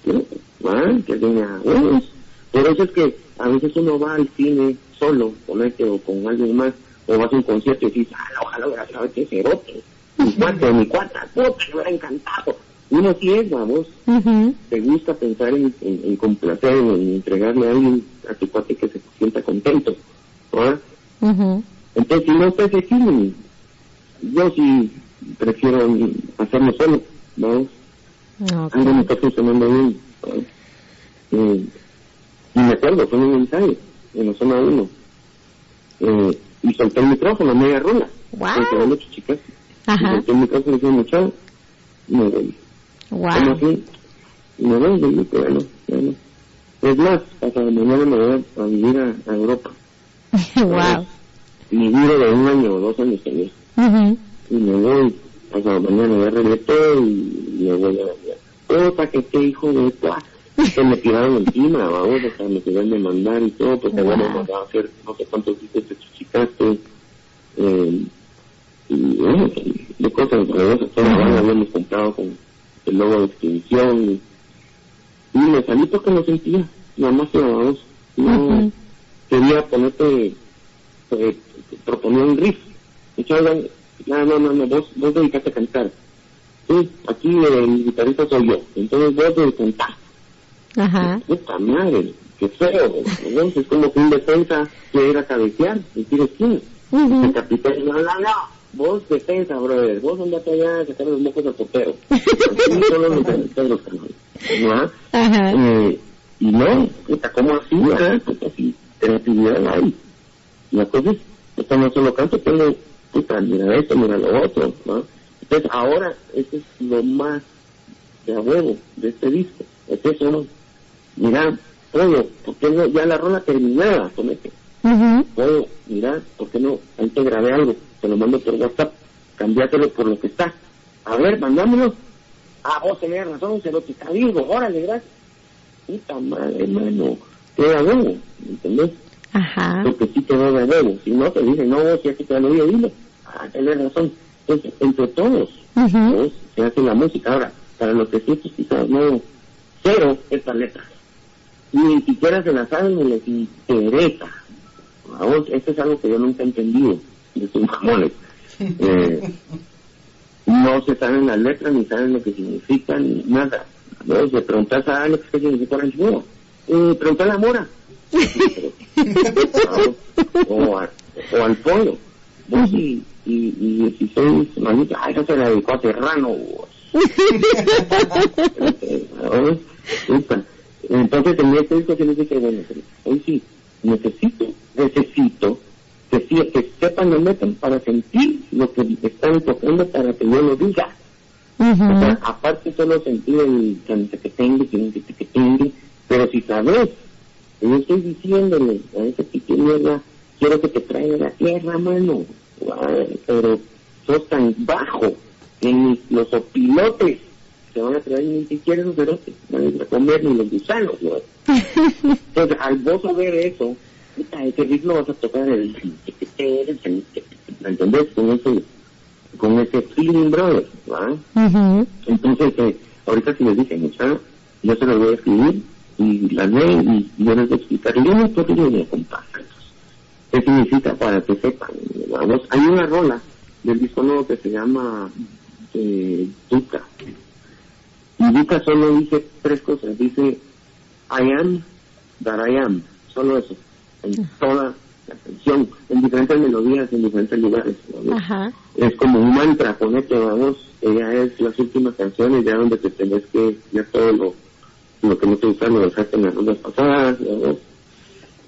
no, mal, que tenga huevos. Por eso es que a veces uno va al cine solo, con este o con alguien más, o vas a un concierto y dices, ah, ojalá hubiera saber que cerote, mi cuate, mi cuata, puta, me hubiera encantado. Uno sí es, vamos, te gusta pensar en, en, en complacer, en entregarle a alguien, a tu cuate que se sienta contento, ¿verdad? Entonces, si no está ese feeling, yo sí prefiero hacerlo solo, ¿no? Ok. Algo me está funcionando bien. Eh, y me acuerdo, fue un ensayo, en la zona 1. Eh, y solté el micrófono, media rola. Wow. Porque chicas. Y Ajá. solté el micrófono y dije, muchacho, me voy. ¿Cómo Wow. así? Y me voy, y dije, bueno, bueno. Es más, hasta mañana me voy a, a vivir a, a Europa. wow. Y duro de un año o dos años también. Ujú. Y me voy, pasado mañana ya regresé y me voy a ver. Otra que qué hijo de puta. Que me tiraron encima, vamos, o sea, me querían demandar y todo, porque Wow. habíamos mandado a hacer no sé cuántos discos de chichicaste. Eh, y bueno, de cosas maravillosas. Toda la banda habíamos comprado con el logo de extinción. Y, y me salí porque no sentía, nada más que vamos. No, quería ponerte, eh, proponía un riff. Y yo, no, no, no, no, vos, vos dedicaste a cantar. Sí, aquí el guitarrista soy yo. Entonces vos debes cantar. Ajá. Puta madre, qué feo. ¿no? Es como que un defensa quiere ir a cabecear y tienes que ir. Ujú. El capitán, no, no, no. Vos defensa, brother. Vos andate allá a sacar los mocos al portero. Así son los delanteros. ¿No? Ajá. Eh, y no, puta, ¿cómo así? ah? Puta, si creatividad hay. La cosa es, puta, no solo canto, tengo, puta, mira esto, mira lo otro, ¿no? Entonces, ahora, eso es lo más de a huevo de este disco. Es eso, ¿no? Mira, puedo, ¿por qué no? Ya la rola terminada, ponete. Ujú. Puedo, mira, ¿por qué no? Ahí te grabé algo, te lo mando por WhatsApp, cambiátelo por lo que está. A ver, mandámoslo. ah, vos tenés razón, se lo que está vivo, órale, gracias. Puta madre, hermano, te da ¿me entendés? Ajá. Porque sí te da huevo, si no te dicen, no, vos ya que te lo dile, ah, tenés razón. Entonces, entre todos, Ujú. ¿ves? se hace la música. Ahora, para los que sí, quizás no, cero estas letras. Ni siquiera se las saben ni les interesa. Vamos, esto es algo que yo nunca he entendido de sus mamones. Eh, no se saben las letras, ni saben lo que significan, ni nada. ¿no? Si preguntas a Alex qué significa ranchero, eh, pregunta a Mora. Vamos, o, a- o al pollo. Vos y, y, y 16 manitas, ay, esa se la dedicó a Serrano. Entonces tenía este disco que le dije, bueno, hoy sí, necesito, necesito que, sí, que sepan lo metan para sentir lo que están tocando para que yo lo diga. O sea, Ujú. aparte solo sentir el can- que tengo, que que que tengo, pero si sabes, que yo estoy diciéndole a ese de mierda, quiero que te traiga la tierra, mano, pero sos tan bajo que ni los opilotes se van a traer ni siquiera esos cerotes, van a comer ni los gusanos, ¿no? Entonces, al vos saber eso, puta, ese ritmo vas a tocar el... ¿Me entendés? Con ese, con ese feeling, brother, ¿va? Entonces, eh, ahorita si les dicen, mucha, yo se los voy a escribir y las leen y yo les voy a explicar línea por línea, compadre. ¿Qué significa para que sepan? Vamos, hay una rola del disco nuevo que se llama eh, Duca. Y Duca solo dice tres cosas. Dice, I am that I am. Solo eso. En toda la canción, en diferentes melodías, en diferentes lugares. ¿no? Ajá. es como un mantra, ponete, vamos, ella es las últimas canciones, ya donde te tenés que, ya todo lo, lo que no te gusta lo dejaste en las rondas pasadas, vamos.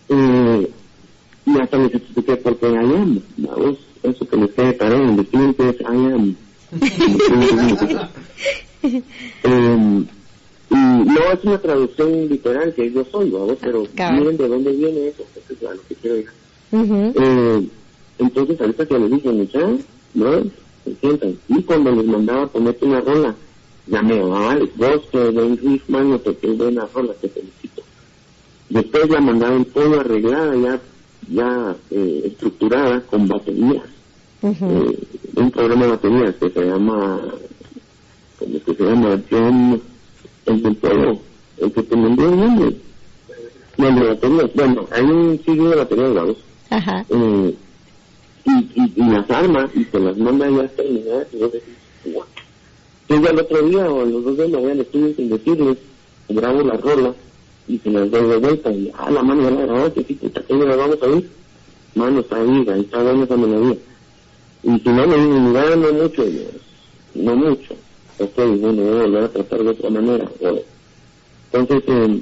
Eh, y hasta les expliqué por qué I am, vamos, eso que les quede tarea, en el siguiente es I am. Eh, y no es una traducción literal que yo soy, vamos, pero Cabal. miren de dónde viene eso, eso es a lo que quiero decir. Ujú. Eh, entonces ahorita que dije, mucha, ¿no? Se sientan. Y cuando les mandaba ponerte una rola, ya me vale, vos que ven riff, mano, que qué buena rola, te felicito. Después la mandaban todo arreglada, ya, ya eh, estructurada con baterías. Ujú. Eh, un programa de baterías que se llama, ¿cómo es que se llama? John, el del pueblo, el que te mandó el nombre. No, el de baterías. Bueno, hay un sitio de baterías, vamos Ajá. eh, y, y, y las arma y te las manda ya terminadas y vos decís, "What?". Entonces al otro día o a los dos días me voy al estudio sin decirles, grabo la rola y se las doy de vuelta y ah la mano ya la grabaste, sí puta, ¿qué la vamos a oír? Mano está ahí, ahí está dando esa melodía. Y si no me dicen, no mucho, yo, no mucho. Ok, bueno, voy a volver a tratar de otra manera. Bueno. Entonces, eh,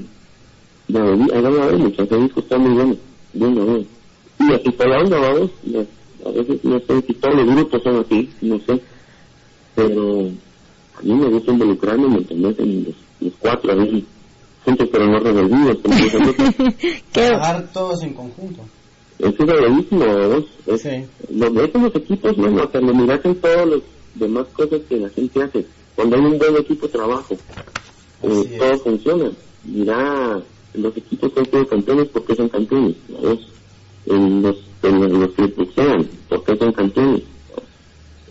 ya volví, a ver, muchachos, ese disco está muy bueno, bien, bien. Y así por la onda, vamos, no- a veces no sé si todos los grupos son así, no sé, pero a mí me gusta involucrarme, ¿me entendés? En los, los cuatro ahí, juntos pero no revolvidos, como dicen otros. Qué, Trabajar todos en conjunto. Eso es bellísimo, vamos. Es, Sí. Los ves en los equipos, bueno, hasta lo miras en todas las demás cosas que la gente hace. Cuando hay un buen equipo de trabajo, eh, todo funciona. Mira, los equipos que han sido campeones porque son campeones. En los, en los que boxean, porque son campeones.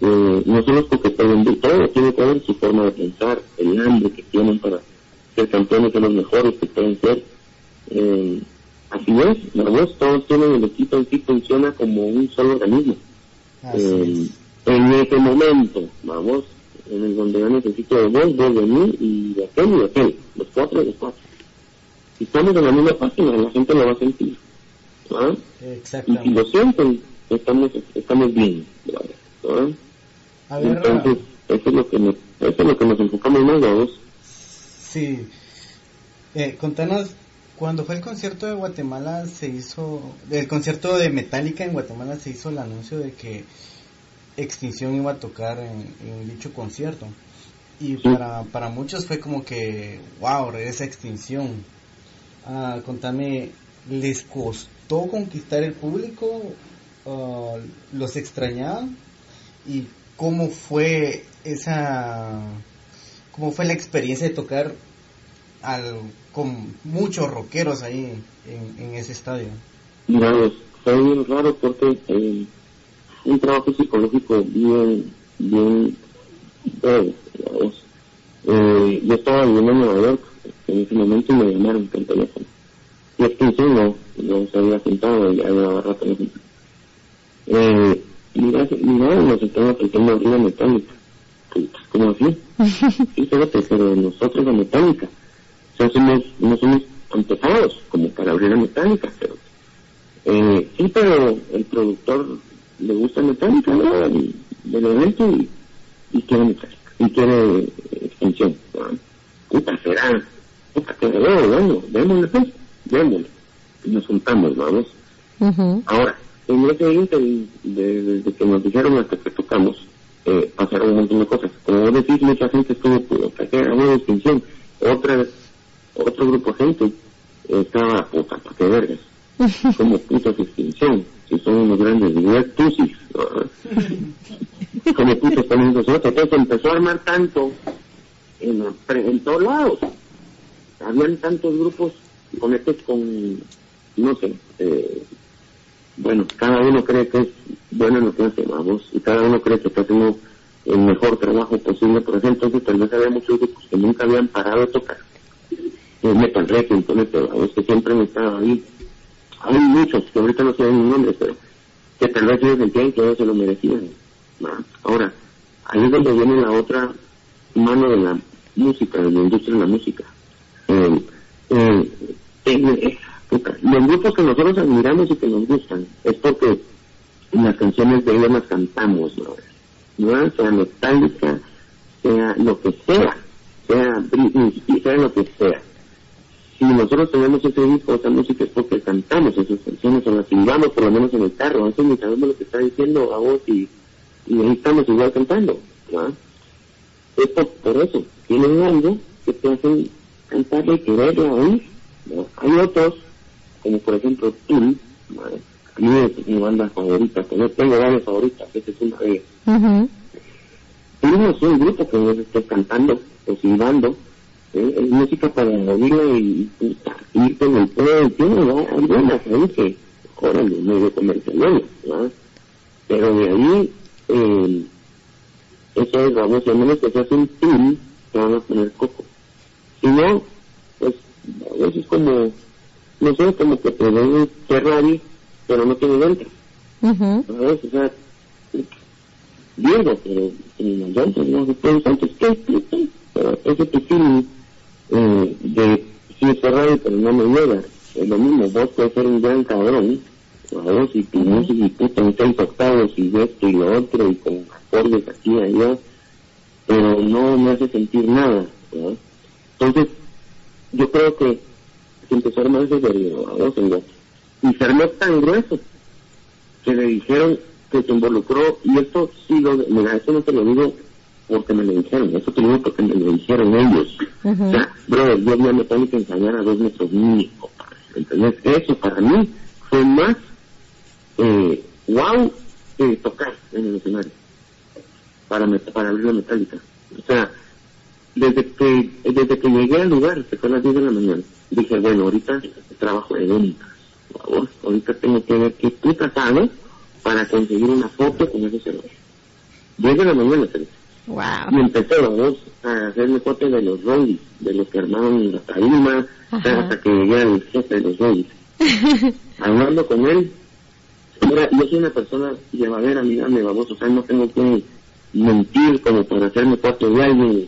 Eh, no solo porque pueden ver todo, tiene que ver su forma de pensar, el hambre que tienen para ser campeones de los mejores que pueden ser. Eh, así es, vamos, todos tienen el equipo en sí funciona como un solo organismo. Así Eh, es. en ese momento, vamos, en el donde yo necesito de vos, vos de mí y de aquel y de aquel, los cuatro y los cuatro. Si estamos en la misma página, la gente lo va a sentir. ¿ah? Y si Exactamente. lo sienten, estamos, estamos bien. ¿ah? A ver, Entonces, eso es lo que nos, eso es lo que nos enfocamos más, vamos. sí. Eh, contanos, cuando fue el concierto de Guatemala, se hizo, el concierto de Metallica en Guatemala, se hizo el anuncio de que Extinción iba a tocar en, en dicho concierto. Y para, para muchos fue como que, wow, regresa Extinción. Ah, contame, ¿les costó conquistar el público? Ah, ¿Los extrañaban? ¿Y cómo fue esa, cómo fue la experiencia de tocar al, con muchos rockeros ahí en, en ese estadio. Mira, fue bien raro porque eh, un trabajo psicológico bien, bien, digamos. Eh, yo estaba viviendo en Nueva York en ese momento y me llamaron por teléfono. Y es que no, no se había sentado, ya llevaba rato en ese eh, mira, mira, nos están aplicando arriba metálica. Pues, ¿Cómo así? Sí, fíjate, pero nosotros la metálica. O sea, somos, no somos antepasados como para abrir la metálica, pero eh, sí, pero el productor le gusta metálica, ¿no? El- del evento y, y quiere metálica, y quiere eh, extensión, ¿no? Puta, será, puta, que veo, bueno, démosle pues, démosle. Y nos juntamos, vamos. Ahora, en ese ínterin, de- desde que nos dijeron hasta que tocamos, eh, pasaron un montón de cosas. Como vos decís, mucha gente estuvo, puta, que era una distinción. Otra, otro grupo de gente estaba, puta, pa' qué vergas. Como putas extinción, si son unos grandes tusis, ¿no? como putas también nosotros. Entonces empezó a armar tanto en, todos lados. Habían tantos grupos conectados con, no sé, eh, bueno, cada uno cree que es bueno en lo que hace, vamos, y cada uno cree que está haciendo el mejor trabajo posible, por ejemplo, entonces tal vez había muchos grupos que nunca habían parado de tocar. Eh, Metal Requiem, ponete, vamos, que siempre han estado ahí. Hay muchos, que ahorita no sé ni nombres, pero que tal vez ellos sentían que ellos se lo merecían. Ahora, ahí es donde viene la otra mano de la música, de la industria de la música. Eh, eh, eh, los grupos que nosotros admiramos y que nos gustan es porque las canciones de ellos las cantamos, ¿no? Sea metálica, sea lo que sea, sea sea lo que sea. Si nosotros tenemos ese disco, esa música es porque cantamos esas canciones o las silbamos por lo menos en el carro, a veces ni sabemos lo que está diciendo a vos y, y ahí estamos igual cantando, ¿no? Es por, por eso, tienen algo que te hacen cantarla y quererla oír, ¿no? Hay otros, como por ejemplo Tool, a mí es mi banda favorita, pero yo tengo varias favoritas, esa es una de ellas. Ujú. Tú no es un grupo que vos estés cantando o silbando, ¿eh? es música para oírla y, y, y ir con el todo tiene ¿no? algunas ahí que, órale, medio comerciales, ¿no? Pero de ahí, eh, eso es, vamos, a menos que se hace un tour, te van a poner coco. Si no, pues, a veces como, no sé, como que te ven un Ferrari, pero no tiene ventas. Ujú. ¿sabes? O sea, Diego, pero en las llantas no se puede usar, entonces, ¿qué? Pero ese tu feeling eh, de sí es Ferrari, pero no me llega. Es lo mismo, vos puedes ser un gran cabrón, vos y tu música y puta en seis octavos y esto y lo otro y con acordes aquí y allá, pero no me hace sentir nada, ¿no? Entonces, yo creo que se empezó a armar ese Guate. Y se armó tan grueso que le dijeron que se involucró, y esto sí lo, mira, eso no te lo digo porque me lo dijeron, eso te digo porque me lo dijeron ellos. Ujú. O sea, brother, yo vi a Metallica ensayar a dos metros mínimo, ¿entendés? Eso para mí fue más eh, wow que tocar en el escenario para, para abrir la Metallica. O sea, desde que desde que llegué al lugar, que fue a las 10 de la mañana, dije, bueno, ahorita trabajo de ventas, por favor, ahorita tengo que ver qué puta hago para conseguir una foto con ese celular. 10 de la mañana. Wow. Y empecé vamos, a hacerme fotos de los rollis, de los que armaban la tarima, Ajá. hasta que llegué al jefe de los rollis. Hablando con él, mira, yo soy una persona llevadera, mírame, vamos, o sea, no tengo que mentir como para hacerme fotos de alguien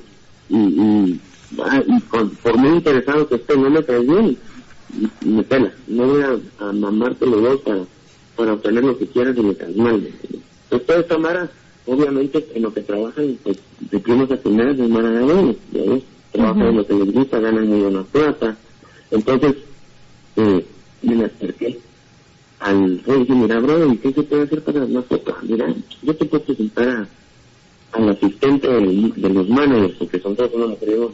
y, y, ah, y con- por muy interesado que esté, no me caes bien, me pela. No voy a, a mamarte los dos para, para obtener lo que quieras y me caes mal. Entonces, toda esta mara, obviamente, en lo que trabajan, pues, de primas a primeras es mara de bueno, ¿ya ves? Trabajan en lo que les gusta, ganan muy buena plata. Entonces, eh, me acerqué al rey y dije, mira, bro, ¿y qué se puede hacer para una foto? Mira, yo te puedo presentar a, al asistente de, de los managers, porque son todos unos mujeres.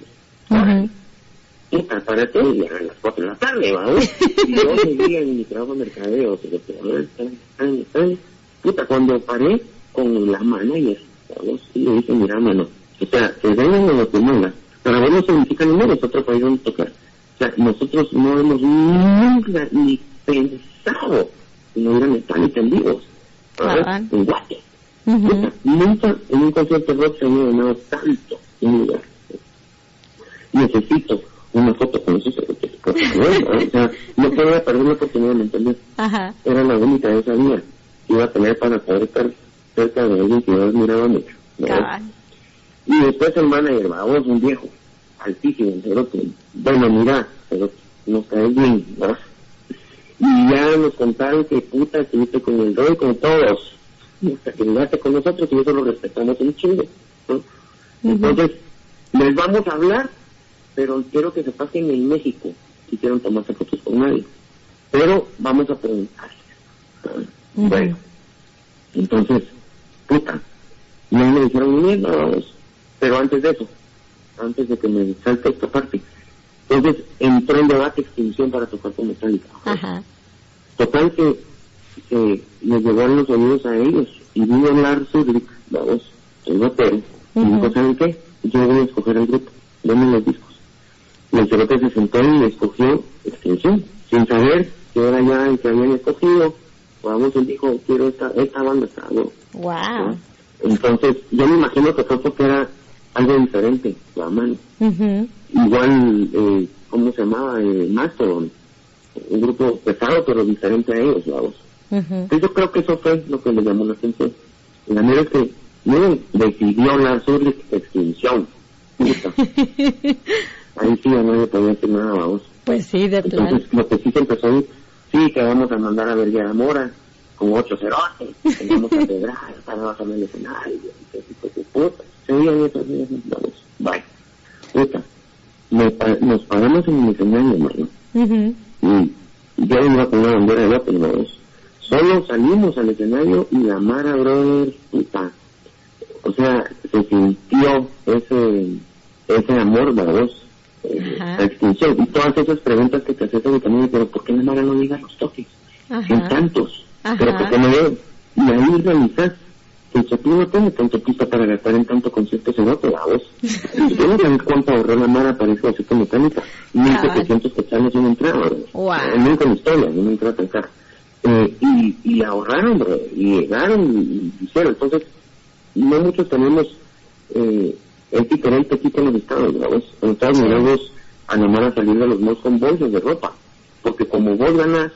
Ti, ya a las 4 de la tarde, ¿vamos? Y yo seguía en mi trabajo de mercadeo, pero pero. Puta, cuando paré con la manager, ¿vamos? Y le dije, mira, mano, o sea, que vengan a Guatemala Para vos no significa ni nada, es otro país donde tocar. O sea, nosotros no hemos nunca ni pensado en ir a Metallica en vivos. En Guate. Nunca en un concierto rock se me ha llenado tanto en un lugar. Necesito una foto con esos porque, bueno, o sea, no podía perder la oportunidad, ¿me entiendes? Ajá. Era la única de esa vida que iba a tener para poder estar cerca de alguien que yo admiraba mucho. Y después el manager, vamos, un viejo, altísimo, pero que, bueno, mira, pero nos cae bien, ¿verdad? Y ya nos contaron que puta, estuviste con el Roy, con todos, y hasta que llegaste con nosotros y eso lo respetamos un chingo, ¿no? Entonces, les vamos a hablar, pero quiero que sepas que en México quisieron tomarse fotos con nadie. Pero vamos a. Ujú. Bueno, entonces, puta, no me dijeron mierda, vamos. Pero antes de eso, antes de que me salte esta parte, entonces entró en debate extinción para tocar con Metallica. Ajá. Total que, que les llegó a los oídos a ellos y vino a hablar Zurlik, vamos, el rapero, y Ujú. dijo, ¿saben qué? Yo voy a escoger el grupo, denme los discos. Y el cerote se sentó y escogió Extinción, sin saber que era ya el que habían escogido. Vamos, él dijo, quiero esta, esta banda, está, ¿no? Wow. Entonces, yo me imagino que fue porque era algo diferente, la mano. Igual, eh, ¿cómo se llamaba? Eh, Mastodon. Un grupo pesado, pero diferente a ellos, vamos. Ujú. Entonces yo creo que eso fue lo que le llamó la atención. La mera es que, miren, decidió la Zurich extinción. Ahí sí ya nadie podía decir nada, vamos. Pues sí, de plan. Entonces lo que sí se empezó sí, que vamos a mandar a ver ya a Mora con ocho cerotes, a quebrar para bajar el escenario, y puta. Se oían esos días, vamos, bye. Puta. Nos paramos en el escenario, hermano y yo iba con una bandera de López, vamos. Solo salimos al escenario y la Mara, brother, puta. O sea, se sintió ese, ese amor, eh, Ajá. la extinción. Y todas esas preguntas que te haces en camino, pero ¿por qué la Mara no diga los toques? Ajá. tantos. Pero ¿por qué no veo? Y ahí realizas que el Chapín no tiene tanto pista para gastar en tanto concierto en otro, vamos. Yo no sé cuánto ahorró la Mara para ese concierto mecánica. 1.700 quetzales una entrada. Wow. Eh, Nunca en la historia, no una entrada tan cara. Eh, y, y ahorraron, bro, y llegaron y, y hicieron. Entonces, no muchos tenemos eh, el titerel pequito en los estados, ¿verdad? En Estados Unidos animar a salir de los malls con bolsas de ropa. Porque como vos ganas,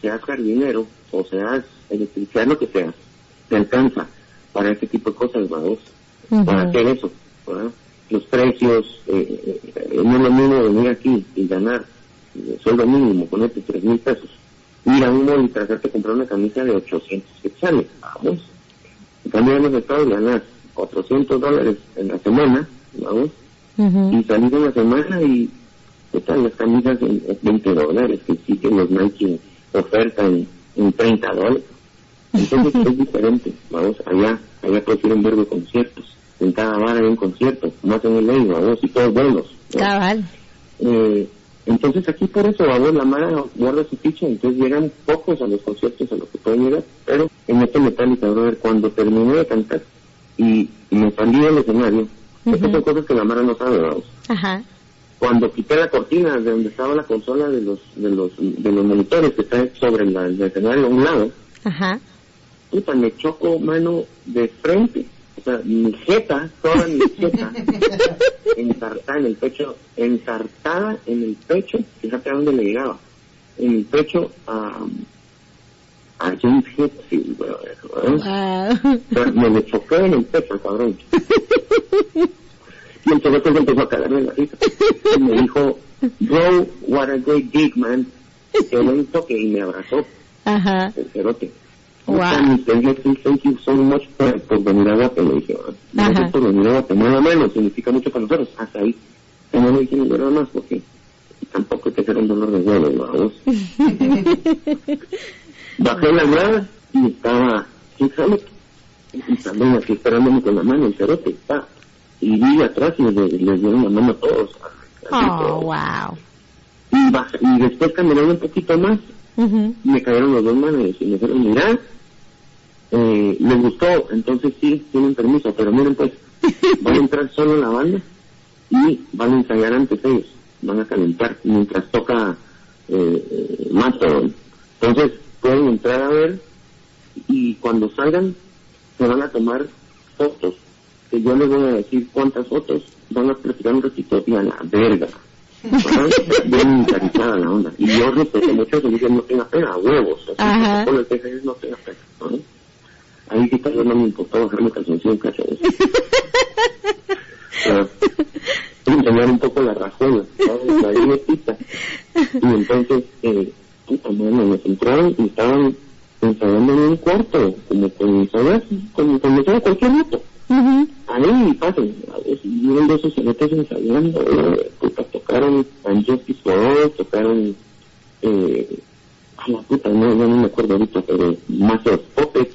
seas jardinero o seas electricidad, lo que seas, te alcanza para ese tipo de cosas, ¿verdad? Para hacer eso, ¿verdad? Los precios, eh, eh, no es lo mismo venir aquí y ganar eh, sueldo mínimo, ponerte tres mil pesos, ir a un y tratarte de comprar una camisa de 800 quetzales, vamos. En cambio en los estados ganas 400 dólares en la semana, vamos, Ujú. y salir una semana y están las camisas en en 20 dólares, que sí que los Nike ofertan en 30 dólares. Entonces es diferente, vamos, allá, allá prefieren ver conciertos, en cada bar hay un concierto, más en el ley, vamos, y todos buenos. ¿no? Cabal. Eh, entonces aquí por eso, vamos, la Mara guarda su ficha, entonces llegan pocos a los conciertos a los que pueden llegar, pero en este Metallica, brother, cuando terminé de cantar y me salí del escenario, estas Ujú. son cosas que la Mara no sabe, vamos. Ajá. Cuando quité la cortina de donde estaba la consola de los de los de los monitores que está sobre la, el escenario a un lado, Ajá. puta, me choco mano de frente, o sea, mi jeta, toda mi jeta, ensartada en el pecho, ensartada en el pecho, fíjate a dónde le llegaba, en el pecho a, a James Hetfield, brother, ¿verdad? Wow. O sea, me le choqué en el pecho al cabrón. Y entonces él empezó a cagarme la risa. Y me dijo, bro, what a great gig, man. Le un toque y me abrazó Ajá. el cerote. Wow. Thank you, thank you so much por, por venir a Guatemala, le dije. "Ah, Gracias por venir a Guatemala, menos, significa mucho para nosotros. Hasta ahí. Que no me dije nada más porque tampoco hay que ser un dolor de huevos, vos. Bajé la grada y estaba sin salud. Y también así esperándome con la mano el cerote. Pa. Y vi atrás y les, les dieron la mano a todos. Oh, wow. Y, y después caminando un poquito más, me cayeron los dos manos y me dijeron, mira, eh, les gustó, entonces sí, tienen permiso, pero miren pues, van a entrar solo la banda y van a ensayar antes ellos, van a calentar mientras toca eh, eh, Mato. Entonces pueden entrar a ver y cuando salgan se van a tomar fotos, que yo les voy a decir cuántas fotos, van a platicar un ratito y a la verga. Bien militarizada la onda. Y yo respeto mucho que dicen no tenga pena, huevos. Ajá. Con el TGS no tenga pena. ¿no? Ahí sí vez no me importó bajarme calzoncillo, cacho. Pero, enseñar un poco la razón, ¿sabes? La dietita. Y entonces, eh, puta madre, nos entraron y estaban ensayando en un cuarto, como con ensayas, como cuando ensaya cualquier rato. Ujú. Ahí pasen, a ver si vieron de esos cerotes ensayando, eh, puta, tocaron Angeli's for tocaron, eh, a la puta, no, no, no me acuerdo ahorita, pero Master Puppets,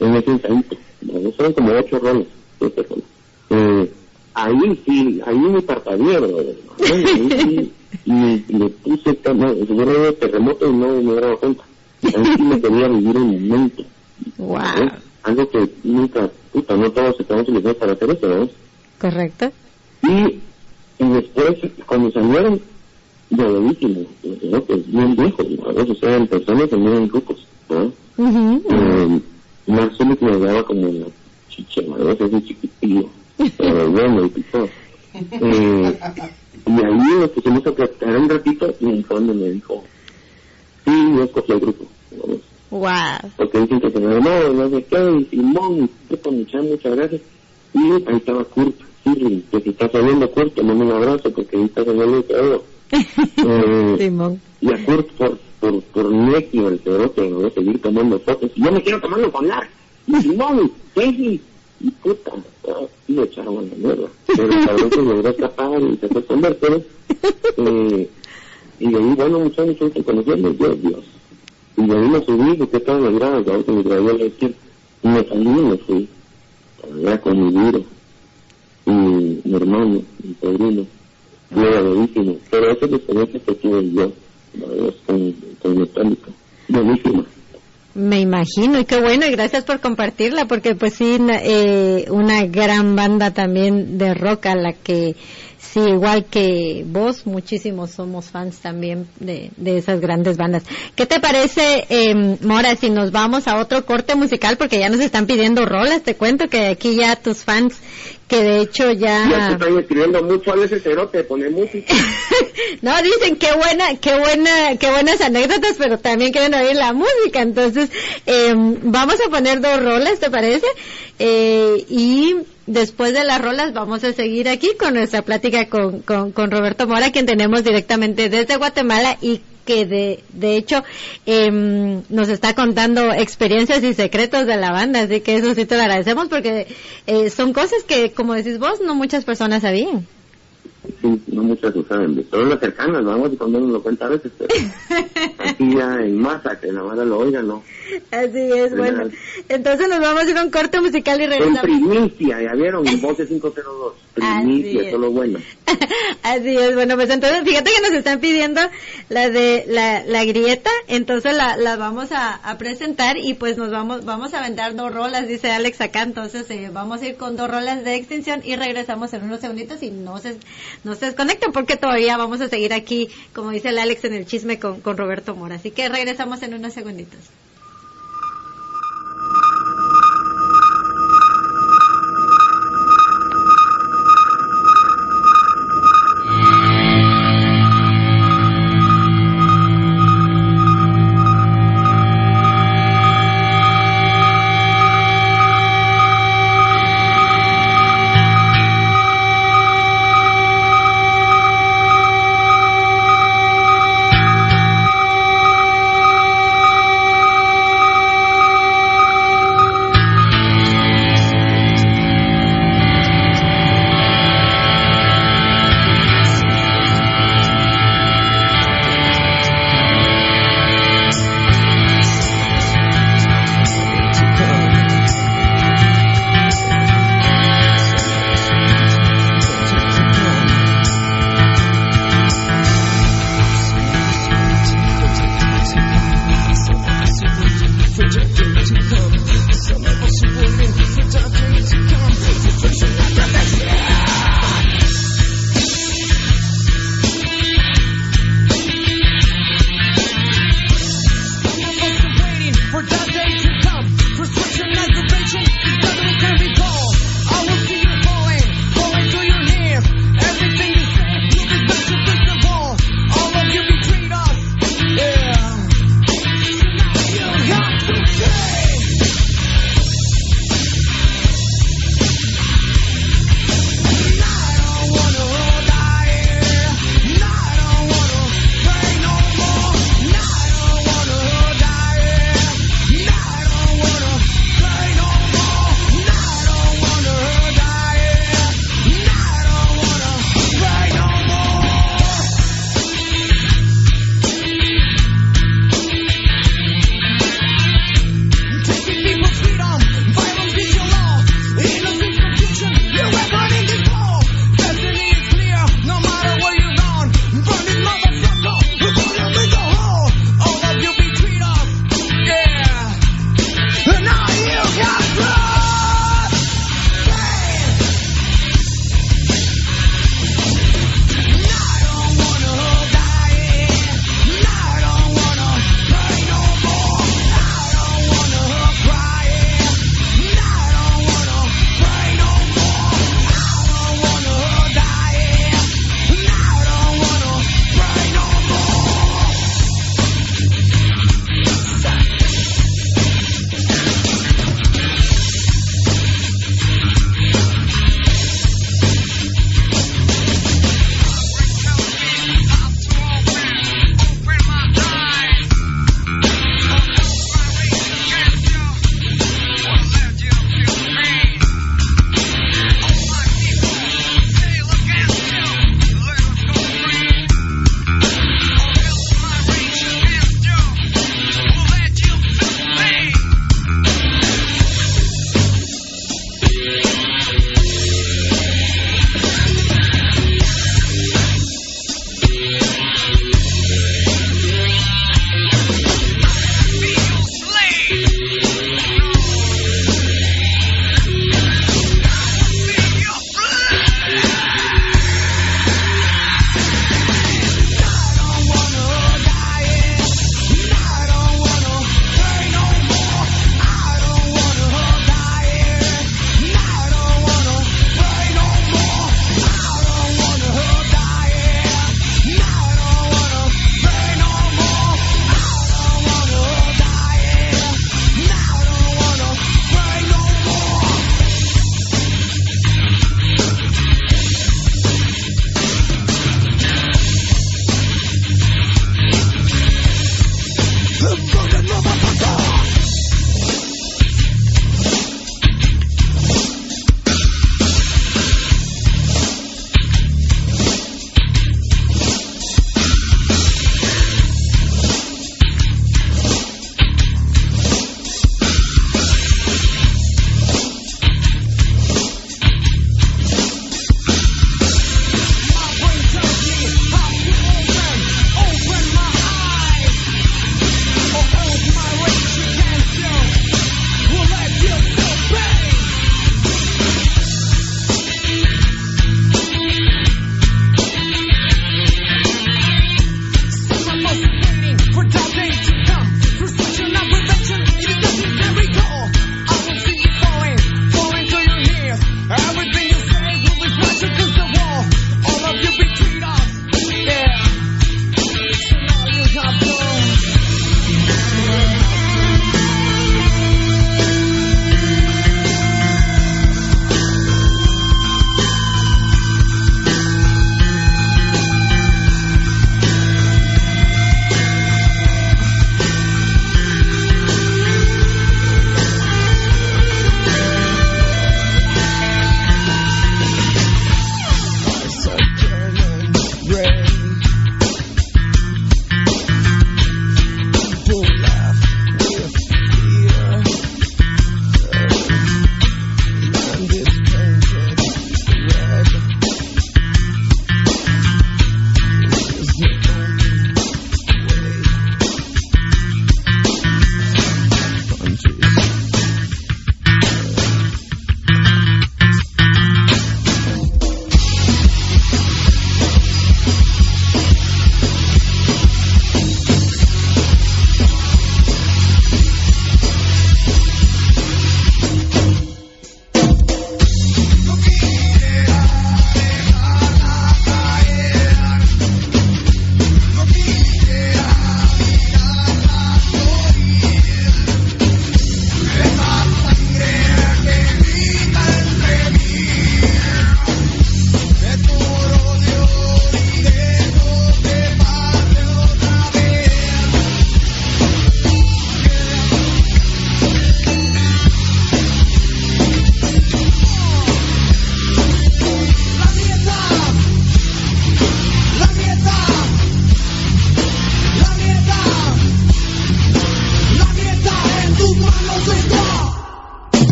en ese ensayito, ¿no? fueron como ocho roles, siete roles. Eh, ahí sí, ahí me parpadeé, brother. Ahí sí, y le puse, no, si hubiera habido terremoto y no me dado cuenta. Ahí sí me quería vivir un momento. Wow. ¿no? Algo que nunca, puta, no todos estamos elegidos para hacer eso, ¿no? Correcto. Y, y después, cuando salieron, de bellísimo, ¿no? pues bien viejos, ¿no? a veces eran personas en eran grupos, ¿no? Ujú. Eh, Marcelo que me daba como la chicha, a veces así chiquitillo, pero bueno, y todo. Eh, y ahí nos pusimos a platicar un ratito y en fondo me dijo, sí, yo escogí el grupo, ¿no? Wow. porque dicen que se me no, no sé qué, y Simón, y puta, muchas, gracias. Y ahí estaba Kurt, sí, que si estás saliendo Kurt, te mando un abrazo, porque ahí está saliendo el cerebro. eh, Simón. y a Kurt por, por, por necio el cerebro que me voy a seguir tomando fotos. Y yo me quiero tomarlo con Lar. Y Simón, Ceci, y puta, y lo echaron a la mierda. Pero el cabrón se logró escapar y se fue con Mercedes. Eh, y de ahí, bueno, muchachos, muchachos, conociendo, Dios, Dios. Y ahí me subí, porque estaba en gradas, ya que me grabé a la. Y me salí fui. Con mi duro. Y mi hermano, mi sobrino. Y era bellísimo. Pero esa experiencia que tuve yo, con, con Metallica. Buenísima. Me imagino, y qué bueno, y gracias por compartirla, porque pues sí, eh, una gran banda también de rock a la que sí, igual que vos, muchísimos somos fans también de, de esas grandes bandas. ¿Qué te parece, eh, Mora, si nos vamos a otro corte musical? Porque ya nos están pidiendo rolas, te cuento que aquí ya tus fans, que de hecho Ya te ya... están escribiendo mucho a veces cerote, pone música. no, dicen qué buena, qué buena, qué buenas anécdotas, pero también quieren oír la música. Entonces, eh, vamos a poner dos rolas, ¿te parece? Eh, y después de las rolas vamos a seguir aquí con nuestra plática con, con, Roberto Mora, quien tenemos directamente desde Guatemala y que de, de hecho em, nos está contando experiencias y secretos de la banda, así que eso sí te lo agradecemos porque eh, son cosas que, como decís vos, no muchas personas sabían. Sí, no muchas lo saben, de todas las cercanas, vamos, y cuando uno lo cuenta a veces, pero aquí ya en masa, que la banda lo oiga, no. Así es, bueno. Entonces nos vamos a ir a un corte musical y En regresamos. primicia, ya vieron, en voce 502, Así primicia, es. solo bueno. Así es, bueno, pues entonces fíjate que nos están pidiendo la de la, la grieta, entonces la, la vamos a, a presentar y pues nos vamos vamos a vender dos rolas, dice Alex acá, entonces eh, vamos a ir con dos rolas de extinción y regresamos en unos segunditos y no se, no se desconecten porque todavía vamos a seguir aquí, como dice el Alex en el chisme con, con Roberto Mora, así que regresamos en unos segunditos.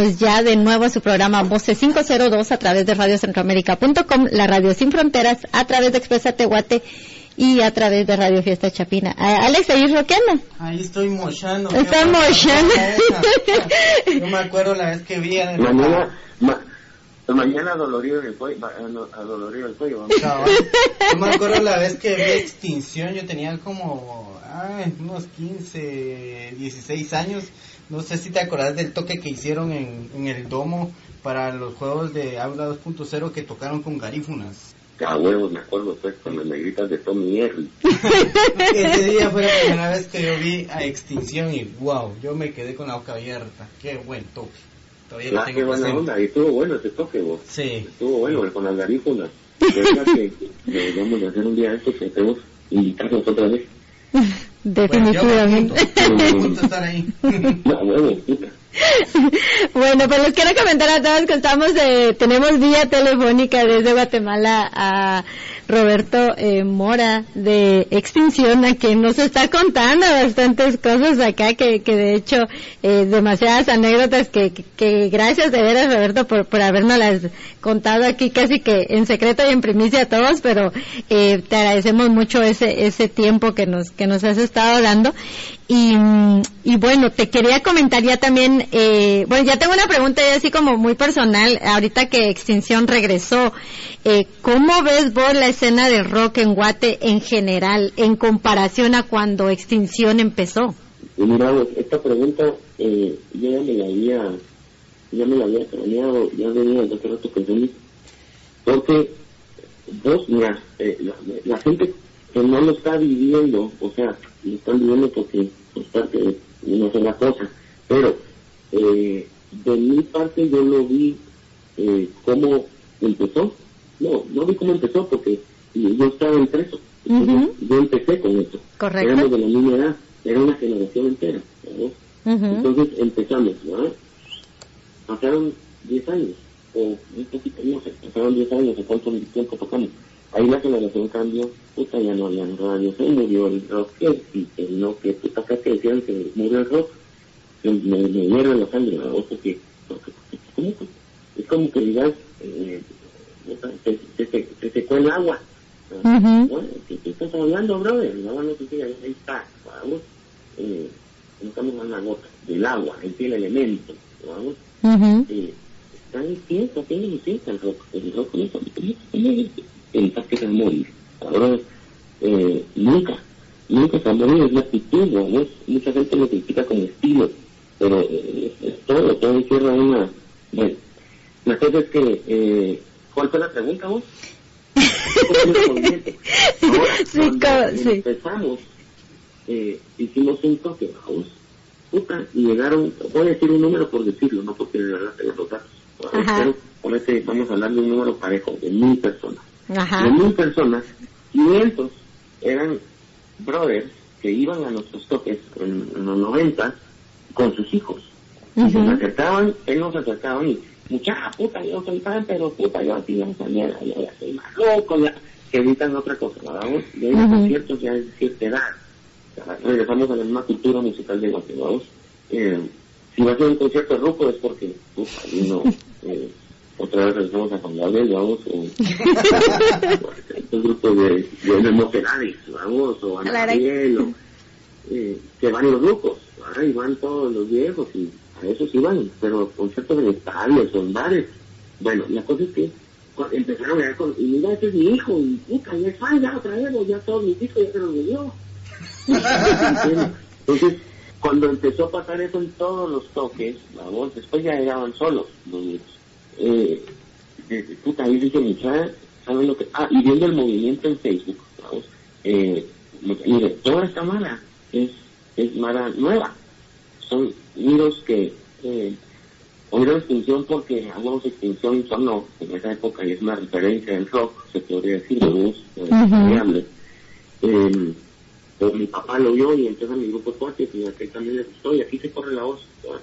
Regresamos ya de nuevo a su programa Voces 502 a través de radiocentroamérica.com, la radio sin fronteras, a través de Expresa Tehuate y a través de Radio Fiesta Chapina. Ah, Alex, ¿ahí rockeando? Ahí estoy mochando. Está mochando. Yo me acuerdo la vez que vi a Mañana, ma- mañana dolorido el cuello, el vamos. Cabal. Yo me acuerdo la vez que vi Extinción, yo tenía como ay, unos 15, 16 años. No sé si te acordás del toque que hicieron en, en el domo para los juegos de Aula 2.0 que tocaron con garífunas. A huevos, me acuerdo pues con las negritas de Tommy Henry. Ese día fue la primera vez que yo vi a Extinción y wow, yo me quedé con la boca abierta. Qué buen toque. Todavía Ah, qué tengo buena onda, y estuvo bueno ese toque vos. Sí. Estuvo bueno con las garífunas. De verdad que deberíamos de hacer un día esto que tenemos invitarnos otra vez. Definitivamente. Bueno, pues les quiero comentar a todos que estamos, eh, tenemos vía telefónica desde Guatemala a Roberto eh, Mora de Extinción, a quien nos está contando bastantes cosas acá, que, que de hecho, eh, demasiadas anécdotas que, que, que gracias de veras Roberto por, por habernos las contado aquí casi que en secreto y en primicia a todos, pero eh, te agradecemos mucho ese, ese tiempo que nos, que nos has estado dando. Y, y bueno, te quería comentar ya también, eh, bueno, ya tengo una pregunta ya así como muy personal, ahorita que Extinción regresó, eh, ¿cómo ves vos la escena del rock en Guate en general en comparación a cuando Extinción empezó? Mira, esta pregunta eh, ya me la había, ya me la había planeado, ya venía desde hace rato pensando, porque vos, mira, eh, la, la gente que no lo está viviendo, o sea, lo están viviendo porque es parte una sola cosa, pero eh, de mi parte yo lo vi eh, cómo empezó, no, no vi cómo empezó porque yo estaba en preso, yo empecé con eso, Correcto. éramos de la misma edad, era una generación entera, ¿no? Entonces empezamos, ¿no? Pasaron 10 años, o un poquito, no sé, pasaron 10 años, ¿o cuánto tiempo tocamos? Ahí la generación cambió, puta, ya no había radio, se murió el rock, que sí, que no, que puta, acá que decían que murió el rock, que me, me hierve la sangre, ¿no? Porque, porque, ¿cómo que? Es como que digas, eh, se, se, se, se secó el agua. Bueno, ¿qué, estás hablando, brother? No, no qué, ahí está, vamos. Eh, no estamos hablando la gota, del agua, en sí el elemento, vamos. Eh, está en fiesta, tiene licencia el rock, el rock pensar que se va a morir. Ahora, eh, nunca, nunca se va a morir, es la actitud, ¿no? Mucha gente lo critica como estilo, pero eh, es, todo, todo encierra una... Bueno, la cosa es que, eh, ¿cuál fue la pregunta vos? Ahora, Sí, sí. empezamos, eh, hicimos un toque, vamos, puta, y llegaron, voy a decir un número por decirlo, no porque de verdad tengo los datos, pero vamos a hablar de un número parejo, de mil personas. Ajá. De mil personas, 500 eran brothers que iban a nuestros toques en, en los 90 con sus hijos. Y se acercaban, él nos acercaban y, muchacha, puta, yo soy fan, pero puta, yo así ya salía, ya, ya soy más loco, ya, que evitan otra cosa, ¿verdad? Y hay Ujú. conciertos ya de cierta edad. O sea, regresamos a la misma cultura musical de Guatemala. Eh, si va a ser un concierto de ruco es porque, puta, no, eh, otra vez regresamos a Juan Gabriel, vamos, o estos grupos de, de, de mocedades, vamos, o Claro. Gabriel, o, eh, que van los rucos, ¿verdad? y van todos los viejos, y a eso sí van, pero conciertos en estadios en bares. Bueno, la cosa es que empezaron a ver con, y mira, ese es mi hijo, y puta, ya es fan, ya otra vez, o ya todos mis hijos ya se los dio. Entonces, cuando empezó a pasar eso en todos los toques, vamos, después ya llegaban solos los niños. Eh, puta, ahí dice mucha, ¿saben lo que? Ah, y viendo el movimiento en Facebook, vamos, eh, mire, toda esta mara es, es mara nueva. Son miros que, eh, oyeron extinción porque hablamos de extinción sonó en esa época y es una referencia del rock, se podría decir, de eh. Eh, pues mi papá lo vio y entonces a mi grupo cuates y a aquel también le gustó y aquí se corre la voz. ¿verdad?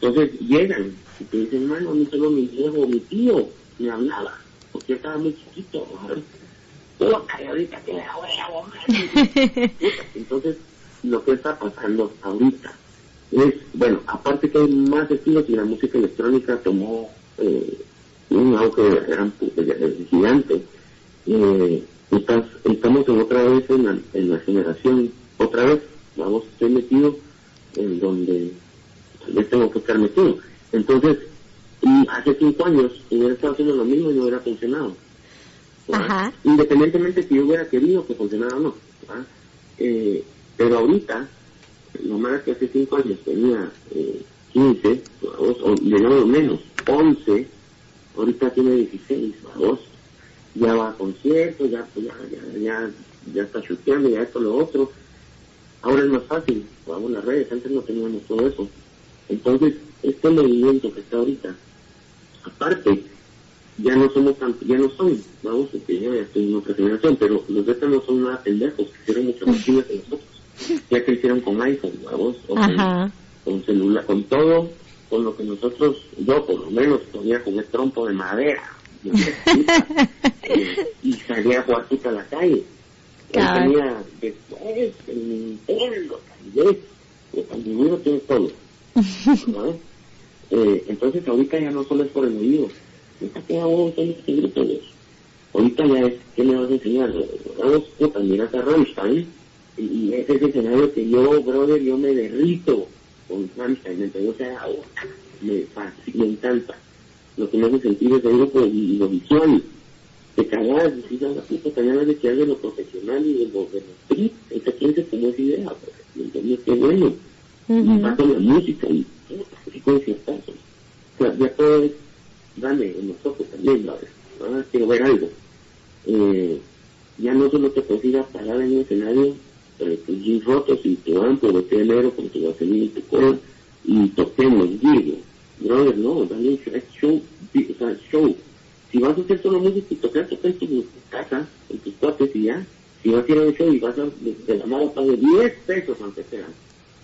Entonces llegan y te dicen, hermano, a mí solo mi viejo, mi tío me hablaba, porque yo estaba muy chiquito. ¿verdad? Yo ahorita que la huevo, Entonces, lo que está pasando ahorita es, bueno, aparte que hay más estilos y la música electrónica tomó eh, un auge gran, gigante, eh, estás, estamos en otra vez en la, en la generación, otra vez, vamos, estoy metido en donde yo tengo que estar metido. Entonces, y hace cinco años hubiera estado haciendo lo mismo y no hubiera funcionado. Ajá. Independientemente si yo hubiera querido que funcionara o no. Eh, pero ahorita, lo más que hace cinco años tenía eh, 15, vamos, o de nuevo menos, 11, ahorita tiene 16, vamos, ya va a conciertos, ya, pues, ya, ya, ya, ya está chuteando, ya esto, lo otro. Ahora es más fácil, vamos las redes, antes no teníamos todo eso. Entonces, este movimiento que está ahorita, aparte, ya no somos tan, ya no son, vamos, porque yo ya estoy en otra generación, pero los betas no son nada pendejos, hicieron mucho más que nosotros. Ya crecieron con iPhone, vamos, o con, celular, con todo, con lo que nosotros, yo por lo menos, todavía con el trompo de madera, y, eh, y salía a jugar puta a la calle. Tenía después el Nintendo, tal vez, el dinero tiene todo. ¿no? Eh, entonces ahorita ya no solo es por el oído, ahorita que hago este grupo de ahorita ya es, ¿qué me vas a enseñar? Vamos, puta, miras a Rammstein, y, y ese es el escenario que yo, brother, yo me derrito con Rammstein, entonces, o sea, oh, me, me encanta. Lo que me hace sentir es el grupo y, y lo visual. Te cagas, decís, a la puta, ganas de que de lo profesional y de lo, de lo street, esa piensas como esa idea, ¿me entiendes? Qué bueno y Ujú. va con la música y y conciertazos. O sea, ya todo es, dale, en los ojos también, ¿vale? Ahora quiero ver algo. Eh, ya no solo te a parar en un escenario, eh, tus jeans rotos y tu vete de negro con tu vaselina y tu cola, y toquemos, digo, brother, no, dale un show, o sea, show. Si vas a hacer solo música y tocar, toca en tu casa, en tus cuates y ya. Si vas a ir a un show y vas a, de, de la mano, pague 10 pesos aunque sea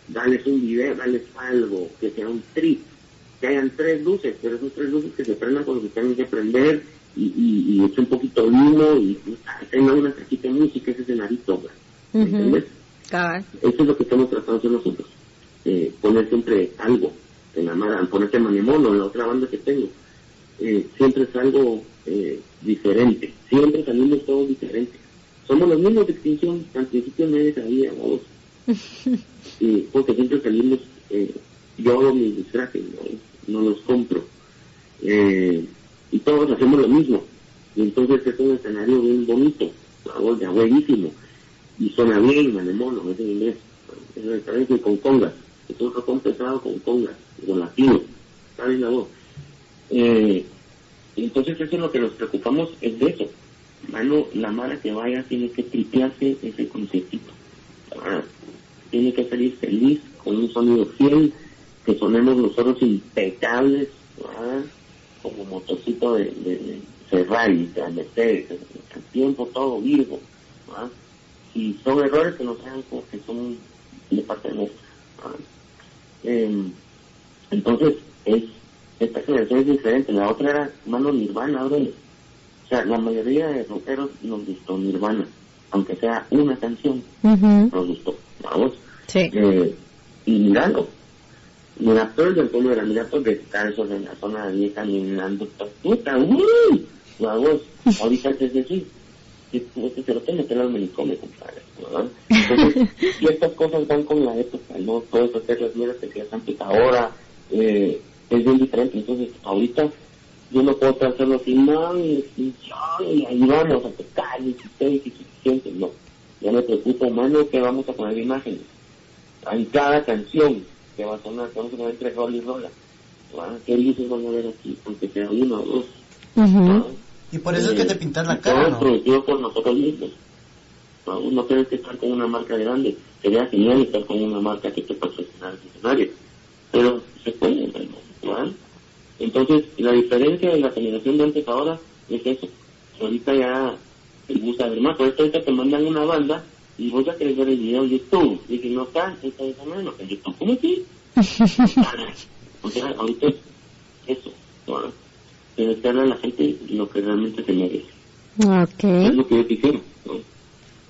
darles un video, darles algo, que sea un trip, que hayan tres luces, pero esos tres luces que se prendan cuando se tienen que prender y, y, y eche un poquito de humo y, y tenga una cajita de música, ese escenarito. ¿Me Ujú. entiendes? Cabal. Eso es lo que estamos tratando de nosotros. Eh, poner siempre algo en la mara, ponerte manemono en la otra banda que tengo. Eh, siempre es algo eh, diferente. Siempre salimos todos diferentes. Somos los mismos de extinción. Al principio nadie sabía, vamos. Sí, porque siempre salimos, eh, yo hago mis disfraces, no, no los compro. Eh, y todos hacemos lo mismo. Y entonces es un escenario bien bonito, vamos, ya buenísimo. Y suena bien, manemono, es en inglés. Es la diferencia con congas. Es un pesado con congas, con latino. ¿Sabes la voz? Eh, entonces eso es lo que nos preocupamos, es de eso. Mano, la mara que vaya tiene que tripearse ese conceptito. Tiene que salir feliz, con un sonido fiel, que sonemos nosotros impecables, como motorcito de, de, de Ferrari, de Mercedes, al tiempo todo virgo. Y son errores que no sean porque son de parte nuestra. Eh, entonces, es, esta generación es diferente. La otra era mano Nirvana, O sea, la mayoría de rockeros nos gustó Nirvana, aunque sea una canción, nos gustó. Vamos. Sí. Eh, y mirando. Mira, todo el pueblo era mira todos descalzos en la zona de vieja caminando, puta, uy, vamos, ahorita es decir, que este se lo tiene que al manicomio, compadre, ¿verdad? Entonces, y estas cosas van con la época, ¿no? Eso, hacer las mierdas que se hacen pues ahora, eh, es bien diferente, entonces, ahorita, yo no puedo hacerlo así, no, y, y, y ahí vamos a tocar, y ustedes y no. Ya me preocupa, mano, que vamos a poner imágenes. En cada canción que va a sonar, vamos a poner entre rola y rola. ¿verdad? ¿Qué luces van a ver aquí? Aunque sea uno o dos. ¿verdad? Y por eso es que te pintas la todo cara, es ¿no? producido por nosotros mismos. ¿no? No tienes que estar con una marca grande. Sería genial estar con una marca que te patrocina el escenario. Pero se puede, hermano, ¿verdad? Entonces, la diferencia de la generación de antes a ahora es eso. Ahorita ya te gusta ver más. Por eso ahorita te mandan una banda y vos ya querés ver el video en YouTube. Y que no está, está esa mano en YouTube. ¿Cómo así? o sea, ahorita es eso. ¿verdad? Tienes que darle a la gente lo que realmente se merece. Es Ok. lo que yo quisiera. ¿no?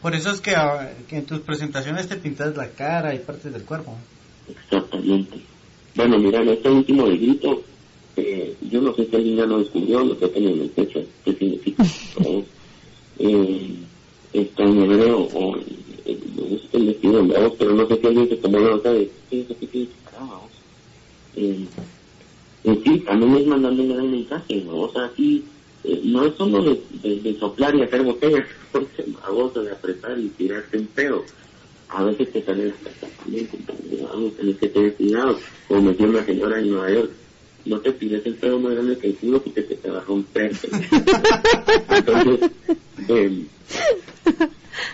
Por eso es que, ah, que en tus presentaciones te pintas la cara y partes del cuerpo. Exactamente. Bueno, mira, en este último de grito, eh, yo no sé si alguien ya lo descubrió, lo que tengo en el pecho, qué significa. eh, está en hebreo o eh, el vestido en voz, pero no sé si alguien se tomó la nota de qué es lo que significa vamos. Eh, en fin, también es mandando un gran mensaje, ¿no? O sea, aquí eh, no es solo de, de, soplar y hacer botellas, porque vamos de apretar y tirarte un pedo. A veces te sales también, vamos, tienes que tener cuidado. Como me decía una señora en Nueva York, no te tires el pedo más grande que el culo porque se te va a romper. Entonces, eh,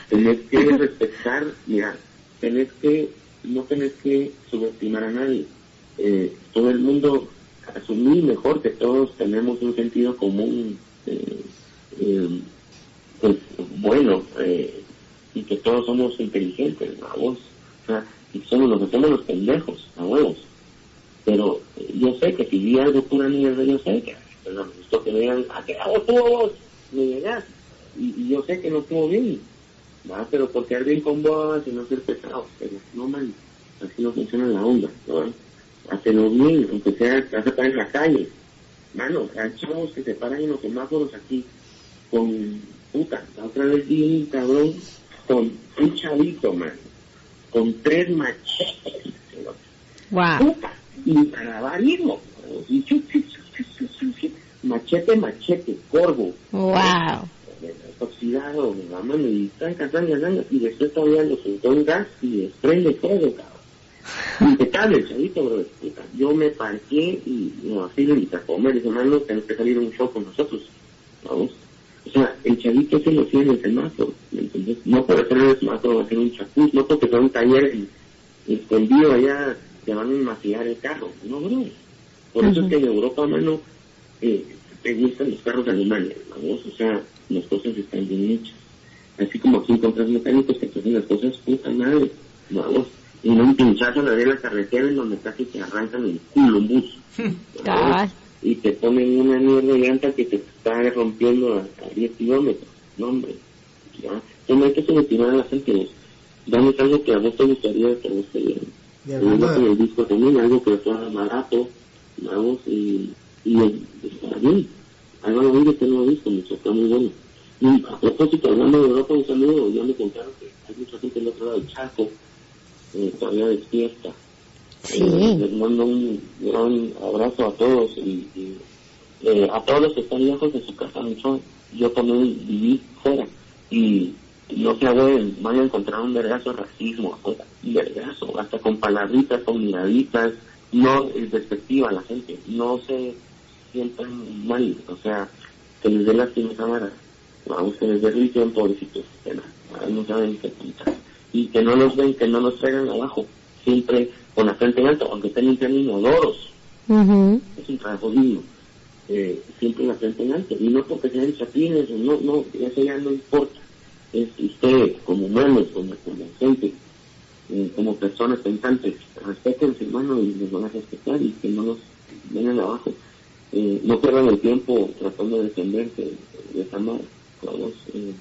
tenés que respetar, mira, tenés que, no tenés que subestimar a nadie. Eh, todo el mundo asumir mejor que todos tenemos un sentido común eh, eh, pues, bueno eh, y que todos somos inteligentes, vamos, o sea, y somos nos hacemos los pendejos, a huevos. Pero yo sé que si vi algo pura mierda, yo sé que pero me gustó que me digan, ¿a qué hago tú vos? Me llegas. Y, y yo sé que no estuvo bien, ¿va? pero por quedar bien con vos y no ser pesado, pero no man, así no funciona la onda, ¿no? Hacelo bien, aunque sea, parar en la calle. Mano, hay chavos que se paran en los semáforos aquí con, puta, la otra vez vi un cabrón con un chavito, man, con tres machetes, Wow. puta, y para chu, machete, machete, corvo, Wow. oxidado, mi mamá y están cantando y y después todavía lo soltó un gas y desprende todo, cabrón. Impecable el chavito, bro. Yo me parqué y no, así lo invité a comer, dije, hermano, tenés que salir un show con nosotros, vamos. O sea, el chavito se lo en el semáforo, ¿me entiendes? No por en el semáforo va a ser un chapuz, no porque sea un taller escondido allá te van a enmasillar el carro, no, bro. Por eso es que en Europa, mano, eh, te gustan los carros alemanes, vamos, o sea, las cosas están bien hechas. Así como aquí encontras mecánicos que te hacen las cosas puta madre, vamos, y no un pinchazo de la carretera en donde casi te arrancan el culo un bus. ¿vamos? Y te ponen una mierda de llanta que te está rompiendo a, a 10 kilómetros. No, hombre. ¿ya? No hay que subestimar a la gente. Dame algo que a vos te gustaría que a vos te de, el disco también, algo que sea barato, vamos, y, y está bien. Hagan oír este nuevo disco, mucho, está muy bueno. Y a propósito, hablando de Europa, un saludo, ya me contaron que hay mucha gente del otro lado del Chaco, eh, todavía despierta. Sí. Eh, les mando un gran abrazo a todos y, y, eh, a todos los que están lejos de su casa mucho. Yo también viví fuera y no se güey, van a encontrar un vergazo de racismo un vergazo, hasta con palabritas, con miraditas, no es despectiva a la gente, no se sientan mal, o sea, que les dé lástima vamos, que les dé risión, pobrecitos, que no, no saben qué pintar, y que no los ven, que no los traigan abajo, siempre con la frente en alto, aunque estén limpiando inodoros, Ujú. es un trabajo digno, eh, siempre la frente en alto, y no porque sean chapines, no, no, eso ya no importa, es usted como humanos, como, como gente, eh, como personas pensantes, respétense hermano y les van a respetar y que no los vengan abajo. Eh, no pierdan el tiempo tratando de defenderse de esa manera, vamos, eh,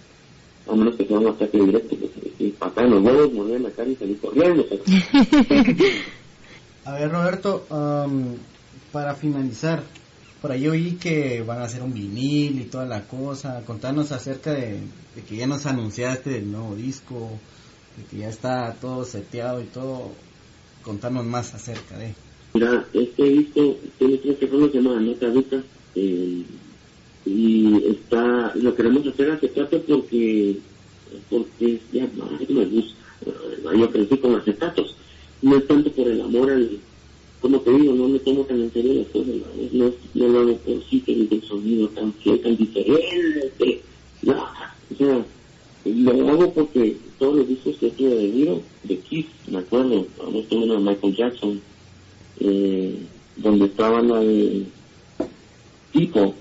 a menos que sea un ataque directo, pues, y patar en los huevos, morder en la cara y salir corriendo. pero- a ver, Roberto, am, para finalizar, por ahí oí que van a hacer un vinil y toda la cosa. Contanos acerca de, de que ya nos anunciaste del nuevo disco, de que ya está todo seteado y todo. Contanos más acerca de. Mira, este disco tiene tres que se llama Nota Ruta eh, y está, lo queremos hacer acetato porque, porque ya más me gusta. Yo crecí con acetatos. No es tanto por el amor al, como te digo, no me tomo tan en serio las cosas, ¿no? No, no lo hago por sí que el sonido tan fiel, tan diferente. No, o sea, lo hago porque todos los discos que tuve de Viro, de Kiss, me acuerdo, vamos, tuve uno de Michael Jackson, eh, donde estaba la de Tipo,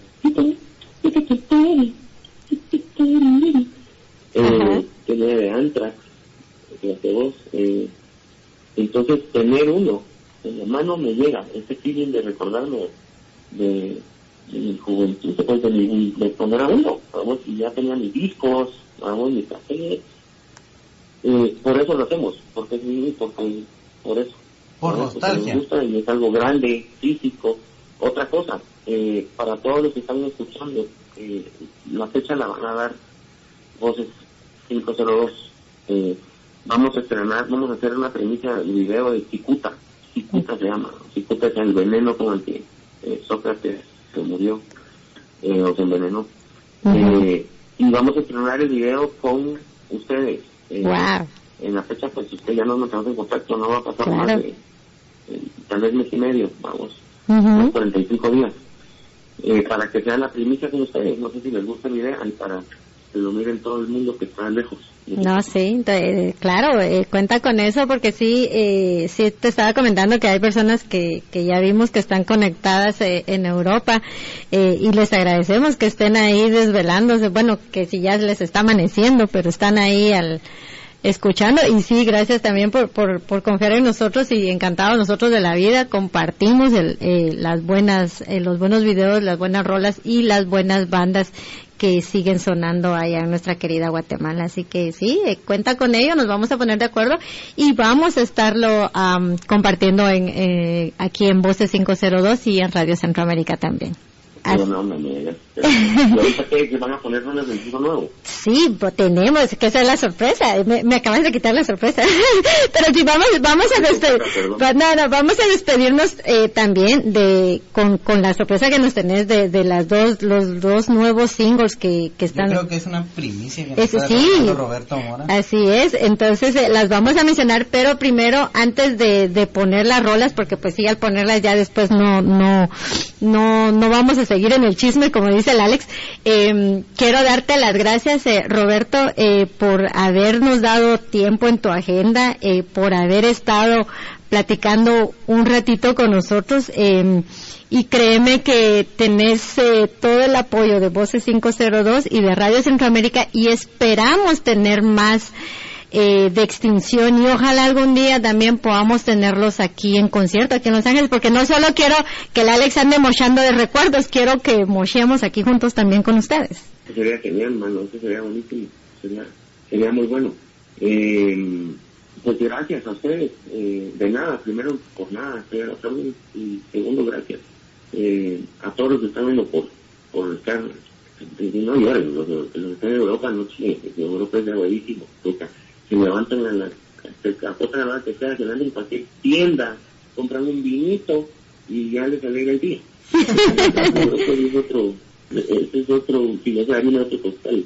Ajá. eh, tenía de Anthrax, eh, entonces tener uno en la mano me llega, ese feeling de recordarme de, de mi juventud, pues, de, mi, de poner a uno, vamos, y ya tenía mis discos, vamos, mi café, eh, por eso lo hacemos, porque es porque, por eso. Por ¿no? Porque nostalgia. nos gusta y es algo grande, físico. Otra cosa, eh, para todos los que están escuchando, eh, la fecha la van a dar Voces 502. Eh, vamos a estrenar, vamos a hacer una premisa de video de Cicuta. Cicuta se llama. Cicuta es el veneno con el que eh, Sócrates se murió eh, o se envenenó. Eh, y vamos a estrenar el video con ustedes. Eh, Wow. En la fecha, pues si usted ya nos mantenemos en contacto, no va a pasar Claro. más de eh, tal vez mes y medio, vamos, Ujú. unos 45 días. Eh, para que sea la primicia con ustedes, no sé si les gusta la idea, y para lo miren todo el mundo que está lejos. No, sí, eh, claro, eh, cuenta con eso porque sí, eh, sí te estaba comentando que hay personas que, que ya vimos que están conectadas eh, en Europa y les agradecemos que estén ahí desvelándose, bueno, que si ya les está amaneciendo, pero están ahí al escuchando. Y sí, gracias también por, por, confiar en nosotros y encantados nosotros de la vida, compartimos el, las buenas, los buenos videos, las buenas rolas y las buenas bandas que siguen sonando allá en nuestra querida Guatemala. Así que sí, eh, cuenta con ello, nos vamos a poner de acuerdo y vamos a estarlo am, compartiendo en, eh, aquí en Voces 502 y en Radio Centroamérica también. Así- no, no, no, ya- y ahorita que, van a poner rolas del disco nuevo. Sí, pues tenemos, que esa es la sorpresa. Me, me acabas de quitar la sorpresa. Pero sí, vamos, vamos a despedir, Perdón. no, no, vamos a despedirnos eh, también de, con, con la sorpresa que nos tenés de, de las dos, los dos nuevos singles que, que Yo están. creo que es una primicia está sí. Roberto Mora. Así es, entonces eh, las vamos a mencionar, pero primero antes de, de poner las rolas, porque pues sí, al ponerlas ya después no, no, no, no vamos a seguir en el chisme, como dice el Alex. Eh, quiero darte las gracias, eh, Roberto, eh, por habernos dado tiempo en tu agenda, eh, por haber estado platicando un ratito con nosotros. eh, y créeme que tenés eh, todo el apoyo de Voces 502 y de Radio Centroamérica y esperamos tener más eh, de extinción y ojalá algún día también podamos tenerlos aquí en concierto, aquí en Los Ángeles, porque no solo quiero que el Alex ande mochando de recuerdos, quiero que mochemos aquí juntos también con ustedes. Sería genial, mano, eso sería buenísimo, sería, sería muy bueno. Eh, pues gracias a ustedes, eh, de nada, primero por nada, también, y segundo gracias eh, a todos los que están viendo por, por estar, y no lloren, los, los que están en Europa no porque Europa es de buenísimo, se levantan a la, a otra hora que sea, se van en cualquier tienda, compran un vinito y ya les alegra el día. Europa es otro, ese es otro filosario, otro postal.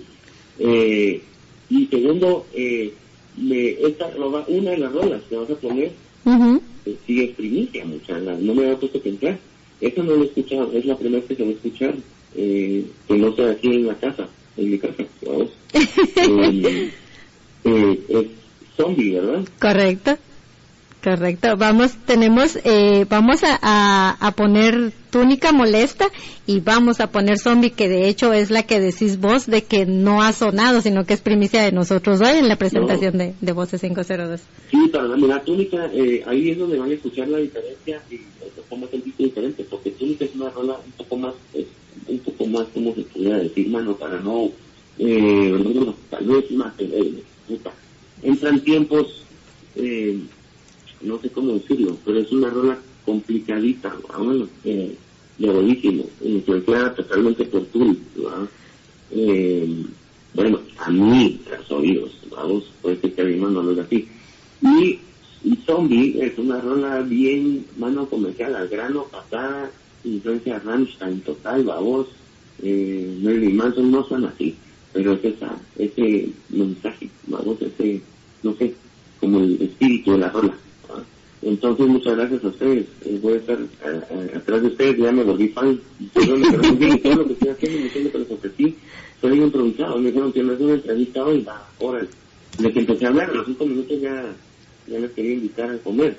Eh, y segundo, eh, me, esta, rola- una de las rolas que vas a poner Ujú. eh, sí es primicia, mucha, la- no me había puesto a pensar. Esa no lo he escuchado, es la primera vez que se va a escuchar, eh, que no sea aquí en la casa, en mi casa, vamos. Eh, eh, es zombie, ¿verdad? Correcto. Correcto. Vamos, tenemos, eh, vamos a, a, a poner túnica molesta y vamos a poner zombie, que de hecho es la que decís vos de que no ha sonado, sino que es primicia de nosotros hoy en la presentación de, de Voces 502. Sí, para la túnica, eh, ahí es donde van a escuchar la diferencia y un poco más el tipo diferente, porque túnica es una rola un poco más, eh, un poco más, como se pudiera decir, mano, para no, eh, tal vez más, eh, eh, entran tiempos, eh, no sé cómo decirlo, pero es una rola complicadita, bueno, eh, de buenísimo, totalmente por. Eh, bueno, a mí, a los oídos, vamos, puede ser que a mi no es así. Y, Zombie es una rola bien, mano comercial, al grano, pasada, influencia Rammstein total, babos, eh, Marilyn Manson no son así, pero es esa, ese mensaje, vamos, ese, no sé, como el espíritu de la rola. ¿verdad? Entonces, muchas gracias a ustedes. Eh, voy a estar atrás de ustedes, ya me volví fan. Perdón, pero todo lo que estoy haciendo, me siento que les ofrecí. Soy improvisado. Me dijeron que no es una entrevista hoy, va, órale. Desde que empecé a hablar, a los cinco minutos ya, ya les quería invitar a comer.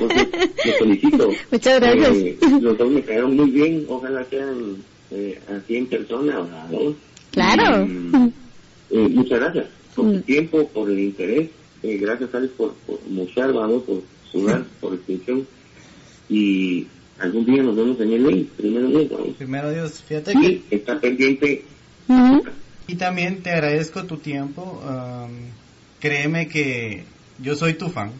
Entonces, les felicito. Muchas gracias. Eh, los dos me cayeron muy bien. Ojalá sean eh, así en persona, ¿verdad? Claro. Y, eh, muchas gracias por Mm. tu tiempo, por el interés. Eh, gracias, Alex, por, por mochar, vamos, por sudar, por extinción. Y algún día nos vemos en el link, primero Dios. Primero Dios, fíjate que... Y está pendiente. Y también te agradezco tu tiempo. am, créeme que yo soy tu fan.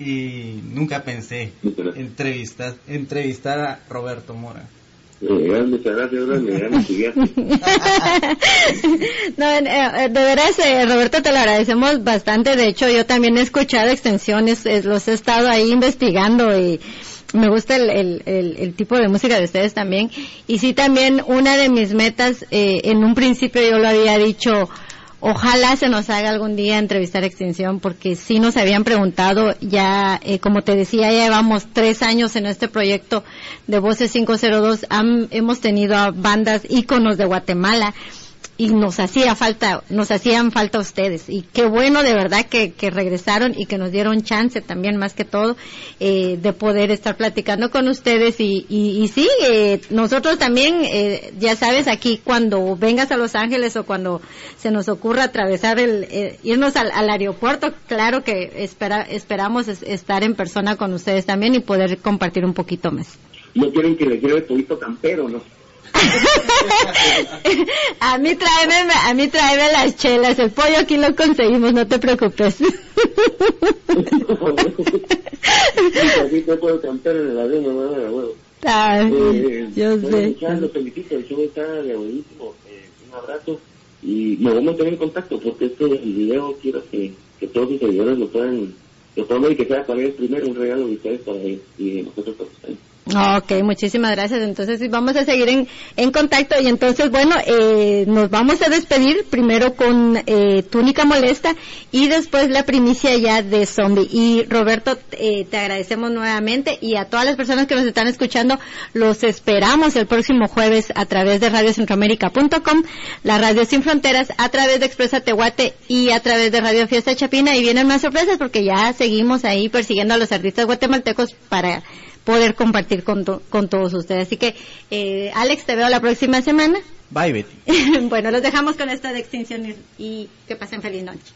y nunca pensé entrevistar, entrevistar a Roberto Mora. Eh, no, eh, eh, de veras, eh, Roberto, te lo agradecemos bastante. De hecho, yo también he escuchado extensiones, los he estado ahí investigando y me gusta el, el, el, tipo de música de ustedes también. Y sí, también una de mis metas, en un principio yo lo había dicho, Ojalá se nos haga algún día entrevistar Extinción porque sí nos habían preguntado ya, eh, como te decía, ya llevamos tres años en este proyecto de Voces 502. hemos tenido a bandas íconos de Guatemala y nos hacía falta, nos hacían falta ustedes. Y qué bueno de verdad que, regresaron y que nos dieron chance también más que todo eh, de poder estar platicando con ustedes. Y, y, sí, eh, nosotros también, eh, ya sabes, aquí cuando vengas a Los Ángeles o cuando se nos ocurra atravesar el, irnos al, aeropuerto, claro que espera, esperamos estar en persona con ustedes también y poder compartir un poquito más. No quieren que les lleve poquito campero, ¿no? a mí tráeme, a mí tráeme las chelas, el pollo aquí lo conseguimos, no te preocupes. Ah, eh, yo sé. Los felicito, el show está de buenísimo. Eh, un abrazo y me voy a mantener en contacto porque este video quiero que, que todos mis seguidores lo puedan, lo puedan ver y que sea para ellos primero un regalo de ustedes para ellos y nosotros para ustedes. Ok, muchísimas gracias. Entonces vamos a seguir en, en contacto y entonces, bueno, eh, nos vamos a despedir primero con eh, Túnica Molesta y después la primicia ya de Zombie. Y Roberto, eh, te agradecemos nuevamente y a todas las personas que nos están escuchando, los esperamos el próximo jueves a través de radiocentroamérica.com, la Radio Sin Fronteras, a través de Expresa Tehuate y a través de Radio Fiesta Chapina y vienen más sorpresas porque ya seguimos ahí persiguiendo a los artistas guatemaltecos para poder compartir con, con todos ustedes. Así que, eh, Alex, te veo la próxima semana. Bye, Betty. bueno, los dejamos con esta de extinción y, y que pasen feliz noche.